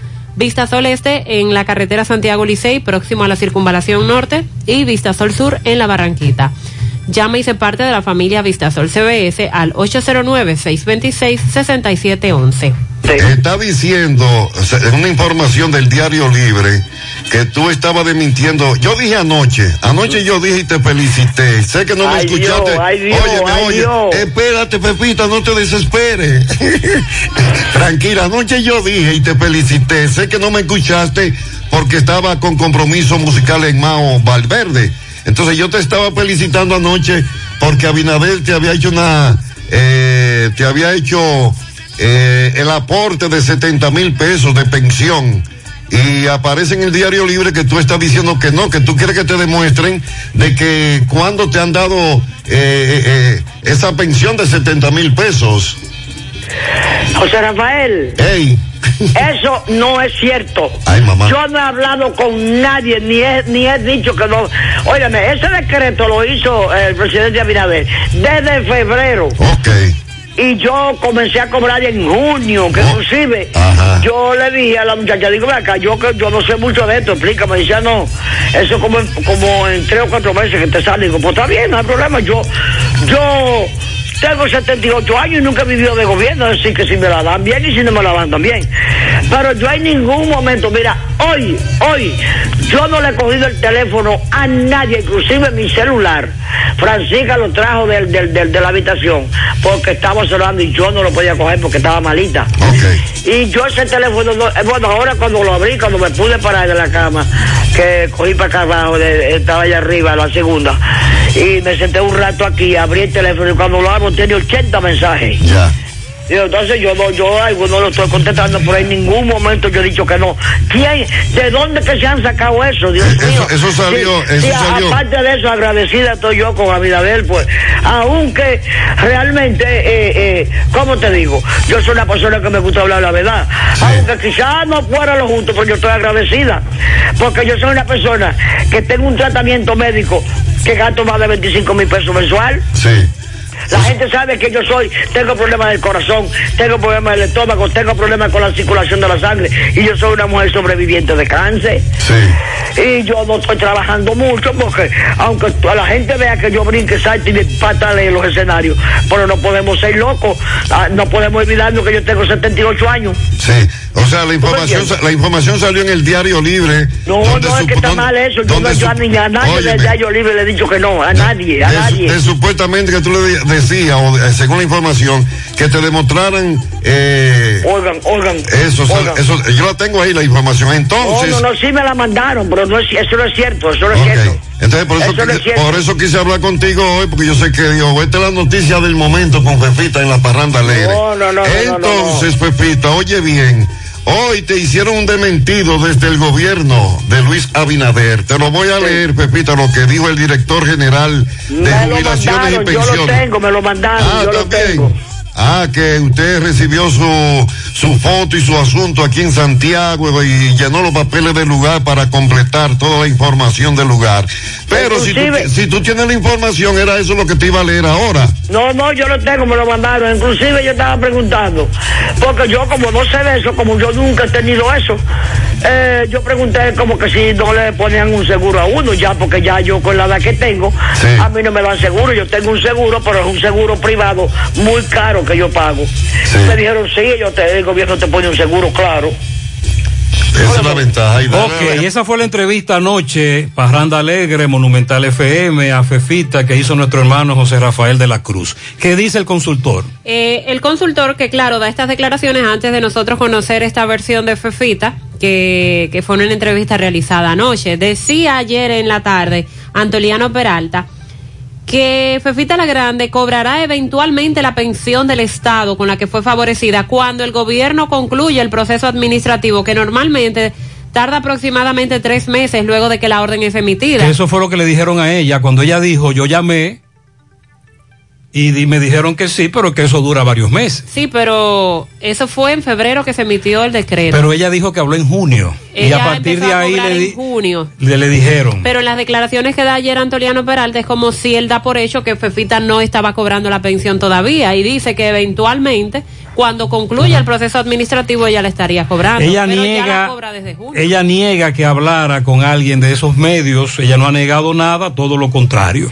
Vistasol Este en la carretera Santiago Licey, próximo a la circunvalación norte, y Vistasol Sur en la Barranquita. Llama y se parte de la familia Vistasol CBS al 809-626-6711. Está diciendo, una información del diario Libre, que tú estabas desmintiendo. Yo dije anoche, anoche yo dije y te felicité. Sé que no me Ay, escuchaste. Dios, ay, Dios, Óyeme, ay, oye, Dios. espérate, Pepita, no te desesperes. Tranquila, anoche yo dije y te felicité. Sé que no me escuchaste porque estaba con compromiso musical en Mao Valverde. Entonces yo te estaba felicitando anoche porque Abinader te había hecho una, eh, te había hecho eh, el aporte de 70 mil pesos de pensión. Y aparece en el diario libre que tú estás diciendo que no, que tú quieres que te demuestren de que cuando te han dado eh, esa pensión de 70 mil pesos. José Rafael. Eso no es cierto. Ay, mamá. Yo no he hablado con nadie, ni he, ni he dicho que no. Óyeme, ese decreto lo hizo el presidente Abinader desde febrero. Ok. Y yo comencé a cobrar en junio, que inclusive yo le dije a la muchacha, digo, "Ven acá, yo que yo no sé mucho de esto, explícame. Dice, "Ah, no, eso como, como en tres o cuatro meses que te sale. Digo, pues está bien, no hay problema. Yo, yo tengo 78 años y nunca he vivido de gobierno, decir, que si me la dan bien y si no me la dan también. Pero yo en ningún momento, mira, hoy, hoy, Yo no le he cogido el teléfono a nadie, inclusive mi celular. Francisca lo trajo del, del- del- de la habitación porque estaba sonando y yo no lo podía coger porque estaba malita. Y yo ese teléfono, no- eh, bueno, ahora cuando lo abrí, cuando me pude parar de la cama, que cogí para acá abajo, de- estaba allá arriba, la segunda, y me senté un rato aquí, abrí el teléfono y cuando lo abro tiene 80 mensajes. Ya. Y entonces yo no, yo algo no lo estoy contestando, pero en ningún momento yo he dicho que no. ¿Quién, de dónde que se han sacado eso, Dios mío? eso salió, Sí, eso sí, salió. Aparte de eso, agradecida estoy yo con Abinadel, pues, aunque realmente, eh, eh, ¿cómo te digo? Yo soy una persona que me gusta hablar la verdad. Aunque quizás no fuera lo justo, pero yo estoy agradecida. Porque yo soy una persona que tengo un tratamiento médico que gasto más de 25 mil pesos mensual. Sí. La gente sabe que yo soy, tengo problemas del corazón, tengo problemas del estómago, tengo problemas con la circulación de la sangre y yo soy una mujer sobreviviente de cáncer. Y yo no estoy trabajando mucho porque aunque la gente vea que yo brinque, salte y me patale en los escenarios, pero no podemos ser locos, ah, no podemos olvidarnos que yo tengo 78 años. Sí, o sea, la información, la información salió en el diario libre. No, no, es que está mal eso. Yo, no, yo a, ni- a nadie Óyeme, del diario libre le he dicho que no, a nadie, a de, nadie. de supuestamente que tú le de- decías, o de- según la información, que te demostraran. Eh, oigan. eso, eso, yo la tengo ahí la información. Entonces. no, no, no, sí me la mandaron, pero no es, eso no es cierto, eso no es cierto. Entonces, por eso, Eso no es quise, por eso quise hablar contigo hoy, porque yo sé que, digo, esta es la noticia del momento con Pepita en la parranda alegre. No, no, no, no, no, Entonces, Pepita, oye bien, hoy te hicieron un dementido desde el gobierno de Luis Abinader. Te lo voy a leer, Pepita, lo que dijo el director general de Me lo jubilaciones y mandaron, yo lo pensiones. tengo, me lo mandaron, Ah, yo lo también. tengo. Ah, que usted recibió su, su foto y su asunto aquí en Santiago y llenó los papeles del lugar para completar toda la información del lugar. Pero si tú, Inclusive- si tú tienes la información, era eso lo que te iba a leer ahora. No, no, yo lo tengo, me lo mandaron. Inclusive yo estaba preguntando, porque yo como no sé de eso, como yo nunca he tenido eso, eh, yo pregunté como que si no le ponían un seguro a uno, ya porque ya yo con la edad que tengo, a mí no me dan seguro. Yo tengo un seguro, pero es un seguro privado muy caro que yo pago. Me dijeron, sí, ellos te- el gobierno te pone un seguro, claro. Esa es la ventaja. Ok, y esa fue la entrevista anoche, Parranda Alegre, Monumental FM, a Fefita, que hizo nuestro hermano José Rafael de la Cruz. ¿Qué dice el consultor? Eh, el consultor que, claro, da estas declaraciones antes de nosotros conocer esta versión de Fefita, que, que fue una entrevista realizada anoche, decía ayer en la tarde Antoliano Peralta que Fefita la Grande cobrará eventualmente la pensión del Estado con la que fue favorecida cuando el gobierno concluya el proceso administrativo, que normalmente tarda aproximadamente tres meses luego de que la orden es emitida. Eso fue lo que le dijeron a ella cuando ella dijo, yo llamé y me dijeron que sí, pero que eso dura varios meses. Sí, pero eso fue en febrero que se emitió el decreto. Pero ella dijo que habló en junio y Ella a partir de ahí le, di- junio. le, le dijeron. Pero en las declaraciones que da ayer Antoliano Peralta es como si él da por hecho que Fefita no estaba cobrando la pensión todavía y dice que eventualmente cuando concluya el proceso administrativo ella la estaría cobrando. Ella pero ya la niega, cobra desde junio. ella niega que hablara con alguien de esos medios, ella no ha negado nada, todo lo contrario.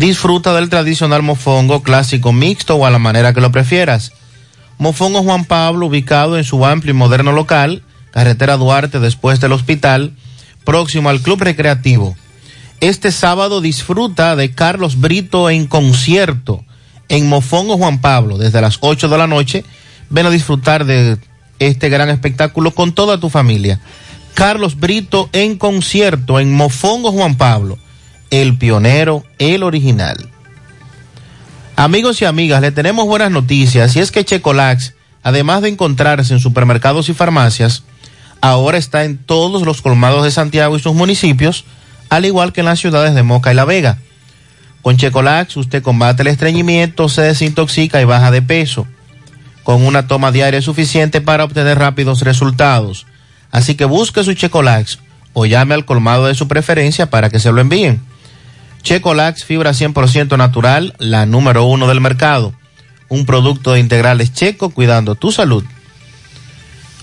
Disfruta del tradicional mofongo clásico mixto o a la manera que lo prefieras. Mofongo Juan Pablo, ubicado en su amplio y moderno local, carretera Duarte después del hospital, próximo al Club Recreativo. Este sábado disfruta de Carlos Brito en concierto en Mofongo Juan Pablo desde las 8 de la noche. Ven a disfrutar de este gran espectáculo con toda tu familia. Carlos Brito en concierto en Mofongo Juan Pablo, el pionero, el original. Amigos y amigas, le tenemos buenas noticias y es que Checolax, además de encontrarse en supermercados y farmacias, ahora está en todos los colmados de Santiago y sus municipios, al igual que en las ciudades de Moca y La Vega. Con Checolax usted combate el estreñimiento, se desintoxica y baja de peso. Con una toma diaria suficiente para obtener rápidos resultados. Así que busque su Checolax o llame al colmado de su preferencia para que se lo envíen. Checolax, fibra 100% natural, la número uno del mercado. Un producto de integrales checo cuidando tu salud.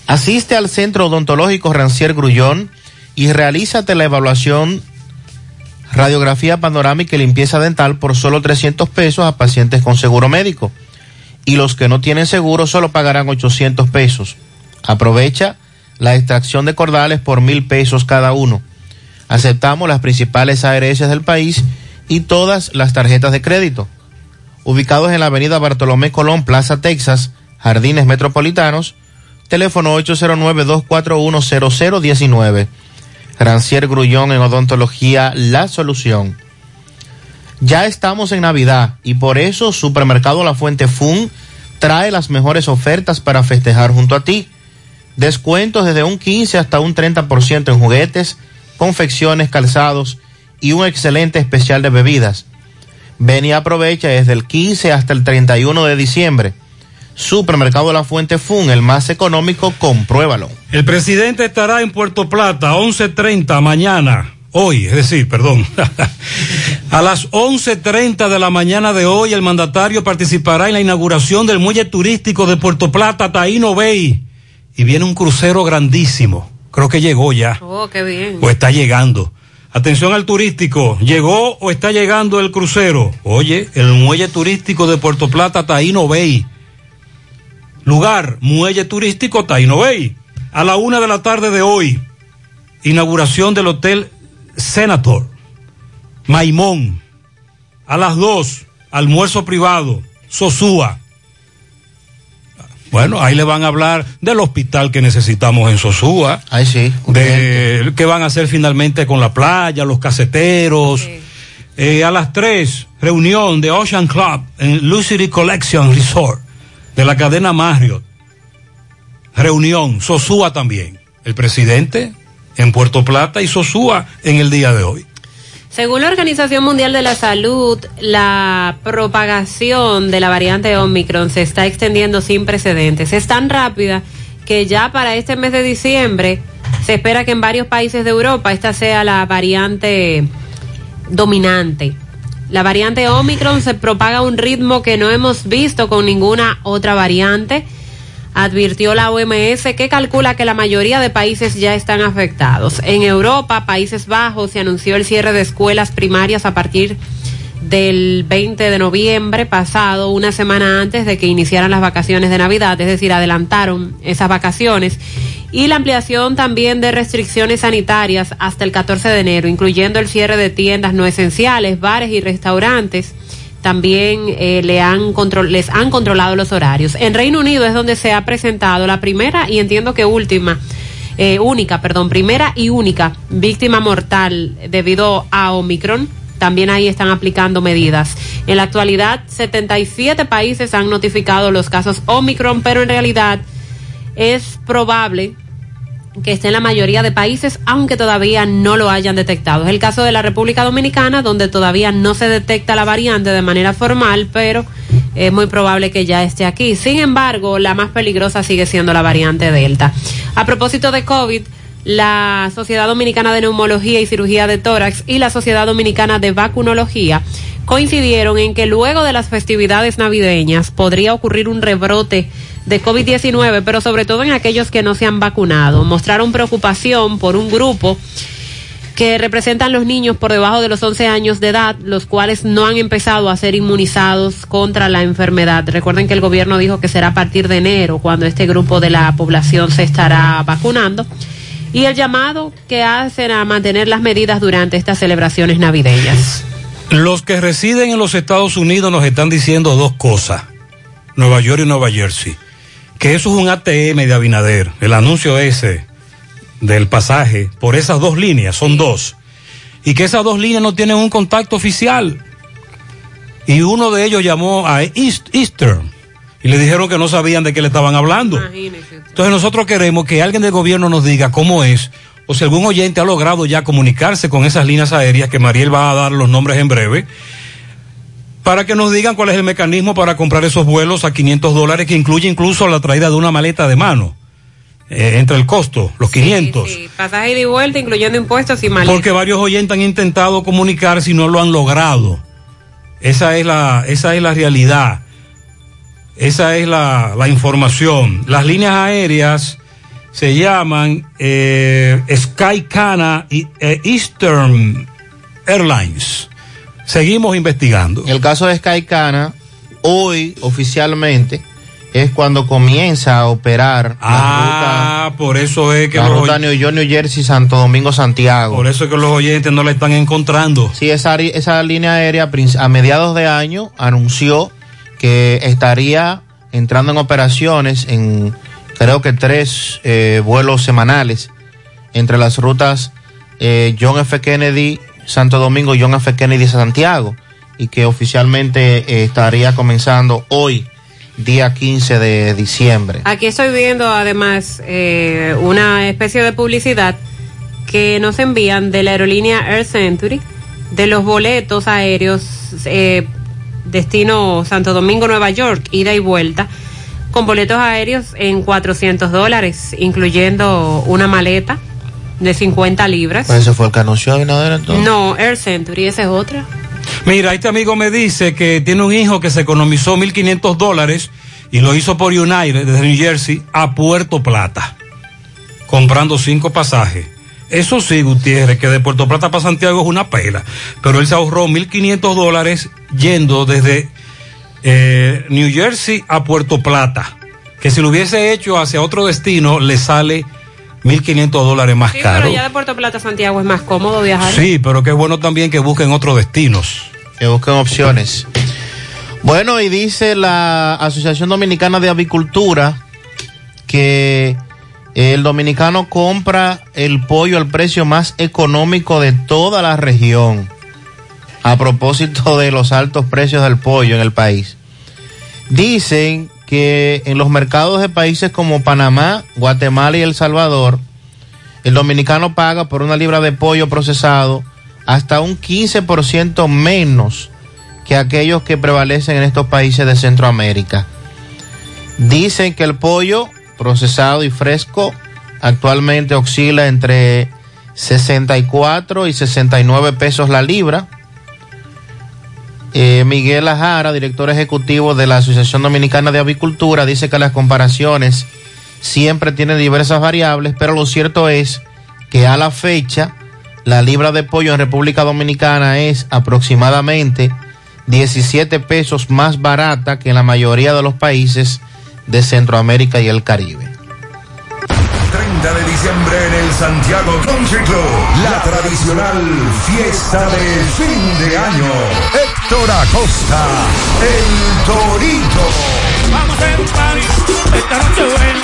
Asiste al Centro Odontológico Rancier Grullón y realízate la evaluación radiografía panorámica y limpieza dental por solo 300 pesos a pacientes con seguro médico. Y los que no tienen seguro solo pagarán 800 pesos. Aprovecha la extracción de cordales por mil pesos cada uno. Aceptamos las principales ARS del país y todas las tarjetas de crédito. Ubicados en la avenida Bartolomé Colón, Plaza Texas, Jardines Metropolitanos, teléfono 809-241-0019. Rancier Grullón en Odontología La Solución. Ya estamos en Navidad y por eso Supermercado La Fuente Fun trae las mejores ofertas para festejar junto a ti. Descuentos desde un 15 hasta un 30% en juguetes, confecciones, calzados y un excelente especial de bebidas. Ven y aprovecha desde el 15 hasta el 31 de diciembre. Supermercado La Fuente Fun, el más económico, compruébalo. El presidente estará en Puerto Plata 11.30 mañana, hoy, es decir, perdón. A las 11.30 de la mañana de hoy, el mandatario participará en la inauguración del muelle turístico de Puerto Plata, Taíno Bay. Y viene un crucero grandísimo. Creo que llegó ya. Oh, qué bien. O está llegando. Atención al turístico. ¿Llegó o está llegando el crucero? Oye, el muelle turístico de Puerto Plata, Taíno Bay. Lugar, muelle turístico Taino Bay. A la una de la tarde de hoy, inauguración del Hotel Senator, Maimón. A las dos, almuerzo privado, Sosúa. Bueno, ahí le van a hablar del hospital que necesitamos en Sosúa. Ahí sí. De qué van a hacer finalmente con la playa, los caseteros. Eh, a las tres, reunión de Ocean Club en Lucidity Collection Resort de la cadena Marriott. Reunión, Sosúa también. El presidente en Puerto Plata y Sosúa en el día de hoy. Según la Organización Mundial de la Salud, la propagación de la variante Omicron se está extendiendo sin precedentes. Es tan rápida que ya para este mes de diciembre se espera que en varios países de Europa esta sea la variante dominante. La variante Omicron se propaga a un ritmo que no hemos visto con ninguna otra variante. Advirtió la OMS que calcula que la mayoría de países ya están afectados. En Europa, Países Bajos, se anunció el cierre de escuelas primarias a partir del 20 de noviembre pasado, una semana antes de que iniciaran las vacaciones de Navidad, es decir, adelantaron esas vacaciones y la ampliación también de restricciones sanitarias hasta el 14 de enero, incluyendo el cierre de tiendas no esenciales, bares y restaurantes. También eh, le han les han controlado los horarios. En Reino Unido es donde se ha presentado la primera y entiendo que última, eh, única, perdón, primera y única víctima mortal debido a Omicron. También ahí están aplicando medidas. En la actualidad, 77 países han notificado los casos Omicron, pero en realidad es probable que esté en la mayoría de países, aunque todavía no lo hayan detectado. Es el caso de la República Dominicana, donde todavía no se detecta la variante de manera formal, pero es muy probable que ya esté aquí. Sin embargo, la más peligrosa sigue siendo la variante Delta. A propósito de COVID, la Sociedad Dominicana de Neumología y Cirugía de Tórax y la Sociedad Dominicana de Vacunología coincidieron en que luego de las festividades navideñas podría ocurrir un rebrote de COVID-19, pero sobre todo en aquellos que no se han vacunado. Mostraron preocupación por un grupo que representan los niños por debajo de los 11 años de edad, los cuales no han empezado a ser inmunizados contra la enfermedad. Recuerden que el gobierno dijo que será a partir de enero cuando este grupo de la población se estará vacunando. Y el llamado que hacen a mantener las medidas durante estas celebraciones navideñas. Los que residen en los Estados Unidos nos están diciendo dos cosas, Nueva York y Nueva Jersey, que eso es un ATM de Abinader, el anuncio ese del pasaje por esas dos líneas, son dos, y que esas dos líneas no tienen un contacto oficial. Y uno de ellos llamó a East, Eastern y le dijeron que no sabían de qué le estaban hablando. Entonces nosotros queremos que alguien del gobierno nos diga cómo es o si algún oyente ha logrado ya comunicarse con esas líneas aéreas, que Mariel va a dar los nombres en breve, para que nos digan cuál es el mecanismo para comprar esos vuelos a 500 dólares, que incluye incluso la traída de una maleta de mano. eh, entre el costo, los 500. Sí, pasaje y vuelta, incluyendo impuestos y maleta. Porque varios oyentes han intentado comunicar si no lo han logrado. Esa es la, esa es la realidad. Esa es la, la información. Las líneas aéreas se llaman eh, Skycana y eh, Eastern Airlines. Seguimos investigando. En el caso de Skycana, hoy oficialmente es cuando comienza a operar Ah, por eso es que la los ruta New York, New Jersey, Santo Domingo, Santiago. por eso es que los oyentes no la están encontrando. Sí, esa, esa línea aérea a mediados de año anunció que estaría entrando en operaciones en creo que tres eh, vuelos semanales entre las rutas eh, John F. Kennedy, Santo Domingo, John F. Kennedy, Santiago y que oficialmente eh, estaría comenzando hoy, día 15 de diciembre. Aquí estoy viendo además eh, una especie de publicidad que nos envían de la aerolínea Air Century de los boletos aéreos eh, destino Santo Domingo, Nueva York, ida y vuelta, con boletos aéreos en 400 dólares, incluyendo una maleta de 50 libras. Pues ese fue el que anunció Abinader entonces. No, Air Century, esa es otra. Mira, este amigo me dice que tiene un hijo que se economizó 1.500 dólares y lo hizo por United desde New Jersey a Puerto Plata, comprando cinco pasajes. Eso sí, Gutiérrez, que de Puerto Plata para Santiago es una pela, pero él se ahorró 1.500 dólares yendo desde eh, New Jersey a Puerto Plata, que si lo hubiese hecho hacia otro destino le sale 1.500 dólares más Sí, caro. pero ya de Puerto Plata a Santiago es más cómodo viajar. Sí, pero que es bueno también que busquen otros destinos. Que busquen opciones. Bueno, y dice la Asociación Dominicana de Avicultura que el dominicano compra el pollo al precio más económico de toda la región. A propósito de los altos precios del pollo en el país. Dicen que en los mercados de países como Panamá, Guatemala y El Salvador, el dominicano paga por una libra de pollo procesado hasta un 15% menos que aquellos que prevalecen en estos países de Centroamérica. Dicen que el pollo procesado y fresco actualmente oscila entre 64 y 69 pesos la libra. Eh, Miguel Ajara, director ejecutivo de la Asociación Dominicana de Avicultura, dice que las comparaciones siempre tienen diversas variables, pero lo cierto es que a la fecha la libra de pollo en República Dominicana es aproximadamente 17 pesos más barata que en la mayoría de los países de Centroamérica y el Caribe. 30 de diciembre en el Santiago Country Club, la tradicional fiesta de fin de año. Héctor Acosta, el Torito. Vamos a hacer un party esta noche buena.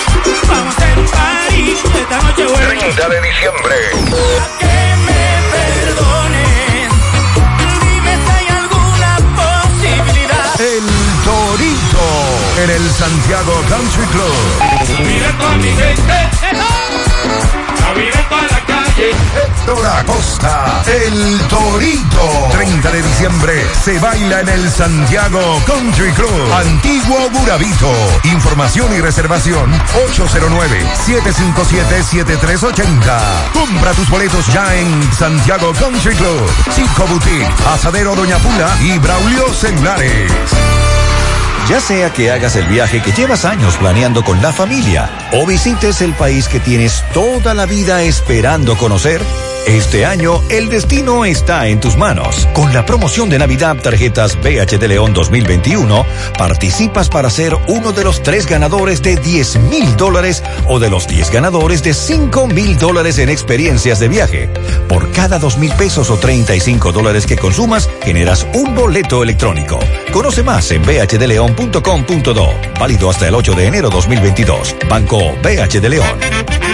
Vamos a hacer un party esta noche buena. 30 de diciembre. Que me perdonen. Dime si hay alguna posibilidad. El Torito en el Santiago Country Club. Mira con mi gente. A vivir toda la. Héctor Acosta, el Torito. 30 de diciembre se baila en el Santiago Country Club. Antiguo Burabito. Información y reservación 809-757-7380. Compra tus boletos ya en Santiago Country Club. Chico Boutique, Asadero Doña Pula y Braulio Celulares. Ya sea que hagas el viaje que llevas años planeando con la familia o visites el país que tienes toda la vida esperando conocer, este año el destino está en tus manos. Con la promoción de Navidad Tarjetas BH de León 2021, participas para ser uno de los tres ganadores de 10 mil dólares o de los 10 ganadores de 5 mil dólares en experiencias de viaje. Por cada 2 mil pesos o 35 dólares que consumas, generas un boleto electrónico. Conoce más en bhdeleon.com.do. Válido hasta el 8 de enero 2022. Banco BH de León.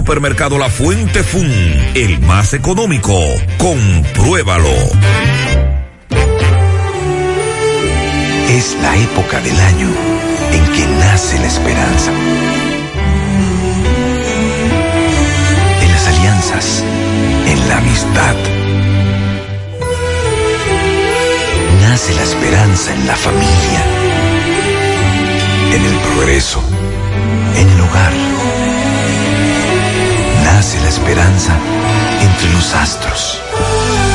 Supermercado La Fuente Fun, el más económico. Compruébalo. Es la época del año en que nace la esperanza. En las alianzas, en la amistad. Nace la esperanza en la familia, en el progreso, en el hogar. Nace la esperanza entre los astros,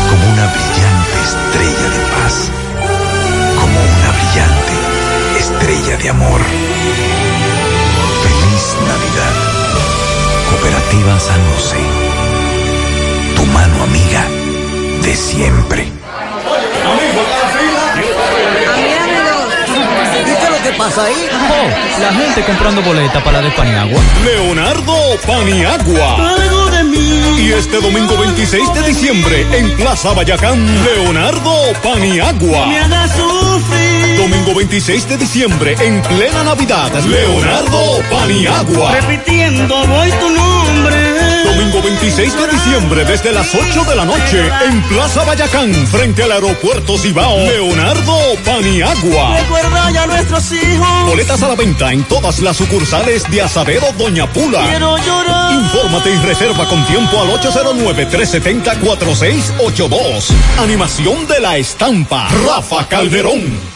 como una brillante estrella de paz, como una brillante estrella de amor. Feliz Navidad. Cooperativa San José. Tu mano amiga de siempre. ¿Viste lo que pasa ahí? Oh, la gente comprando boleta para la de Paniagua. Leonardo Paniagua. Algo de mí. Y este domingo 26 de diciembre en Plaza Bayacán, Leonardo Paniagua. Me hagas sufrir. Domingo 26 de diciembre en plena Navidad, Leonardo Paniagua. Repitiendo voy tu nombre. Domingo 26 de diciembre desde las 8 de la noche en Plaza Bayacán, frente al aeropuerto Cibao, Leonardo Paniagua. Recuerda ya nuestros hijos. Boletas a la venta en todas las sucursales de Asadero Doña Pula. Quiero llorar. Infórmate y reserva con tiempo al 809-370-4682. Animación de la estampa. Rafa Calderón.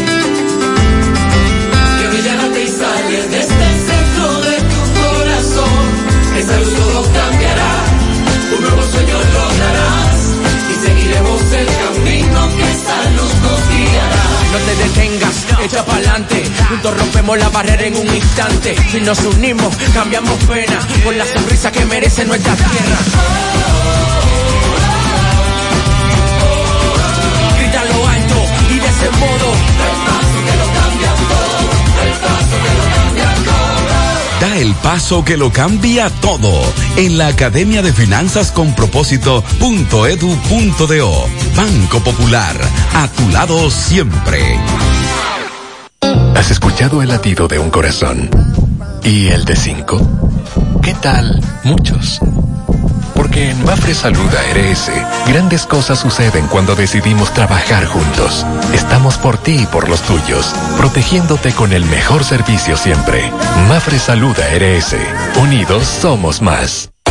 Todo cambiará, un nuevo sueño lograrás y seguiremos el camino que esa luz nos guiará. No te detengas, echa pa'lante. Juntos rompemos la barrera en un instante. Si nos unimos, cambiamos pena por la sonrisa que merece nuestra tierra. Grita lo alto y de ese modo. El paso que lo cambia todo en la Academia de Finanzas con Propósito.edu.do. Banco Popular, a tu lado siempre. ¿Has escuchado el latido de un corazón? ¿Y el de cinco? ¿Qué tal muchos? Porque en Mafre Salud ARS, grandes cosas suceden cuando decidimos trabajar juntos. Estamos por ti y por los tuyos, protegiéndote con el mejor servicio siempre. Mafre Salud ARS, unidos somos más.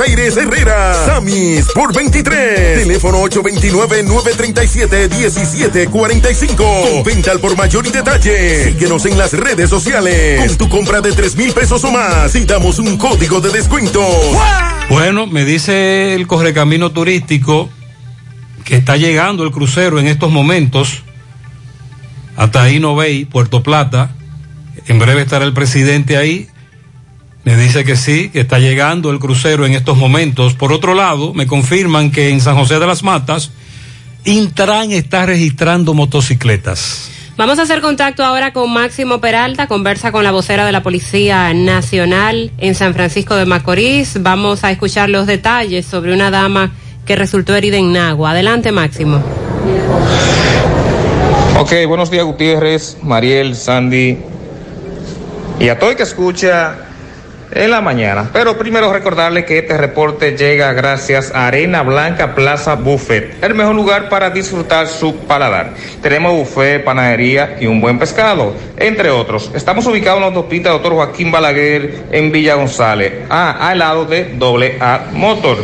Aires Herrera. Sammy Sport 23. Teléfono 829-937-1745. Con venta al por mayor y detalle. Síguenos en las redes sociales. Con tu compra de 3 mil pesos o más y damos un código de descuento. Bueno, me dice el correcamino turístico que está llegando el crucero en estos momentos hasta ahí no Bay, Puerto Plata. En breve estará el presidente ahí. Me dice que sí, que está llegando el crucero en estos momentos. Por otro lado, me confirman que en San José de las Matas, Intran está registrando motocicletas. Vamos a hacer contacto ahora con Máximo Peralta, conversa con la vocera de la Policía Nacional en San Francisco de Macorís. Vamos a escuchar los detalles sobre una dama que resultó herida en Nagua. Adelante, Máximo. Ok, buenos días Gutiérrez, Mariel, Sandy y a todo el que escucha en la mañana. Pero primero recordarle que este reporte llega gracias a Arena Blanca Plaza Buffet, el mejor lugar para disfrutar su paladar. Tenemos buffet, panadería y un buen pescado, entre otros. Estamos ubicados en la autopista Doctor Joaquín Balaguer en Villa González, ah, al lado de Doble A Motor.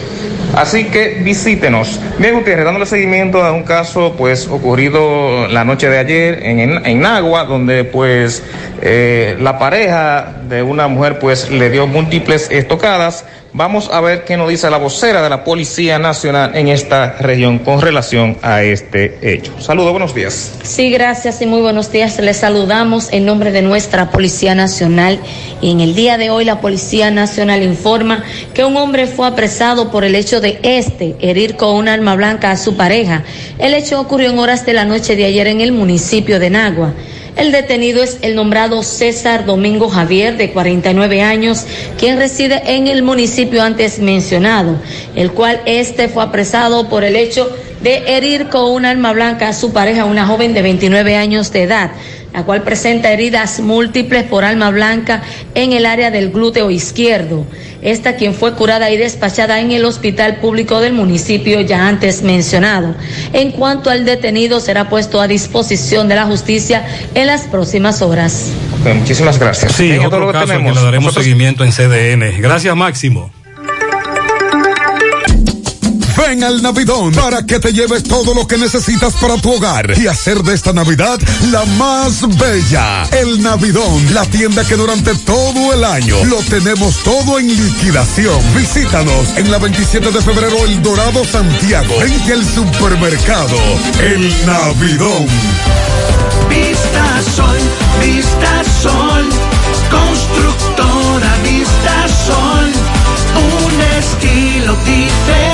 Así que visítenos. Bien, Gutiérrez, dándole seguimiento a un caso pues ocurrido la noche de ayer en, en, en Nagua, donde pues eh, la pareja de una mujer pues le dio múltiples estocadas. Vamos a ver qué nos dice la vocera de la Policía Nacional en esta región con relación a este hecho. Saludos, buenos días. Sí, gracias y muy buenos días. Les saludamos en nombre de nuestra Policía Nacional. Y en el día de hoy la Policía Nacional informa que un hombre fue apresado por el hecho de este herir con un arma blanca a su pareja. El hecho ocurrió en horas de la noche de ayer en el municipio de Nagua. El detenido es el nombrado César Domingo Javier, de 49 años, quien reside en el municipio antes mencionado, el cual este fue apresado por el hecho de herir con un arma blanca a su pareja, una joven de 29 años de edad, la cual presenta heridas múltiples por arma blanca en el área del glúteo izquierdo. Esta quien fue curada y despachada en el hospital público del municipio ya antes mencionado. En cuanto al detenido, será puesto a disposición de la justicia en las próximas horas. Ok, muchísimas gracias. Sí, otro lo que caso que tenemos. le daremos Nosotros- seguimiento en CDN. Gracias, Máximo. Ven al Navidón para que te lleves todo lo que necesitas para tu hogar y hacer de esta Navidad la más bella. El Navidón, la tienda que durante todo el año lo tenemos todo en liquidación. Visítanos en la 27 de febrero El Dorado Santiago, frente al supermercado El Navidón. Vista Sol, Vista Sol, constructora Vista Sol, un estilo diferente,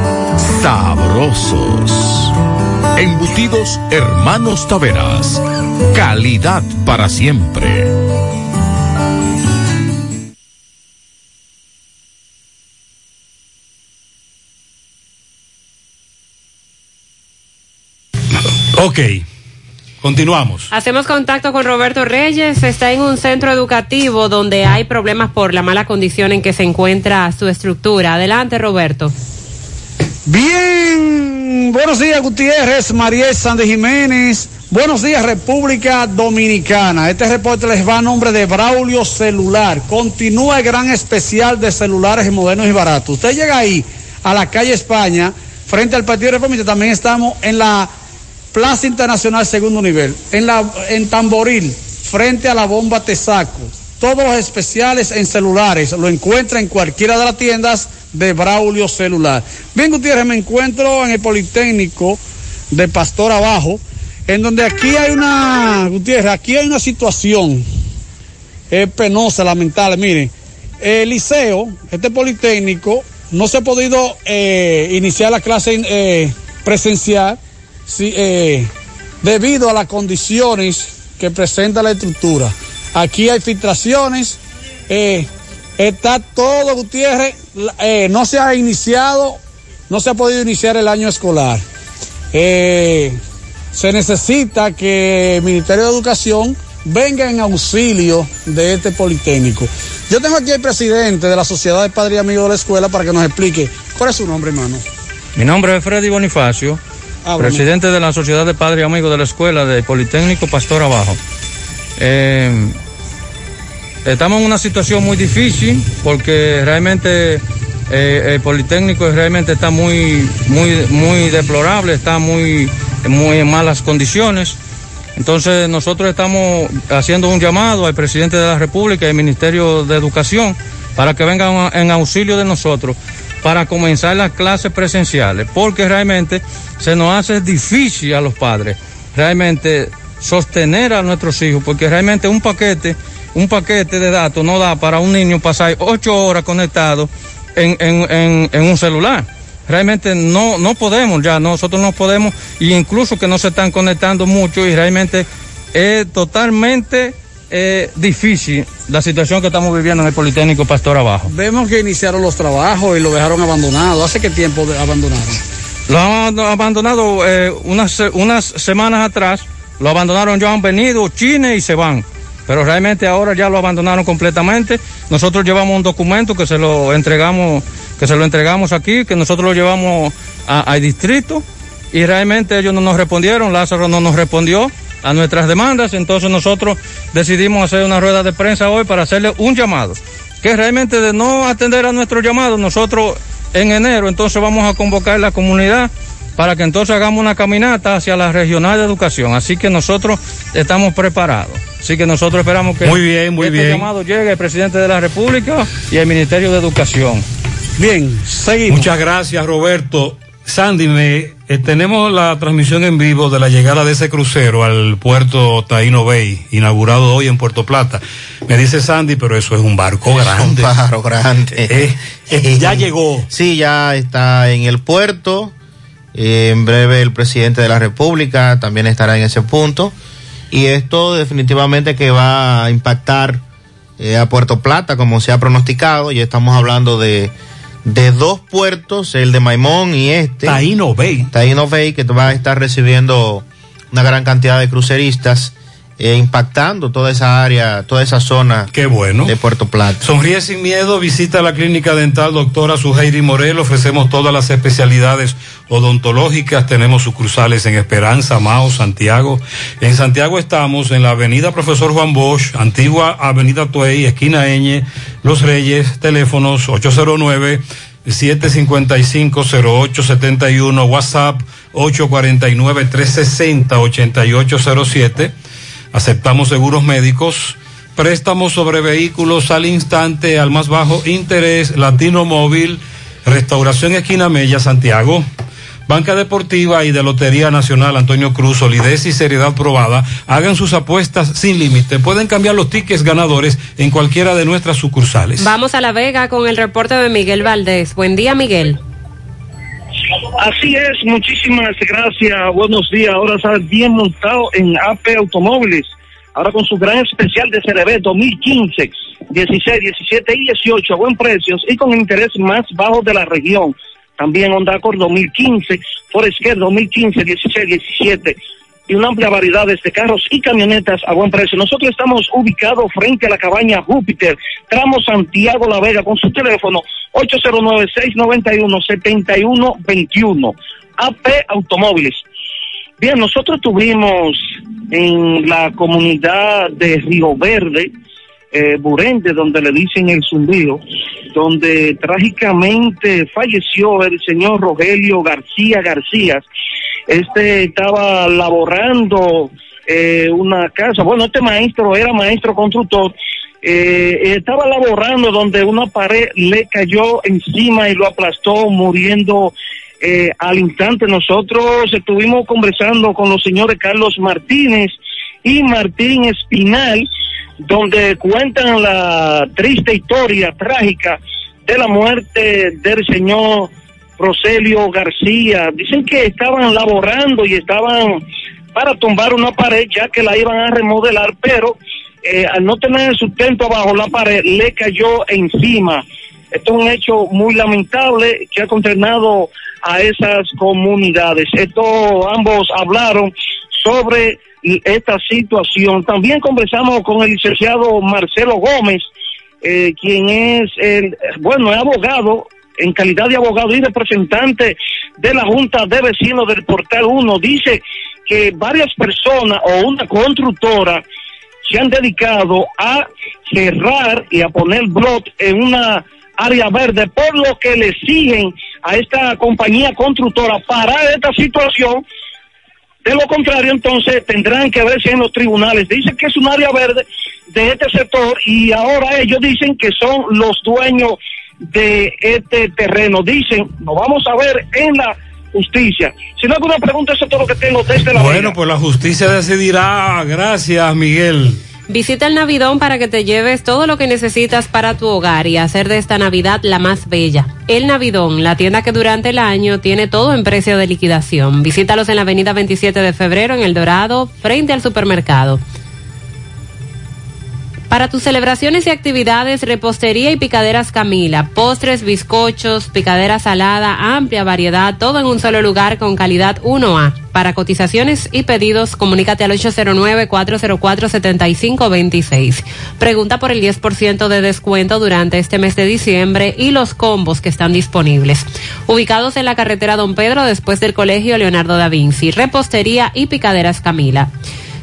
sabrosos. Embutidos Hermanos Taveras. Calidad para siempre. Ok, continuamos. Hacemos contacto con Roberto Reyes. Está en un centro educativo donde hay problemas por la mala condición en que se encuentra su estructura. Adelante, Roberto. Bien, buenos días Gutiérrez, Mariel Sánchez Jiménez. Buenos días República Dominicana. Este reporte les va a nombre de Braulio Celular. Continúa el gran especial de celulares modernos y baratos. Usted llega ahí a la calle España, frente al Partido Reformista. También estamos en la Plaza Internacional Segundo Nivel, en, la, en Tamboril, frente a la bomba Tesaco. Todos los especiales en celulares lo encuentra en cualquiera de las tiendas de Braulio Celular. Bien, Gutiérrez, me encuentro en el Politécnico de Pastor Abajo, en donde aquí hay una, Gutiérrez, aquí hay una situación eh, penosa, lamentable. Miren, el liceo, este Politécnico, no se ha podido eh, iniciar la clase eh, presencial eh, debido a las condiciones que presenta la estructura. Aquí hay filtraciones, eh, está todo, Gutiérrez, eh, no se ha iniciado, no se ha podido iniciar el año escolar. Eh, se necesita que el Ministerio de Educación venga en auxilio de este Politécnico. Yo tengo aquí al presidente de la Sociedad de Padres y Amigos de la Escuela para que nos explique cuál es su nombre, hermano. Mi nombre es Freddy Bonifacio, Háblame. presidente de la Sociedad de Padres y Amigos de la Escuela de Politécnico Pastor Abajo. Eh, estamos en una situación muy difícil porque realmente eh, el Politécnico realmente está muy, muy, muy deplorable, está muy, muy en malas condiciones. Entonces nosotros estamos haciendo un llamado al presidente de la República y al Ministerio de Educación para que vengan en auxilio de nosotros para comenzar las clases presenciales, porque realmente se nos hace difícil a los padres realmente sostener a nuestros hijos, porque realmente un paquete, un paquete de datos no da para un niño pasar ocho horas conectado en, en, en, en un celular. Realmente no, no podemos ya, nosotros no podemos, y incluso que no se están conectando mucho y realmente es totalmente eh, difícil la situación que estamos viviendo en el Politécnico Pastor Abajo. Vemos que iniciaron los trabajos y lo dejaron abandonado. ¿Hace qué tiempo de- abandonaron? Lo han abandonado eh, unas, unas semanas atrás, lo abandonaron, ya han venido China y se van. Pero realmente ahora ya lo abandonaron completamente. Nosotros llevamos un documento que se lo entregamos, que se lo entregamos aquí, que nosotros lo llevamos a- al distrito y realmente ellos no nos respondieron, Lázaro no nos respondió a nuestras demandas, entonces nosotros decidimos hacer una rueda de prensa hoy para hacerle un llamado, que realmente de no atender a nuestro llamado, nosotros en enero entonces vamos a convocar la comunidad para que entonces hagamos una caminata hacia la regional de educación, así que nosotros estamos preparados. Así que nosotros esperamos que Muy bien, muy este bien. llamado llegue al presidente de la República y al Ministerio de Educación. Bien, seguimos. Muchas gracias, Roberto. Sandy, me, eh, tenemos la transmisión en vivo de la llegada de ese crucero al puerto Taino Bay, inaugurado hoy en Puerto Plata. Me dice Sandy, pero eso es un barco grande. Un pájaro grande. Eh, eh, ya llegó. Sí, ya está en el puerto. Eh, en breve el presidente de la República también estará en ese punto. Y esto definitivamente que va a impactar eh, a Puerto Plata, como se ha pronosticado. Ya estamos hablando de, de dos puertos, el de Maimón y este. Taíno Bay. Taíno Bay, que va a estar recibiendo una gran cantidad de cruceristas, eh, impactando toda esa área, toda esa zona Qué bueno. de Puerto Plata. Sonríe sin miedo, visita la clínica dental doctora Suheiri Morel, ofrecemos todas las especialidades odontológicas, tenemos sucursales en Esperanza, Mao, Santiago. En Santiago estamos en la avenida Profesor Juan Bosch, antigua avenida Tuey, esquina Eñe, Los Reyes, teléfonos 809 755-0871, WhatsApp 849-360-8807. Aceptamos seguros médicos, préstamos sobre vehículos al instante, al más bajo interés, Latino Móvil, Restauración Esquina Mella, Santiago. Banca Deportiva y de Lotería Nacional Antonio Cruz, solidez y seriedad probada. Hagan sus apuestas sin límite. Pueden cambiar los tickets ganadores en cualquiera de nuestras sucursales. Vamos a La Vega con el reporte de Miguel Valdés. Buen día, Miguel. Así es, muchísimas gracias, buenos días. Ahora está bien montado en AP Automóviles. Ahora con su gran especial de CRB 2015, 16, 17 y 18 a buen precios y con interés más bajo de la región. También Honda Accord 2015, Forester 2015, 16, 17 y una amplia variedad de carros y camionetas a buen precio. Nosotros estamos ubicados frente a la cabaña Júpiter, tramo Santiago La Vega, con su teléfono 809-691-7121. AP Automóviles. Bien, nosotros tuvimos en la comunidad de Río Verde, eh, donde le dicen el zumbido, donde trágicamente falleció el señor Rogelio García García. Este estaba laborando eh, una casa, bueno, este maestro era maestro constructor, eh, estaba laborando donde una pared le cayó encima y lo aplastó, muriendo eh, al instante. Nosotros estuvimos conversando con los señores Carlos Martínez y Martín Espinal, donde cuentan la triste historia trágica de la muerte del señor Roselio García. Dicen que estaban laborando y estaban para tumbar una pared ya que la iban a remodelar, pero eh, al no tener el sustento bajo la pared le cayó encima. Esto es un hecho muy lamentable que ha consternado a esas comunidades. Esto ambos hablaron sobre esta situación. También conversamos con el licenciado Marcelo Gómez, eh, quien es el, bueno, es abogado, en calidad de abogado y representante de la Junta de Vecinos del Portal 1. Dice que varias personas o una constructora se han dedicado a cerrar y a poner blot en una área verde, por lo que le exigen a esta compañía constructora parar esta situación. De lo contrario, entonces tendrán que verse en los tribunales. Dicen que es un área verde de este sector y ahora ellos dicen que son los dueños de este terreno. Dicen, nos vamos a ver en la justicia. Si no hay alguna pregunta, eso es todo lo que tengo desde la Bueno, pues la justicia decidirá. Gracias, Miguel. Visita el Navidón para que te lleves todo lo que necesitas para tu hogar y hacer de esta Navidad la más bella. El Navidón, la tienda que durante el año tiene todo en precio de liquidación. Visítalos en la avenida 27 de febrero en El Dorado, frente al supermercado. Para tus celebraciones y actividades, repostería y picaderas Camila, postres, bizcochos, picadera salada, amplia variedad, todo en un solo lugar con calidad 1A. Para cotizaciones y pedidos, comunícate al 809-404-7526. Pregunta por el 10% de descuento durante este mes de diciembre y los combos que están disponibles. Ubicados en la carretera Don Pedro después del Colegio Leonardo da Vinci, repostería y picaderas Camila.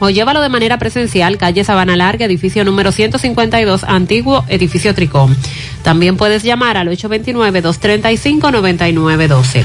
o llévalo de manera presencial, calle Sabana Larga, edificio número 152, antiguo edificio Tricón. También puedes llamar al 829-235-9912.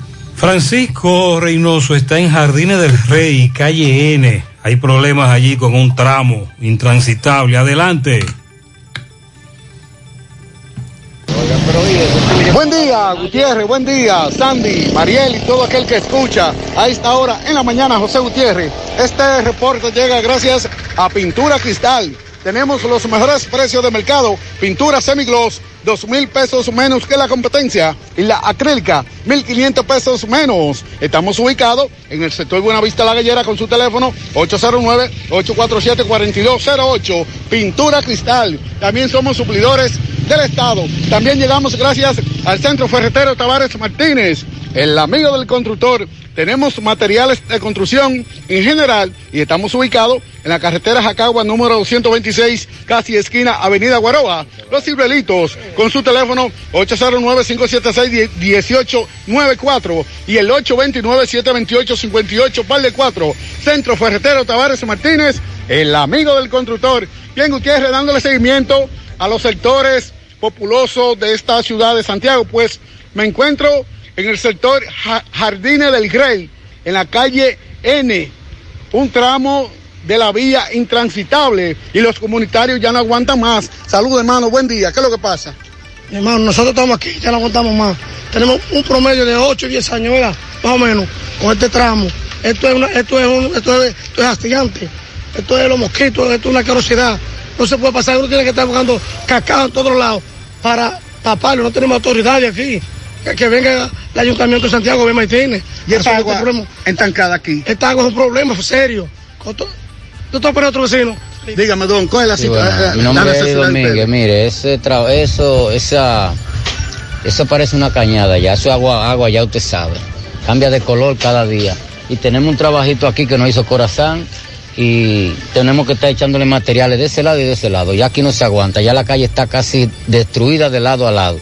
Francisco Reynoso está en Jardines del Rey, calle N. Hay problemas allí con un tramo intransitable. Adelante. Buen día, Gutiérrez, buen día, Sandy, Mariel y todo aquel que escucha a esta hora en la mañana, José Gutiérrez. Este reporte llega gracias a Pintura Cristal. Tenemos los mejores precios de mercado. Pintura semigloss, dos mil pesos menos que la competencia. Y la acrílica, mil quinientos pesos menos. Estamos ubicados en el sector Buenavista La Gallera con su teléfono 809-847-4208. Pintura Cristal. También somos suplidores del Estado. También llegamos gracias al Centro Ferretero Tavares Martínez, el amigo del constructor. Tenemos materiales de construcción en general y estamos ubicados en la carretera Jacagua número 226, casi esquina Avenida Guaroa. Los Cibrelitos con su teléfono 809-576-1894 y el 829-728-58, par de 4. Centro Ferretero Tavares Martínez, el amigo del constructor. Bien, Gutiérrez, dándole seguimiento a los sectores populosos de esta ciudad de Santiago, pues me encuentro en el sector Ja- Jardines del Grey, en la calle N, un tramo de la vía intransitable y los comunitarios ya no aguantan más. Salud, hermano, buen día. ¿Qué es lo que pasa? Hermano, nosotros estamos aquí, ya no aguantamos más. Tenemos un promedio de 8 y 10 años, ¿verdad? Más o menos, con este tramo. Esto es, una, esto es, un, esto es, esto es. Esto es los mosquitos, esto es una carosidad. No se puede pasar, uno tiene que estar buscando cacao en todos lados para taparlo. No tenemos autoridades aquí. Que, que venga el Ayuntamiento de Santiago de Martínez. Y esta agua este problema. entancada aquí. Esta agua es un problema serio. Yo estoy por otro vecino. Dígame, don, ¿cuál es la situación? bueno, mi nombre es Domínguez, mire, ese tra- eso, esa, eso parece una cañada ya, eso es agua, agua ya usted sabe, cambia de color cada día. Y tenemos un trabajito aquí que nos hizo Corazán y tenemos que estar echándole materiales de ese lado y de ese lado. Ya aquí no se aguanta, ya la calle está casi destruida de lado a lado.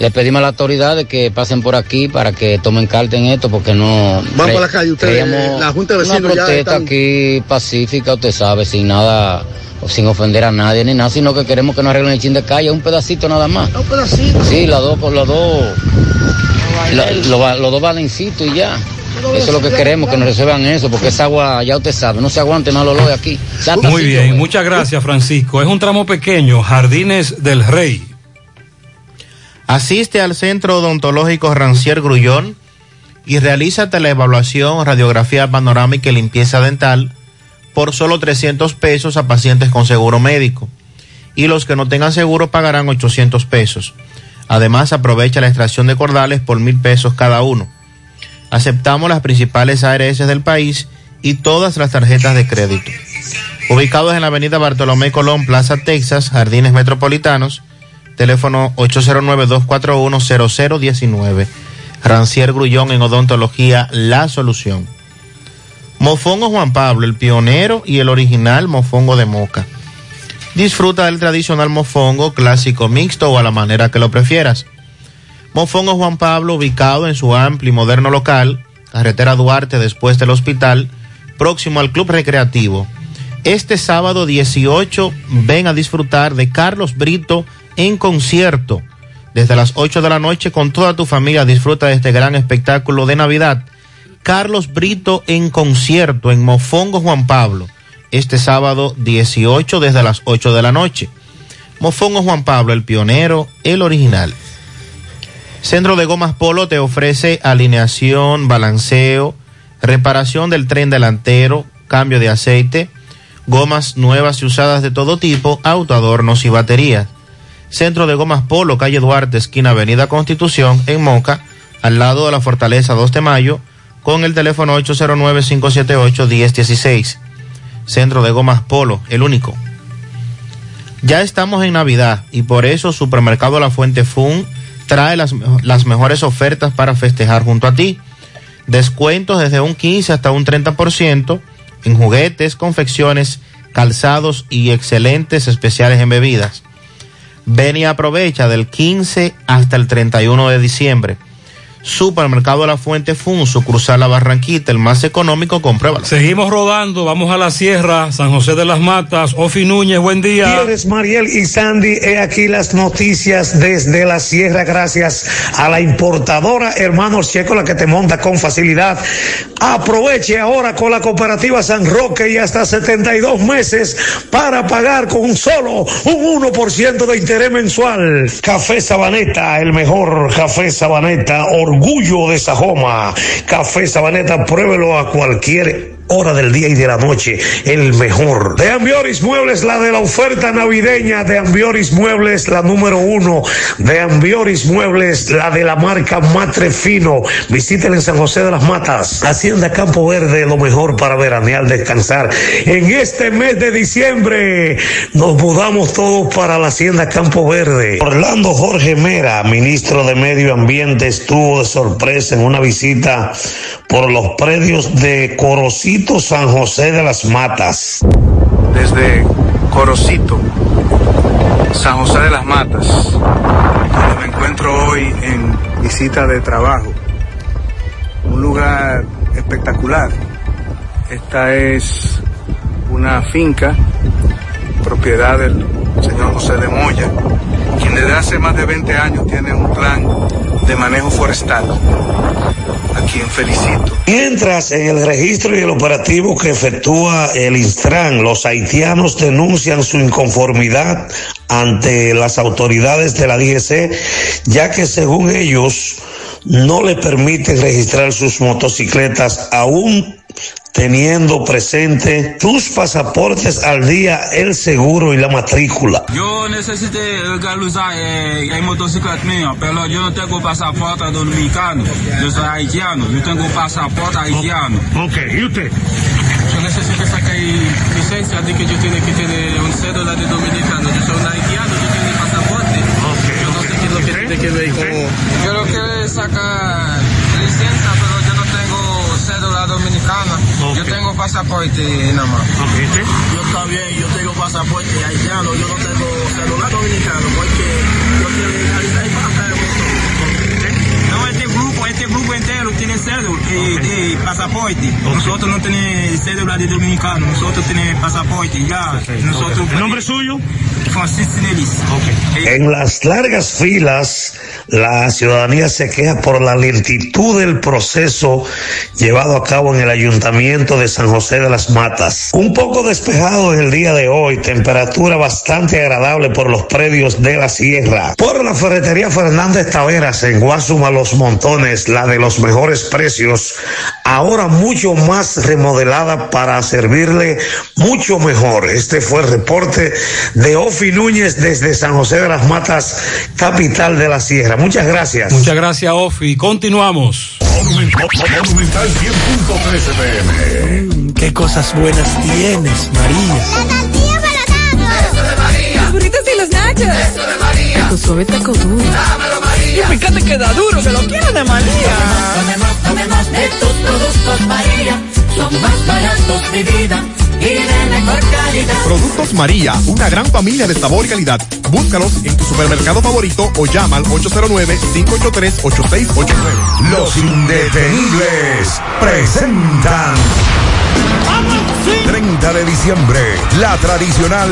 Le pedimos a las autoridades que pasen por aquí para que tomen carta en esto porque no... Van por la calle, ustedes, la Junta de Una Vecinos ya protesta están- aquí pacífica, usted sabe, sin nada, o sin ofender a nadie ni nada, sino que queremos que nos arreglen el chin de calle, un pedacito nada más. Un pedacito. Sí, los dos, los dos, la- lo- los dos balencitos y ya. Eso es lo que queremos, que nos resuelvan eso, porque esa agua, ya usted sabe, no se aguante más lo de aquí. Ya Muy bien, muchas gracias Francisco. Es un tramo pequeño, Jardines del Rey. Asiste al Centro Odontológico Rancier Grullón y realízate la evaluación, radiografía panorámica y limpieza dental por solo 300 pesos a pacientes con seguro médico. Y los que no tengan seguro pagarán 800 pesos. Además, aprovecha la extracción de cordales por mil pesos cada uno. Aceptamos las principales ARS del país y todas las tarjetas de crédito. Ubicados en la avenida Bartolomé Colón, Plaza Texas, Jardines Metropolitanos, teléfono 809-241-0019. Rancier Grullón en Odontología, la solución. Mofongo Juan Pablo, el pionero y el original mofongo de moca. Disfruta del tradicional mofongo clásico mixto o a la manera que lo prefieras. Mofongo Juan Pablo, ubicado en su amplio y moderno local, carretera Duarte después del hospital, próximo al Club Recreativo. Este sábado 18 ven a disfrutar de Carlos Brito en concierto. Desde las 8 de la noche con toda tu familia disfruta de este gran espectáculo de Navidad. Carlos Brito en concierto en Mofongo Juan Pablo. Este sábado 18 desde las 8 de la noche. Mofongo Juan Pablo, el pionero, el original. Centro de Gomas Polo te ofrece alineación, balanceo, reparación del tren delantero, cambio de aceite, gomas nuevas y usadas de todo tipo, autoadornos y baterías. Centro de Gomas Polo, calle Duarte, esquina Avenida Constitución, en Moca, al lado de la Fortaleza 2 de Mayo, con el teléfono 809-578-1016. Centro de Gomas Polo, el único. Ya estamos en Navidad y por eso Supermercado La Fuente Fun trae las, las mejores ofertas para festejar junto a ti. Descuentos desde un 15 hasta un 30% en juguetes, confecciones, calzados y excelentes especiales en bebidas. Ven y aprovecha del 15 hasta el 31 de diciembre. Supermercado La Fuente Fun, sucursal La Barranquita, el más económico, compruébalo. Seguimos rodando, vamos a la sierra, San José de las Matas, Ofi Núñez, buen día. Tienes Mariel y Sandy, he aquí las noticias desde la sierra, gracias a la importadora Hermanos Checo, la que te monta con facilidad. Aproveche ahora con la cooperativa San Roque y hasta 72 meses para pagar con solo un 1% de interés mensual. Café Sabaneta, el mejor café Sabaneta, orgullo de Sajoma. Café Sabaneta, pruébelo a cualquier hora del día y de la noche, el mejor. De Ambioris Muebles, la de la oferta navideña. De Ambioris Muebles, la número uno. De Ambioris Muebles, la de la marca Matre Fino. En San José de las Matas. Hacienda Campo Verde, lo mejor para veranear, descansar. En este mes de diciembre nos mudamos todos para la Hacienda Campo Verde. Orlando Jorge Mera, ministro de Medio Ambiente, estuvo de sorpresa en una visita por los predios de San José de las Matas. Desde Corocito, San José de las Matas, donde me encuentro hoy en visita de trabajo. Un lugar espectacular. Esta es una finca, propiedad del señor José de Moya, quien desde hace más de 20 años tiene un plan de manejo forestal. A quien felicito. Mientras en el registro y el operativo que efectúa el Instran, los haitianos denuncian su inconformidad ante las autoridades de la DGC, ya que según ellos no le permiten registrar sus motocicletas aún teniendo presente sus pasaportes al día, el seguro y la matrícula. Yo necesité legalizar eh, el motocicleta mío, pero yo no tengo pasaporte dominicano. Yo soy haitiano, yo tengo pasaporte haitiano. Ok, ¿y usted? Yo necesito sacar licencia de que yo tengo que tener un cédula de dominicano. Yo soy un haitiano, yo tengo pasaporte. yo no sé qué es lo que tiene que ver con... Yo lo quiero sacar licencia, pero yo no tengo dominicana. Yo tengo pasaporte nada más. Yo también, yo tengo pasaporte haitiano, yo no tengo celular dominicano porque yo quiero legalizar este grupo, entero tiene cédula y, y pasaporte. Nosotros no tenemos cédula de dominicano, nosotros tenemos pasaporte ya. Nosotros, ¿El nombre suyo? Francisco Nelis. En las largas filas, la ciudadanía se queja por la lentitud del proceso llevado a cabo en el ayuntamiento de San José de las Matas. Un poco despejado en el día de hoy, temperatura bastante agradable por los predios de la sierra. Por la ferretería Fernández Taveras en Guasuma Los Montones, la de los mejores precios, ahora mucho más remodelada para servirle mucho mejor. Este fue el reporte de Ofi Núñez desde San José de las Matas, capital de la Sierra. Muchas gracias. Muchas gracias, Ofi. Continuamos. Monumental 100.13 pm. Qué cosas buenas tienes, María. La tortilla para Eso de María. Los burritos y los nachos. Eso de María. Tu suave taco duro. Dámelo, María. Y fíjate que da duro, que lo quiero de María. Tomemos, tomemos de tus productos, María. Son más baratos de vida. Y de mejor calidad. Productos María, una gran familia de sabor y calidad. Búscalos en tu supermercado favorito o llama al 809-583-8689. Los indetenibles presentan 30 de diciembre, la tradicional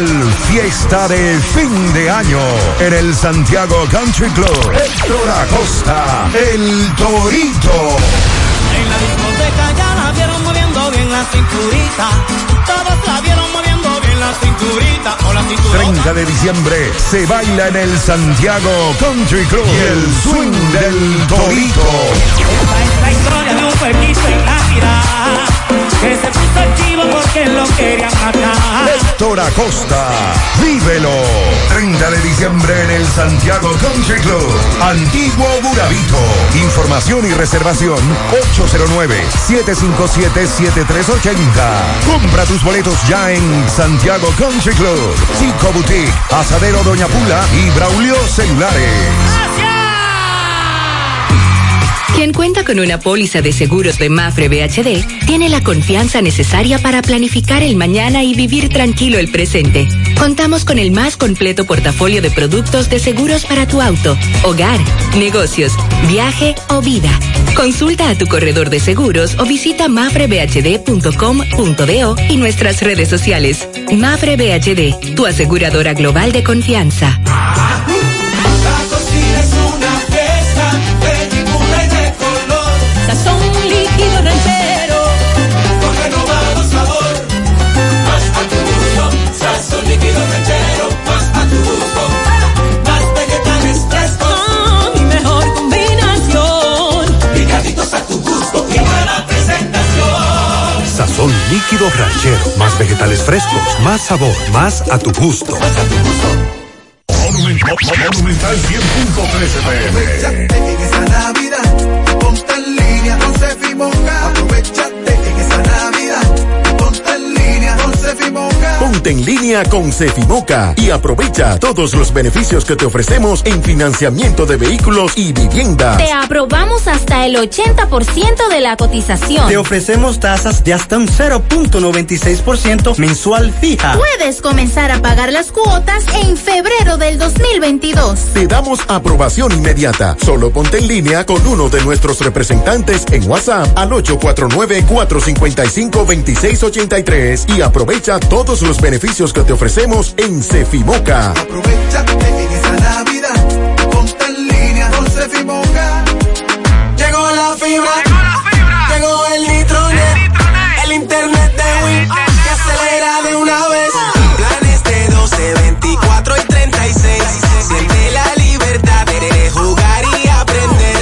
fiesta de fin de año en el Santiago Country Club. Héctor Acosta, el Torito. En la discoteca ya la vieron moviendo bien la cinturita. Todos la vieron moviendo bien la cinturita. O la cinturita. 30 de diciembre se baila en el Santiago Country Club y el swing del Torito. Esta es la historia de un pueblito en la. Que se puso chivo porque lo querían matar. Héctor Acosta, vívelo. 30 de diciembre en el Santiago Country Club, Antiguo Burabito. Información y reservación 809-757-7380. Compra tus boletos ya en Santiago Country Club, Chico Boutique, Asadero Doña Pula y Braulio Celulares. Quien cuenta con una póliza de seguros de Mafre BHD tiene la confianza necesaria para planificar el mañana y vivir tranquilo el presente. Contamos con el más completo portafolio de productos de seguros para tu auto, hogar, negocios, viaje o vida. Consulta a tu corredor de seguros o visita mafrebhd.com.do y nuestras redes sociales. Mafre BHD, tu aseguradora global de confianza. Sazón líquido ranchero. Con renovado sabor. Más a tu gusto. Sazón líquido ranchero. Más a tu gusto. Más vegetales frescos. mi mejor combinación. Picaditos a tu gusto y buena presentación. Sazón líquido ranchero. Más vegetales frescos. Más sabor. Más a tu gusto. Monumental 100.13 pm. En esa Navidad, ponte en línea con Cefimoca. Aprovechate Ponte en línea con Cefimoca y aprovecha todos los beneficios que te ofrecemos en financiamiento de vehículos y viviendas. Te aprobamos hasta el 80% de la cotización. Te ofrecemos tasas de hasta un 0.96% mensual fija. Puedes comenzar a pagar las cuotas en febrero del 2022. Te damos aprobación inmediata. Solo ponte en línea con uno de nuestros representantes en WhatsApp al 849-455-2683 y aprovecha todos los beneficios que te ofrecemos en Cefimoca. Aprovechate en esa Navidad, ponte en línea con Cefimoca. Llegó la fibra, llegó el nitronet, el internet de Win que acelera de una vez. Planes de 12, 24 y 36. Siente la libertad de jugar y aprender.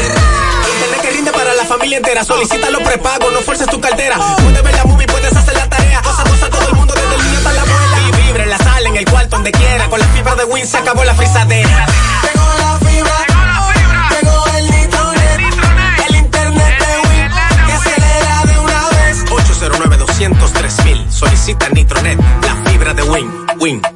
Internet que rinde para la familia entera. Solicita los prepagos, no fuerces tu cartera. Puedes ver la Con la fibra de Win se acabó la frisadera. Llegó la fibra. Llegó el nitronet. El internet de Win que acelera de una vez. 809 203 mil. Solicita Nitronet, la fibra de Win. Win.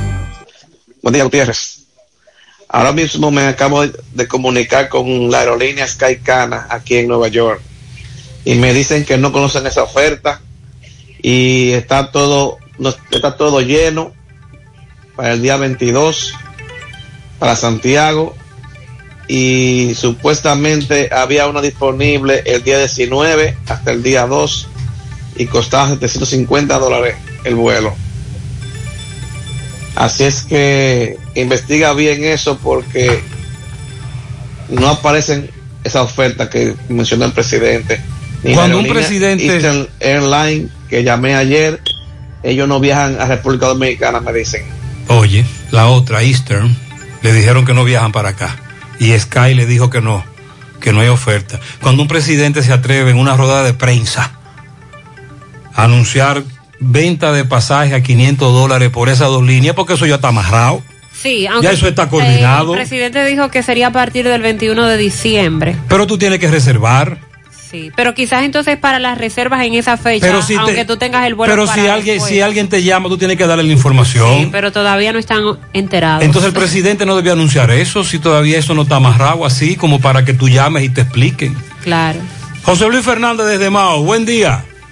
Buen día, Gutiérrez. Ahora mismo me acabo de comunicar con la aerolínea Skycana aquí en Nueva York y me dicen que no conocen esa oferta y está todo está todo lleno para el día 22 para Santiago y supuestamente había una disponible el día 19 hasta el día 2 y costaba 750 dólares el vuelo. Así es que investiga bien eso porque no aparecen esas ofertas que mencionó el presidente. Ni Cuando un presidente- Eastern Airline que llamé ayer, ellos no viajan a República Dominicana, me dicen. Oye, la otra, Eastern, le dijeron que no viajan para acá. Y Sky le dijo que no, que no hay oferta. Cuando un presidente se atreve en una rodada de prensa a anunciar venta de pasaje a 500 dólares por esas dos líneas, porque eso ya está amarrado. Sí, aunque Ya eso está eh, coordinado. El presidente dijo que sería a partir del 21 de diciembre. Pero tú tienes que reservar. Sí, pero quizás entonces para las reservas en esa fecha, Pero si te- aunque tú tengas el vuelo Pero para si alguien, después. si alguien te llama, tú tienes que darle la información. Sí, pero todavía no están enterados. Entonces el presidente no debía anunciar eso, si todavía eso no está amarrado así, como para que tú llames y te expliquen. Claro. José Luis Fernández desde Mao, buen día.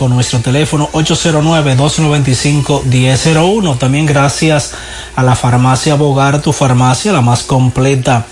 con nuestro teléfono 809-295-1001. También gracias a la farmacia Bogar, tu farmacia, la más completa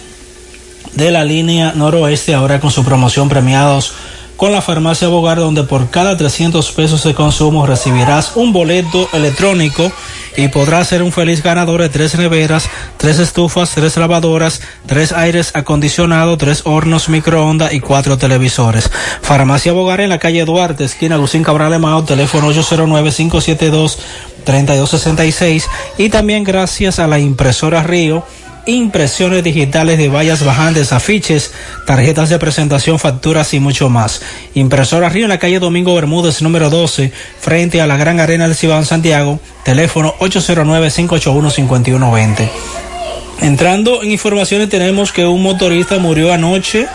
de la línea noroeste, ahora con su promoción premiados con la farmacia Bogar, donde por cada 300 pesos de consumo recibirás un boleto electrónico y podrás ser un feliz ganador de tres neveras, tres estufas, tres lavadoras, tres aires acondicionados, tres hornos microondas y cuatro televisores. Farmacia Bogar en la calle Duarte, esquina Lucín Cabral Mao, teléfono 809-572-3266 y también gracias a la impresora Río impresiones digitales de vallas bajantes, afiches, tarjetas de presentación, facturas y mucho más. Impresora Río en la calle Domingo Bermúdez, número 12, frente a la Gran Arena del Cibao en Santiago, teléfono 809-581-5120. Entrando en informaciones tenemos que un motorista murió anoche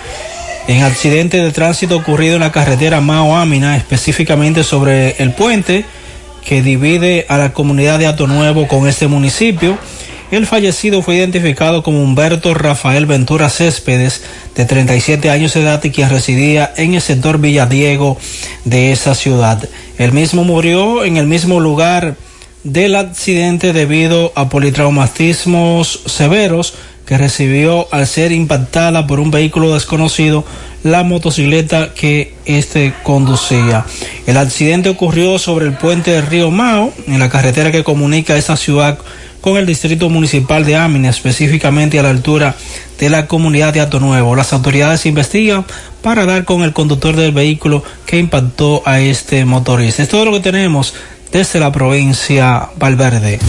en accidente de tránsito ocurrido en la carretera Mao Amina, específicamente sobre el puente que divide a la comunidad de Ato Nuevo con este municipio. El fallecido fue identificado como Humberto Rafael Ventura Céspedes, de 37 años de edad y quien residía en el sector Villadiego de esa ciudad. El mismo murió en el mismo lugar del accidente debido a politraumatismos severos que recibió al ser impactada por un vehículo desconocido la motocicleta que este conducía. El accidente ocurrió sobre el puente del río Mao, en la carretera que comunica esta ciudad con el distrito municipal de Amina, específicamente a la altura de la comunidad de Ato Nuevo. Las autoridades investigan para dar con el conductor del vehículo que impactó a este motorista. Es todo lo que tenemos desde la provincia Valverde.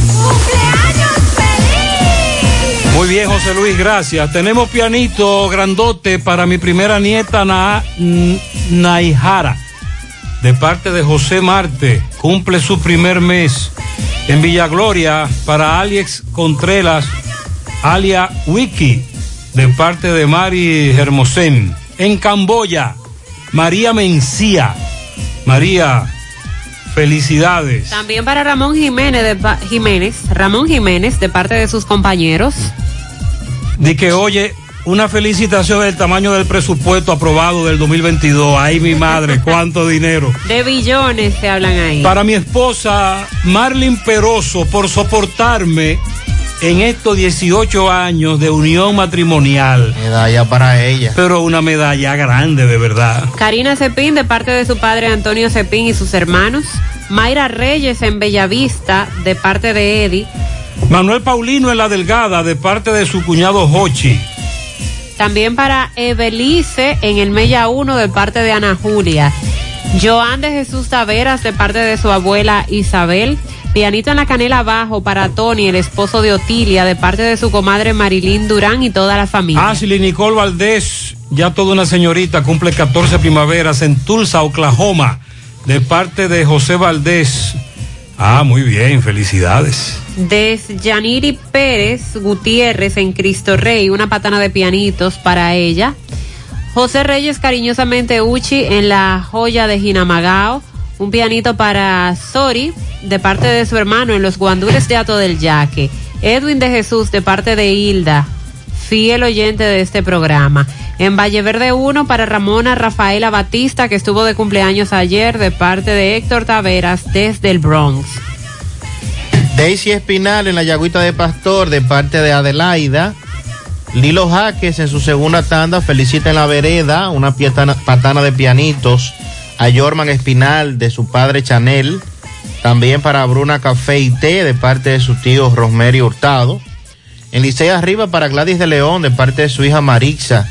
Muy bien, José Luis, gracias. Tenemos pianito grandote para mi primera nieta, Na Naijara, de parte de José Marte. Cumple su primer mes. En Villa Gloria, para Alex Contreras, alia Wiki, de parte de Mari Hermosén. En Camboya, María Mencía. María, felicidades. También para Ramón Jiménez, de, Jiménez, Ramón Jiménez, de parte de sus compañeros. De que, oye, una felicitación del tamaño del presupuesto aprobado del 2022. Ay, mi madre, cuánto dinero. De billones se hablan ahí. Para mi esposa Marlin Peroso por soportarme en estos 18 años de unión matrimonial. Medalla para ella. Pero una medalla grande, de verdad. Karina Cepín, de parte de su padre Antonio Cepín y sus hermanos. Mayra Reyes en Bellavista, de parte de Eddie. Manuel Paulino en La Delgada, de parte de su cuñado Hochi. También para Evelice en el Mella 1, de parte de Ana Julia. Joan de Jesús Taveras, de parte de su abuela Isabel. Pianito en la canela abajo para Tony, el esposo de Otilia, de parte de su comadre Marilyn Durán y toda la familia. Ashley Nicole Valdés, ya toda una señorita, cumple 14 primaveras en Tulsa, Oklahoma, de parte de José Valdés. Ah, muy bien, felicidades. Des Yaniri Pérez Gutiérrez en Cristo Rey, una patana de pianitos para ella. José Reyes cariñosamente Uchi en la joya de Jinamagao. Un pianito para Sori de parte de su hermano en los guandures de Ato del Yaque. Edwin de Jesús de parte de Hilda, fiel oyente de este programa. En Valle Verde 1 para Ramona Rafaela Batista que estuvo de cumpleaños ayer de parte de Héctor Taveras desde el Bronx. Daisy Espinal en la Yagüita de Pastor de parte de Adelaida. Lilo Jaques en su segunda tanda felicita en la vereda una patana de pianitos a Jorman Espinal de su padre Chanel. También para Bruna Café y Té de parte de su tío Rosemary Hurtado. En Licey Arriba para Gladys de León de parte de su hija Marixa.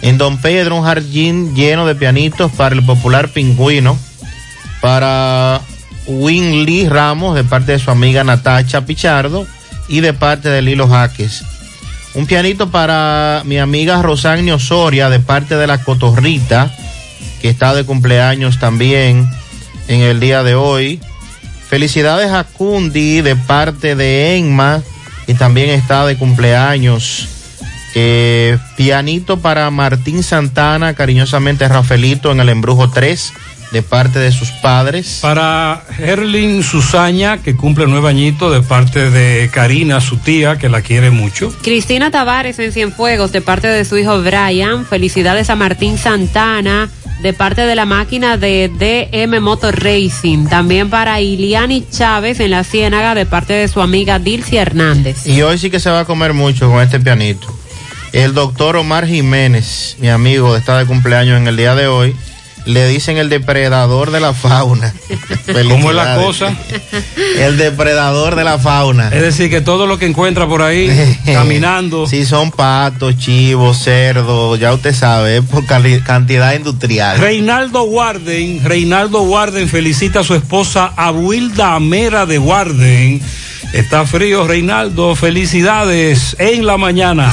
En Don Pedro un jardín lleno de pianitos para el popular pingüino. Para Winley Ramos de parte de su amiga Natacha Pichardo y de parte de Lilo Jaques. Un pianito para mi amiga Rosanio Osoria de parte de la Cotorrita, que está de cumpleaños también en el día de hoy. Felicidades a Cundi de parte de Enma, que también está de cumpleaños Eh, pianito para Martín Santana, cariñosamente Rafaelito en el Embrujo 3, de parte de sus padres. Para Herlin Susaña, que cumple nueve añitos, de parte de Karina, su tía, que la quiere mucho. Cristina Tavares en Cienfuegos, de parte de su hijo Brian. Felicidades a Martín Santana, de parte de la máquina de DM Motor Racing. También para Iliani Chávez en la Ciénaga, de parte de su amiga Dilcia Hernández. Y hoy sí que se va a comer mucho con este pianito. El doctor Omar Jiménez, mi amigo, está de cumpleaños en el día de hoy. Le dicen el depredador de la fauna. ¿Cómo es la cosa? El depredador de la fauna. Es decir, que todo lo que encuentra por ahí, caminando. Sí, son patos, chivos, cerdos, ya usted sabe, es por cantidad industrial. Reinaldo Warden, Reinaldo Warden felicita a su esposa Abuilda Amera de Warden. Está frío, Reinaldo. Felicidades en la mañana.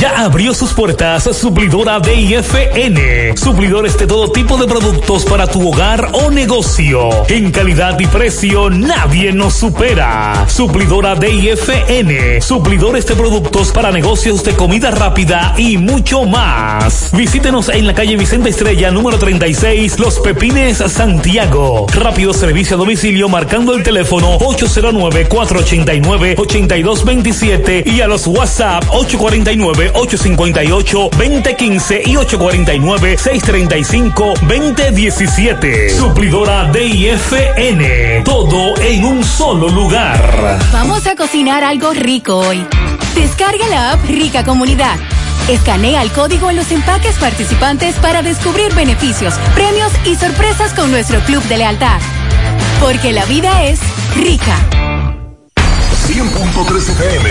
Ya abrió sus puertas Suplidora DIFN. Suplidores de todo tipo de productos para tu hogar o negocio. En calidad y precio nadie nos supera. Suplidora DIFN. Suplidores de productos para negocios de comida rápida y mucho más. Visítenos en la calle Vicente Estrella número 36, Los Pepines, Santiago. Rápido servicio a domicilio marcando el teléfono 809-489-8227 y a los WhatsApp 849-858-2015 y 849-635-2017. Suplidora DIFN. Todo en un solo lugar. Vamos a cocinar algo rico hoy. Descarga la app Rica Comunidad. Escanea el código en los empaques participantes para descubrir beneficios, premios y sorpresas con nuestro club de lealtad. Porque la vida es rica. 100.3 FM,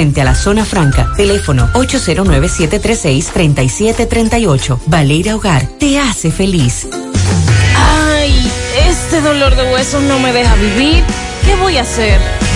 frente a la zona franca. Teléfono 809-736-3738. Valeira Hogar, te hace feliz. Ay, este dolor de huesos no me deja vivir. ¿Qué voy a hacer?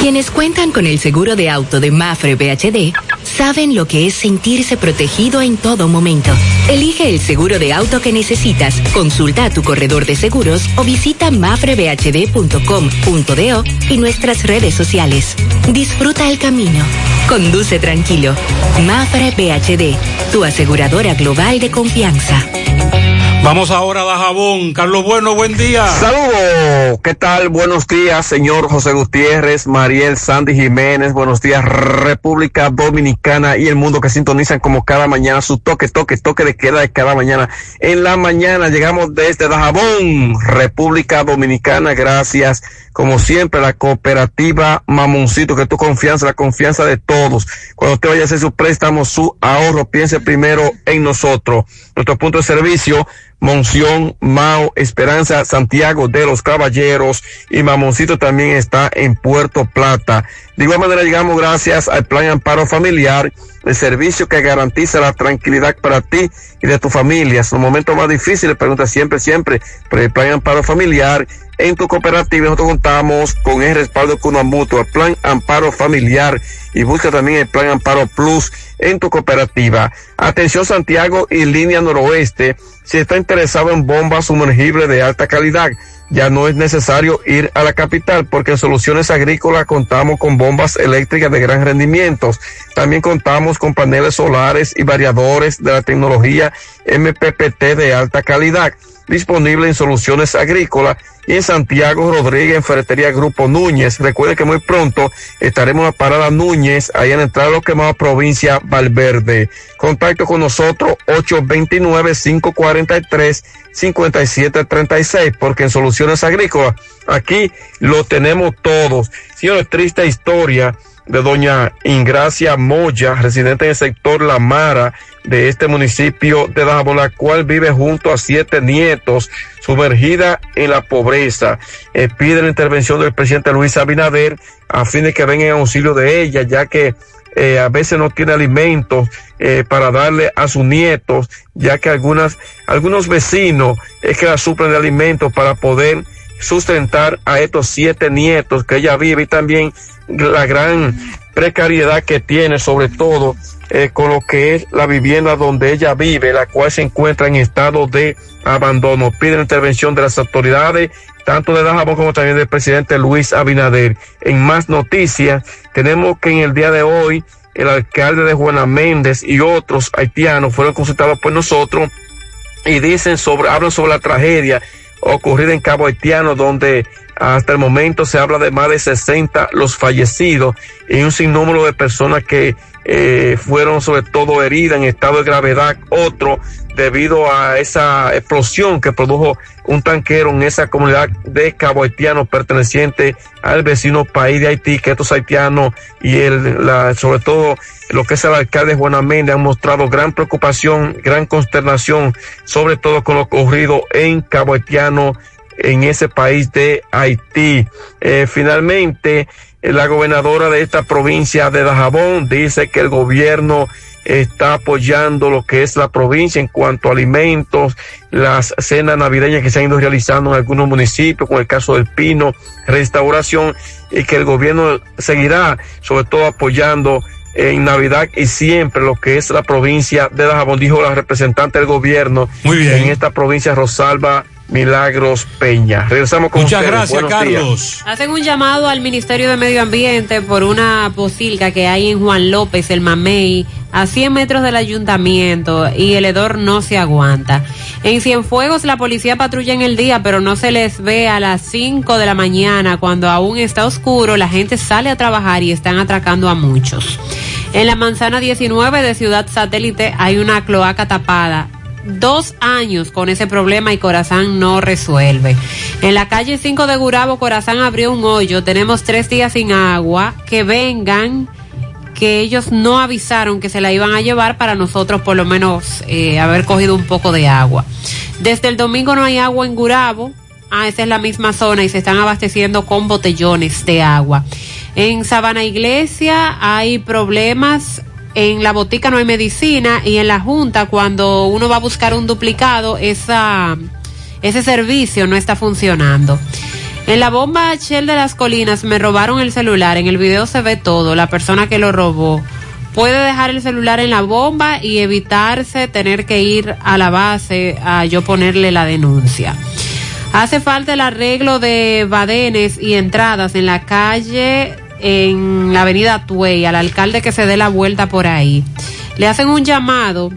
Quienes cuentan con el seguro de auto de Mafre BHD saben lo que es sentirse protegido en todo momento. Elige el seguro de auto que necesitas, consulta a tu corredor de seguros o visita mafrebhd.com.do y nuestras redes sociales. Disfruta el camino. Conduce tranquilo. Mafre BHD, tu aseguradora global de confianza. Vamos ahora a Dajabón. Carlos Bueno, buen día. Saludos, ¿qué tal? Buenos días, señor José Gutiérrez, Mariel Sandy Jiménez, buenos días, República Dominicana y el mundo que sintonizan como cada mañana su toque, toque, toque de queda de cada mañana. En la mañana llegamos desde Dajabón, República Dominicana, gracias como siempre, la cooperativa Mamoncito, que tu confianza, la confianza de todos. Cuando usted vaya a hacer su préstamo, su ahorro, piense primero en nosotros. Nuestro punto de servicio, Monción, Mao, Esperanza, Santiago de los Caballeros y Mamoncito también está en Puerto Plata. De igual manera llegamos gracias al Plan Amparo Familiar, el servicio que garantiza la tranquilidad para ti y de tu familia. En los momentos más difíciles, pregunta siempre, siempre por el Plan Amparo Familiar en tu cooperativa. Nosotros contamos con el respaldo de Cuna Mutua, Plan Amparo Familiar y busca también el Plan Amparo Plus en tu cooperativa. Atención Santiago y línea noroeste, si está interesado en bombas sumergibles de alta calidad, ya no es necesario ir a la capital porque en Soluciones Agrícolas contamos con bombas eléctricas de gran rendimiento. También contamos con paneles solares y variadores de la tecnología MPPT de alta calidad disponible en Soluciones Agrícolas y en Santiago Rodríguez en Ferretería Grupo Núñez. Recuerde que muy pronto estaremos en la parada Núñez, ahí en la entrada lo quemado provincia Valverde. Contacto con nosotros 829-543-5736, porque en Soluciones Agrícolas aquí lo tenemos todos. Señores, triste historia de doña Ingracia Moya, residente en el sector La Mara de este municipio de Dajabón, la cual vive junto a siete nietos, sumergida en la pobreza. Eh, pide la intervención del presidente Luis Abinader a fin de que vengan en auxilio de ella, ya que eh, a veces no tiene alimentos eh, para darle a sus nietos, ya que algunas, algunos vecinos es que la suplen de alimentos para poder sustentar a estos siete nietos que ella vive y también la gran precariedad que tiene, sobre todo eh, con lo que es la vivienda donde ella vive, la cual se encuentra en estado de abandono. Pide la intervención de las autoridades, tanto de Dajabón como también del presidente Luis Abinader. En más noticias, tenemos que en el día de hoy el alcalde de Juana Méndez y otros haitianos fueron consultados por nosotros y dicen sobre, hablan sobre la tragedia ocurrida en Cabo Haitiano, donde hasta el momento se habla de más de 60 los fallecidos y un sinnúmero de personas que eh, fueron sobre todo heridas en estado de gravedad, otro debido a esa explosión que produjo un tanquero en esa comunidad de Cabo perteneciente al vecino país de Haití, que estos haitianos y el, la, sobre todo lo que es el alcalde Juan Améndez han mostrado gran preocupación, gran consternación, sobre todo con lo ocurrido en Cabo Haitiano, en ese país de Haití. Eh, finalmente, la gobernadora de esta provincia de Dajabón dice que el gobierno está apoyando lo que es la provincia en cuanto a alimentos, las cenas navideñas que se han ido realizando en algunos municipios, con el caso del Pino, restauración, y que el gobierno seguirá sobre todo apoyando en Navidad y siempre lo que es la provincia de Dajabón, dijo la representante del gobierno en esta provincia, Rosalba Milagros Peña. Regresamos con Muchas ustedes. gracias, Buenos días. Carlos. Hacen un llamado al Ministerio de Medio Ambiente por una posilga que hay en Juan López, el Mamey, a 100 metros del ayuntamiento y el hedor no se aguanta. En Cienfuegos la policía patrulla en el día, pero no se les ve a las 5 de la mañana cuando aún está oscuro, la gente sale a trabajar y están atracando a muchos. En la manzana 19 de Ciudad Satélite hay una cloaca tapada dos años con ese problema y Corazán no resuelve. En la calle 5 de Gurabo, Corazán abrió un hoyo. Tenemos tres días sin agua. Que vengan, que ellos no avisaron que se la iban a llevar para nosotros por lo menos eh, haber cogido un poco de agua. Desde el domingo no hay agua en Gurabo. Ah, esa es la misma zona y se están abasteciendo con botellones de agua. En Sabana Iglesia hay problemas en la botica no hay medicina y en la junta cuando uno va a buscar un duplicado esa ese servicio no está funcionando. En la bomba Shell de las colinas me robaron el celular, en el video se ve todo, la persona que lo robó puede dejar el celular en la bomba y evitarse tener que ir a la base a yo ponerle la denuncia. Hace falta el arreglo de badenes y entradas en la calle en la avenida Tuey, al alcalde que se dé la vuelta por ahí. Le hacen un llamado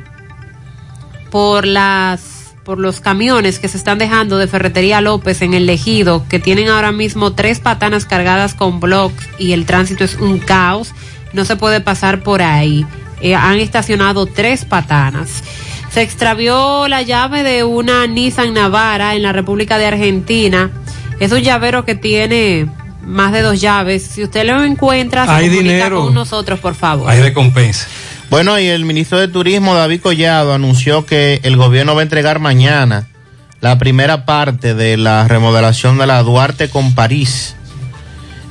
por las por los camiones que se están dejando de Ferretería López en el Legido, que tienen ahora mismo tres patanas cargadas con blocks y el tránsito es un caos, no se puede pasar por ahí. Eh, han estacionado tres patanas. Se extravió la llave de una Nissan Navara en la República de Argentina. Es un llavero que tiene más de dos llaves. Si usted lo encuentra, se Hay dinero. con nosotros, por favor. Hay recompensa. Bueno, y el ministro de Turismo, David Collado, anunció que el gobierno va a entregar mañana la primera parte de la remodelación de la Duarte con París.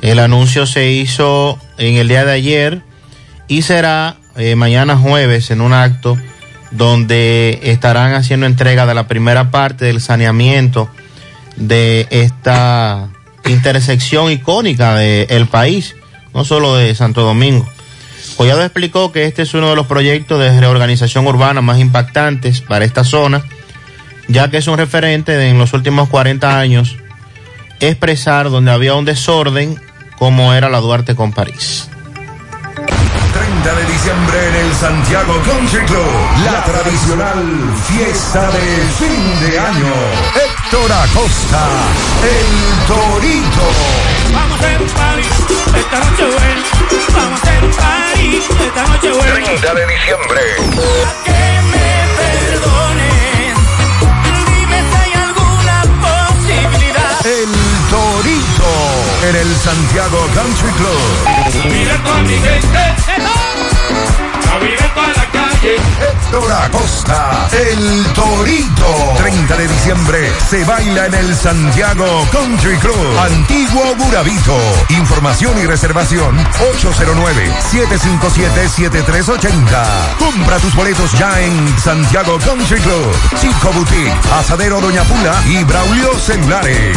El anuncio se hizo en el día de ayer y será eh, mañana jueves en un acto donde estarán haciendo entrega de la primera parte del saneamiento de esta intersección icónica del país, no solo de Santo Domingo. Collado explicó que este es uno de los proyectos de reorganización urbana más impactantes para esta zona, ya que es un referente de en los últimos 40 años expresar donde había un desorden como era la Duarte con París. 30 de diciembre en el Santiago Country Club, la tradicional fiesta de fin de año. Héctor Acosta, el Torito. Vamos a hacer un party, esta noche buena. Vamos a hacer un party, esta noche buena. 30 de diciembre. Que me perdonen. Dime si hay alguna posibilidad. El Torito en el Santiago Country Club. Mira con mi gente. A vivir para la calle. Héctor Acosta, el Torito. 30 de diciembre se baila en el Santiago Country Club. Antiguo Burabito. Información y reservación 809-757-7380. Compra tus boletos ya en Santiago Country Club. Chico Boutique, Asadero Doña Pula y Braulio Celulares.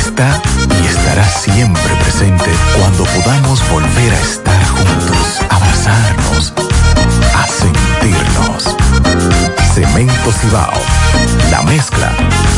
está y estará siempre presente cuando podamos volver a estar juntos, abrazarnos, a sentirnos. Cemento Cibao, la mezcla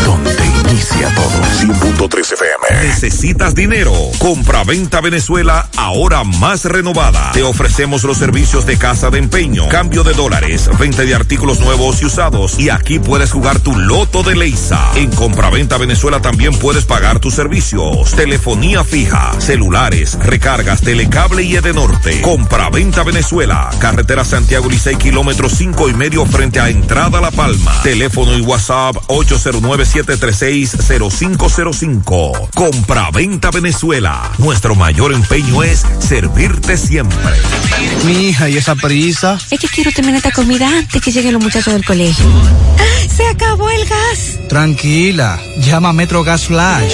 donde inicia todo. 100.3 FM. ¿Necesitas dinero? Compra-venta Venezuela, ahora más renovada. Te ofrecemos los servicios de casa de empeño, cambio de dólares, venta de artículos nuevos y usados. Y aquí puedes jugar tu loto de Leisa. En Compra-venta Venezuela también puedes pagar tus servicios. Telefonía fija, celulares, recargas, telecable y Edenorte. Compra-venta Venezuela, carretera Santiago Licey, kilómetro cinco y medio frente a Entrada La Palma. Teléfono y WhatsApp 809-736-0505. Compra-venta Venezuela. Nuestro mayor empeño es servirte siempre. Mi hija, ¿y esa prisa? Es que quiero terminar esta comida antes que lleguen los muchachos del colegio. ¡Se acabó el gas! Tranquila, llama a Metro Gas Flash.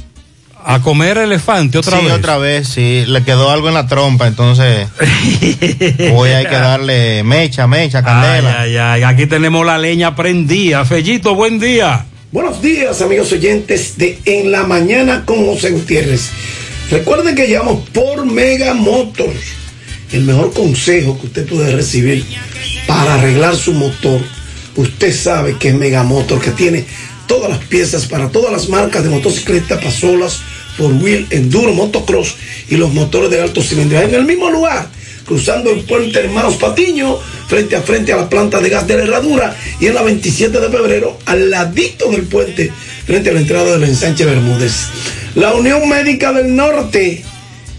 A comer elefante otra sí, vez. otra vez, sí. Le quedó algo en la trompa, entonces hoy hay que darle mecha, mecha, candela. Ay, ay, ay. Aquí tenemos la leña prendida. Fellito, buen día. Buenos días, amigos oyentes de En la Mañana con José Gutiérrez. Recuerden que llamamos por Mega Motors, el mejor consejo que usted puede recibir para arreglar su motor. Usted sabe que es Mega Motors, que tiene todas las piezas para todas las marcas de motocicletas, pasolas, por wheel, enduro, motocross y los motores de alto cilindraje en el mismo lugar, cruzando el puente Hermanos Patiño, frente a frente a la planta de gas de la herradura y en la 27 de febrero, al ladito del puente, frente a la entrada del ensanche Bermúdez. La Unión Médica del Norte,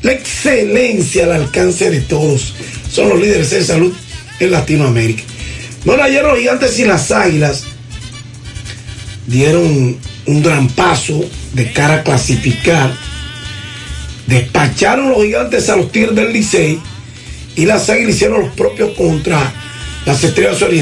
La excelencia al alcance de todos. Son los líderes en salud en Latinoamérica. Bueno, ayer los gigantes y las águilas dieron un gran paso de cara a clasificar. Despacharon los gigantes a los Tigres del Licey y las águilas hicieron los propios contra las estrellas orientales.